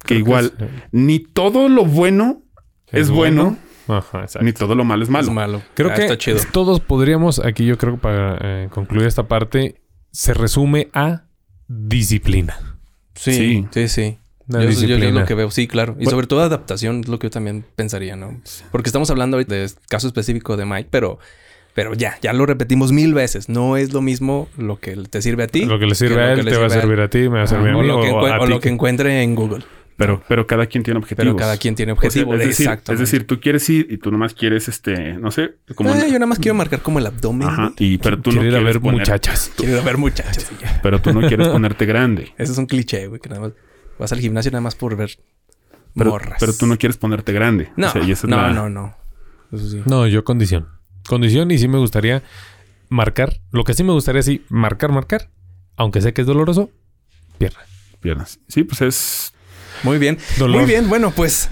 que Creo igual es, eh, ni todo lo bueno es, bueno, Ajá, ni todo lo malo es malo. Es malo. Creo Ah, que está chido. todos podríamos, aquí yo creo que para eh, concluir esta parte, se resume a disciplina. Sí, Sí. sí, sí. Yo, yo- yo es lo que veo, sí, claro. Y Bueno. sobre todo adaptación es lo que yo también pensaría, ¿no? Porque estamos hablando ahorita de caso específico de Mike, pero, pero ya, ya lo repetimos mil veces. No es lo mismo lo que te sirve a ti. Lo que le sirve a él te va a servir a ti, me va a servir a o mí lo, o a o lo que encuentre en Google. Pero, pero cada quien tiene objetivos. Pero cada quien tiene O sea, objetivo. es, decir, Exacto. es decir, tú quieres ir y tú nomás quieres, este, no sé, como... yo nada más quiero marcar como el abdomen. Ajá, y pero tú no a quieres ver poner- muchachas. Quiero ir a ver muchachas. Pero tú no quieres ponerte grande. *laughs* Ese es un cliché, güey, que nada más vas al gimnasio nada más por ver Pero, morras. pero tú no quieres ponerte grande. No, O sea, y esa es no, la- no, no. Eso sí. No, yo condición. Condición y sí me gustaría marcar. Lo que sí me gustaría sí marcar, marcar. Aunque sé que es doloroso, pierna. piernas. Sí, pues es... Muy bien. Dolor. Muy bien. Bueno, pues,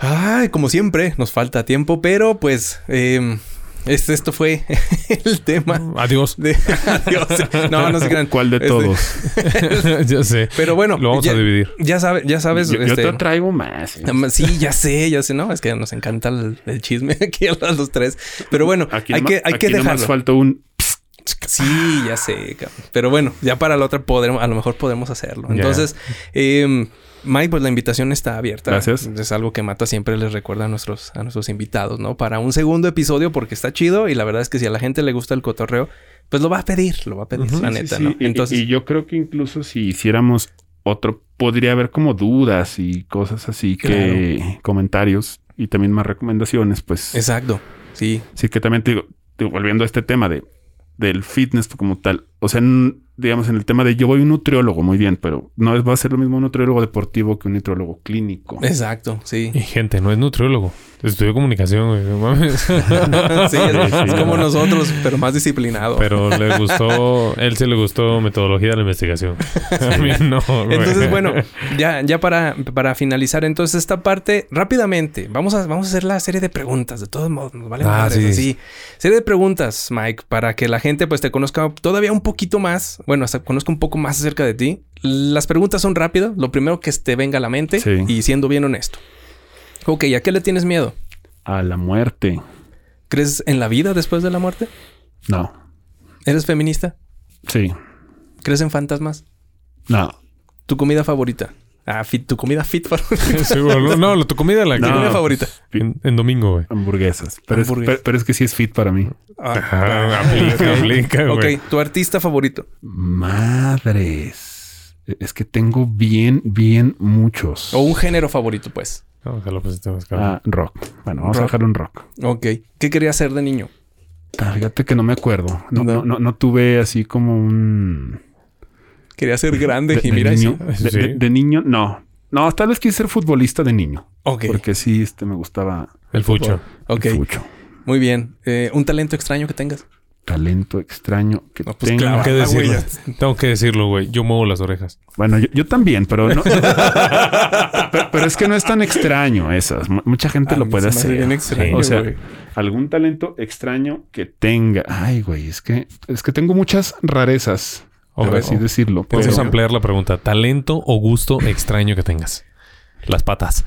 ay, como siempre, nos falta tiempo, pero pues, eh, este, esto fue *laughs* el tema Adiós. de adiós. No, no se crean. ¿Cuál de Este, todos? *laughs* ya sé. Pero bueno, Lo vamos ya, a dividir. Ya sabes, ya sabes. yo, yo este, te traigo más. ¿eh? Sí, ya sé, ya sé, no, es que nos encanta el, el chisme *laughs* aquí a los tres. Pero bueno, Aquí hay que, hay aquí que nomás dejarlo. falta un... Sí, ya sé. Pero bueno, ya para la otra podremos, a lo mejor podemos hacerlo. Entonces, eh, Mike, pues la invitación está abierta. Gracias. Es algo que Mata siempre les recuerda a nuestros, a nuestros invitados, ¿no? Para un segundo episodio, porque está chido y la verdad es que si a la gente le gusta el cotorreo, pues lo va a pedir, lo va a pedir, la Sí, neta, sí, ¿no? Y- Entonces, Y, yo creo que incluso si hiciéramos otro, podría haber como dudas y cosas así que comentarios y también más recomendaciones, pues exacto. Sí, sí que también te digo, te volviendo a este tema de del fitness como tal, o sea, digamos en el tema de yo voy a un nutriólogo, muy bien, pero no es, va a ser lo mismo un nutriólogo deportivo que un nutriólogo clínico. exacto, sí. Y gente, no es nutriólogo. Estudió comunicación, güey. No mames. *laughs* sí, es, como nosotros, pero más disciplinado. Pero le gustó, *laughs* él sí le gustó metodología de la investigación. A mí no. güey. Entonces, bueno, *laughs* ya, ya para, para finalizar entonces esta parte, rápidamente, vamos a, vamos a hacer la serie de preguntas, de todos modos, nos vale Ah, madres, sí. así. Serie de preguntas, Mike, para que la gente pues te conozca todavía un poquito más, bueno, hasta conozca un poco más acerca de ti. Las preguntas son rápidas, lo primero que te venga a la mente Sí. y siendo bien honesto. Ok, ¿a qué le tienes miedo? A la muerte. ¿Crees en la vida después de la muerte? No. ¿Eres feminista? Sí. ¿Crees en fantasmas? No. ¿Tu comida favorita? Ah, fit, tu comida fit favorita. Sí, bueno, no, no, tu comida la ¿Tu que... No. comida favorita? En, en domingo, güey. Hamburguesas. Pero, Es, Hamburguesas. pero, pero es que sí es fit para mí. Ah, aplica, aplica, Ok, güey. tu artista favorito. Madres. Es que tengo bien, bien muchos. O un género favorito, pues. Pues este cabrón. Ah, rock. Bueno, vamos Rock. a dejar un rock. Ok. ¿Qué querías ser de niño? Ah, fíjate que no me acuerdo. No, No. no. tuve así como un... Quería ser grande De, y de mira niño, de, Sí. de- de niño, no. No, tal vez quise ser futbolista de niño. Ok. Porque sí, este, me gustaba el fucho. Ok. el fucho. Muy bien. Eh, ¿Un talento extraño que tengas? Talento extraño que No, pues tengo. claro. Que Ah, decirlo. Tengo que decirlo, güey. Yo muevo las orejas. Bueno, yo, yo también, pero no. pero, pero es que no es tan extraño esas. Mu- Mucha gente A lo puede hacer. bien extraño, o sea, güey. algún talento extraño que tenga. Ay, güey, es que es que tengo muchas rarezas, por así decirlo. Podemos pero- ampliar la pregunta. ¿Talento o gusto extraño que tengas? Las patas.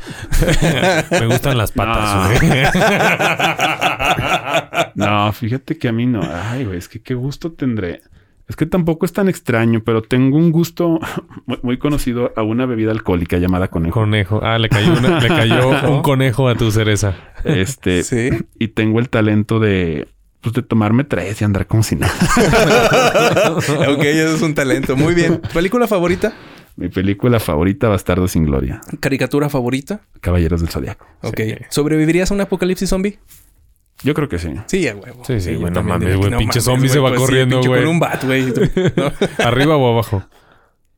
*laughs* Me gustan las patas, No. güey. *laughs* No, fíjate que a mí no. Ay, güey, es que qué gusto tendré. Es que tampoco es tan extraño, pero tengo un gusto *laughs* muy, muy conocido a una bebida alcohólica llamada conejo. Conejo. Ah, le cayó, una- le cayó un conejo a tu cereza. Este, Sí. y tengo el talento de, pues, de tomarme tres y andar como si nada. ok, eso es un talento. Muy bien. ¿Película favorita? Mi película favorita, Bastardo sin Gloria. ¿Caricatura favorita? Caballeros del Zodiaco. Ok. Sí. ¿Sobrevivirías a un apocalipsis zombie? Yo creo que sí. Sí, a huevo. Sí, sí, yo güey, no también mames, güey, pinche zombie se va pues sí, corriendo, pinche güey. Con un bat, güey. *laughs* ¿No? ¿Arriba o abajo?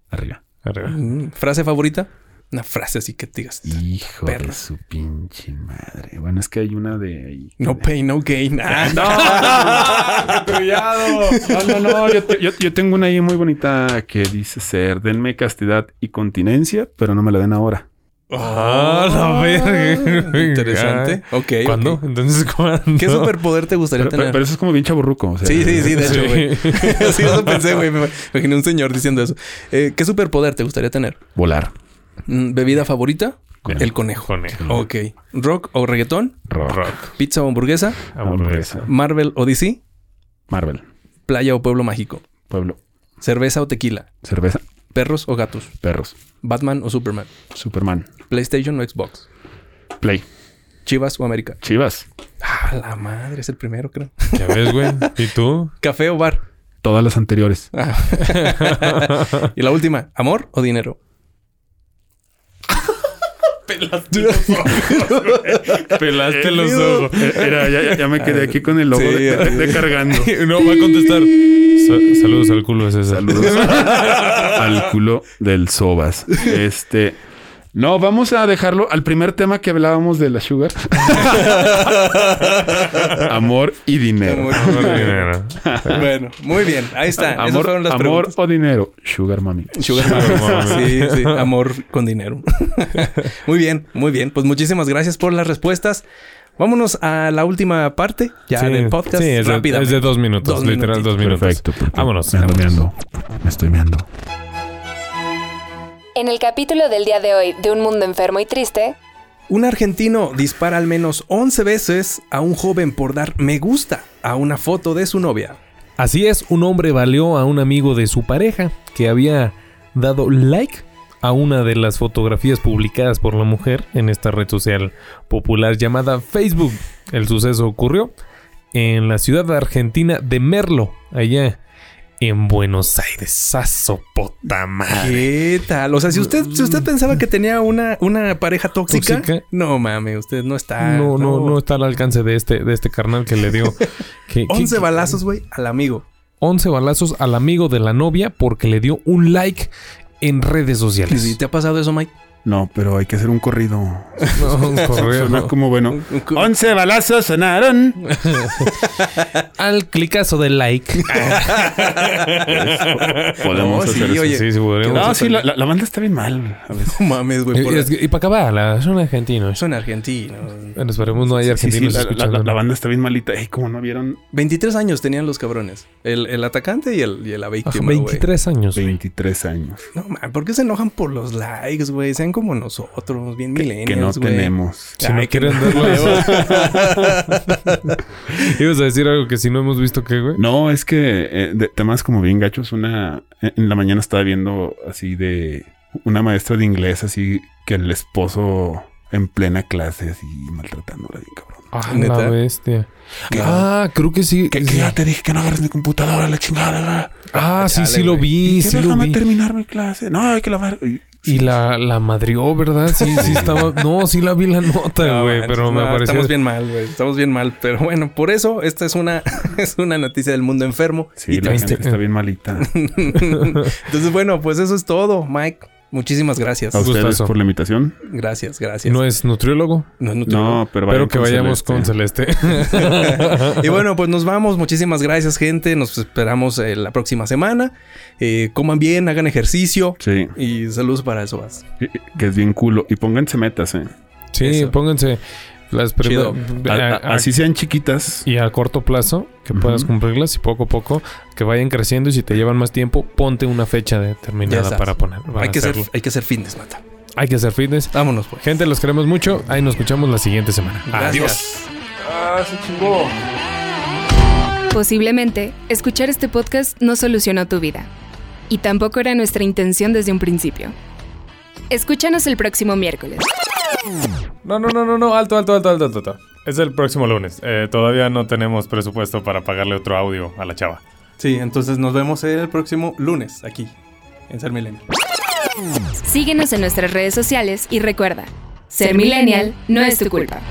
Arriba. Arriba. Mm, ¿Frase favorita? Una frase así que te digas. Hijo Perro. de su pinche madre. Bueno, es que hay una de ahí. No pain, no gain. *laughs* Ah, No, no, cuidado. No, no, no. Yo, te- yo- yo tengo una ahí muy bonita que dice ser, denme castidad y continencia, pero no me la den ahora. Ah, la verga. Interesante. Ok. ¿Cuándo? ok. Entonces, ¿cuándo? ¿Qué superpoder te gustaría Pero, tener? pero eso es como bien chaburruco. O sea, Sí, sí, sí, de Sí. hecho, güey. *laughs* sí, eso pensé, güey. Me imaginé un señor diciendo eso. Eh, ¿Qué superpoder te gustaría tener? Volar. Mm, ¿Bebida favorita? Conejo. El conejo. Conejo. Ok. ¿Rock o reggaetón? Rock. ¿Pizza o hamburguesa? Hamburguesa. ¿Marvel o DC? Marvel. ¿Playa o pueblo mágico? Pueblo. ¿Cerveza o tequila? Cerveza. ¿Perros o gatos? Perros. ¿Batman o Superman? Superman. ¿PlayStation o Xbox? Play. ¿Chivas o América? Chivas. Ah, la madre, es el primero, creo. Ya ves, güey. *laughs* ¿Y tú? ¿Café o bar? Todas las anteriores. Ah. *laughs* y la última, ¿amor o dinero? Pelaste los *laughs* ojos. Eh, Era, ya, ya- ya me quedé aquí con el logo Sí, de, de- de cargando. *laughs* No, va a contestar. Sa- saludos al culo de César. Saludos *laughs* al culo del Sobas. Este. No, vamos a dejarlo al primer tema que hablábamos de la sugar. *laughs* Amor y dinero. Amor. Y dinero. *laughs* bueno, muy bien. Ahí está. Esas Amor, fueron las amor preguntas. o dinero. Sugar mami. Sugar Mami. Sí, sí. Amor con dinero. *laughs* muy bien, muy bien. Pues muchísimas gracias por las respuestas. Vámonos a la última parte ya Sí, del podcast. Sí, es de, es de dos minutos. Dos literal, minutitos. dos minutos. Perfecto. Vámonos. Me ando meando. Me estoy meando. En el capítulo del día de hoy de Un Mundo Enfermo y Triste, Un argentino dispara al menos 11 veces a un joven por dar me gusta a una foto de su novia. Así es, un hombre valió a un amigo de su pareja que había dado like a una de las fotografías publicadas por la mujer en esta red social popular llamada Facebook. El suceso ocurrió en la ciudad argentina de Merlo, allá en Buenos Aires. ¡Aso puta madre! ¿Qué tal? O sea, si usted, si usted pensaba que tenía una, una pareja tóxica, ¿Tóxica? no mames, usted no está. No, no, no está al alcance de este, de este carnal que le dio *laughs* que, que- 11 que- balazos, güey, al amigo. 11 balazos al amigo de la novia porque le dio un like en redes sociales. ¿Sí ¿Te ha pasado eso, Mike? No, pero hay que hacer un corrido. No, *laughs* un correo, *laughs* Suena no. como bueno. 11 balazos sonaron. *laughs* Al clicazo de like. Podemos No, sí, hacer eso. oye. Sí, sí, podríamos No, hacer- sí, la, la- la banda está bien mal. A veces. No mames, güey. Y, es que- y para acabar, la- son argentinos. Son argentinos. Bueno, esperemos no haya Sí, sí, argentinos la, banda está bien malita. Ey, como no vieron 23 años tenían los cabrones. El, el atacante y, el, y la Ajá, víctima, güey. 23 años. güey. 23 años. No, man, ¿por qué se enojan por los likes, güey? Sean como nosotros, bien milenios, que no güey. tenemos. Si no Ay, que quieren no. verlo. *laughs* *laughs* Ibas a decir algo que si no hemos visto qué, güey. No, es que eh, de temas como bien gachos, una en la mañana estaba viendo así de una maestra de inglés, así que el esposo en plena clase, así maltratándola bien cabrón. Ah, ¿Neta? la bestia. ¿Qué? Ah, creo que sí. Que, que ya te dije que no agarres mi computadora, la chingada. la- Ah, sí, sí lo vi, Y sí lo déjame vi. terminar mi clase. No, hay que lavar. Y- Y la, la madrió, ¿verdad? Sí, sí estaba... No, sí la vi la nota, *laughs* No, güey. pero me no, pareció... Estamos bien mal, güey. Estamos bien mal. Pero bueno, por eso esta es una, *laughs* es una noticia del mundo enfermo. Sí, Y la gente está bien malita. *laughs* Entonces, bueno, pues eso es todo, Mike. Muchísimas gracias. A ustedes Gustazo. por la invitación. Gracias, gracias. ¿No es nutriólogo? No es nutriólogo. No, pero, Pero que con vayamos con Celeste. *laughs* *laughs* Y bueno, pues nos vamos. Muchísimas gracias, gente. Nos esperamos eh, la próxima semana. Eh, coman bien, hagan ejercicio. Sí, Y saludos para eso. vas. que es bien culo. Y pónganse metas, ¿eh? sí, Eso. pónganse las Chido. primeras... A- a- así sean chiquitas. Y a corto plazo, que puedas cumplirlas y poco a poco que vayan creciendo. Y si te llevan más tiempo, ponte una fecha determinada para poner. para Hay que, ser, hacerlo. hay que ser fitness, mata. Hay que hacer fitness. Vámonos, pues. Gente, los queremos mucho. Ahí nos escuchamos la siguiente semana. Gracias. Posiblemente, escuchar este podcast no solucionó tu vida. Y tampoco era nuestra intención desde un principio. Escúchanos el próximo miércoles. No, no, no, no, no. Alto, alto, alto, alto, alto. alto. Es el próximo lunes. Eh, todavía no tenemos presupuesto para pagarle otro audio a la chava. Sí, entonces nos vemos el próximo lunes aquí en Ser Milenio. Síguenos en nuestras redes sociales y recuerda, ser millennial no es tu culpa.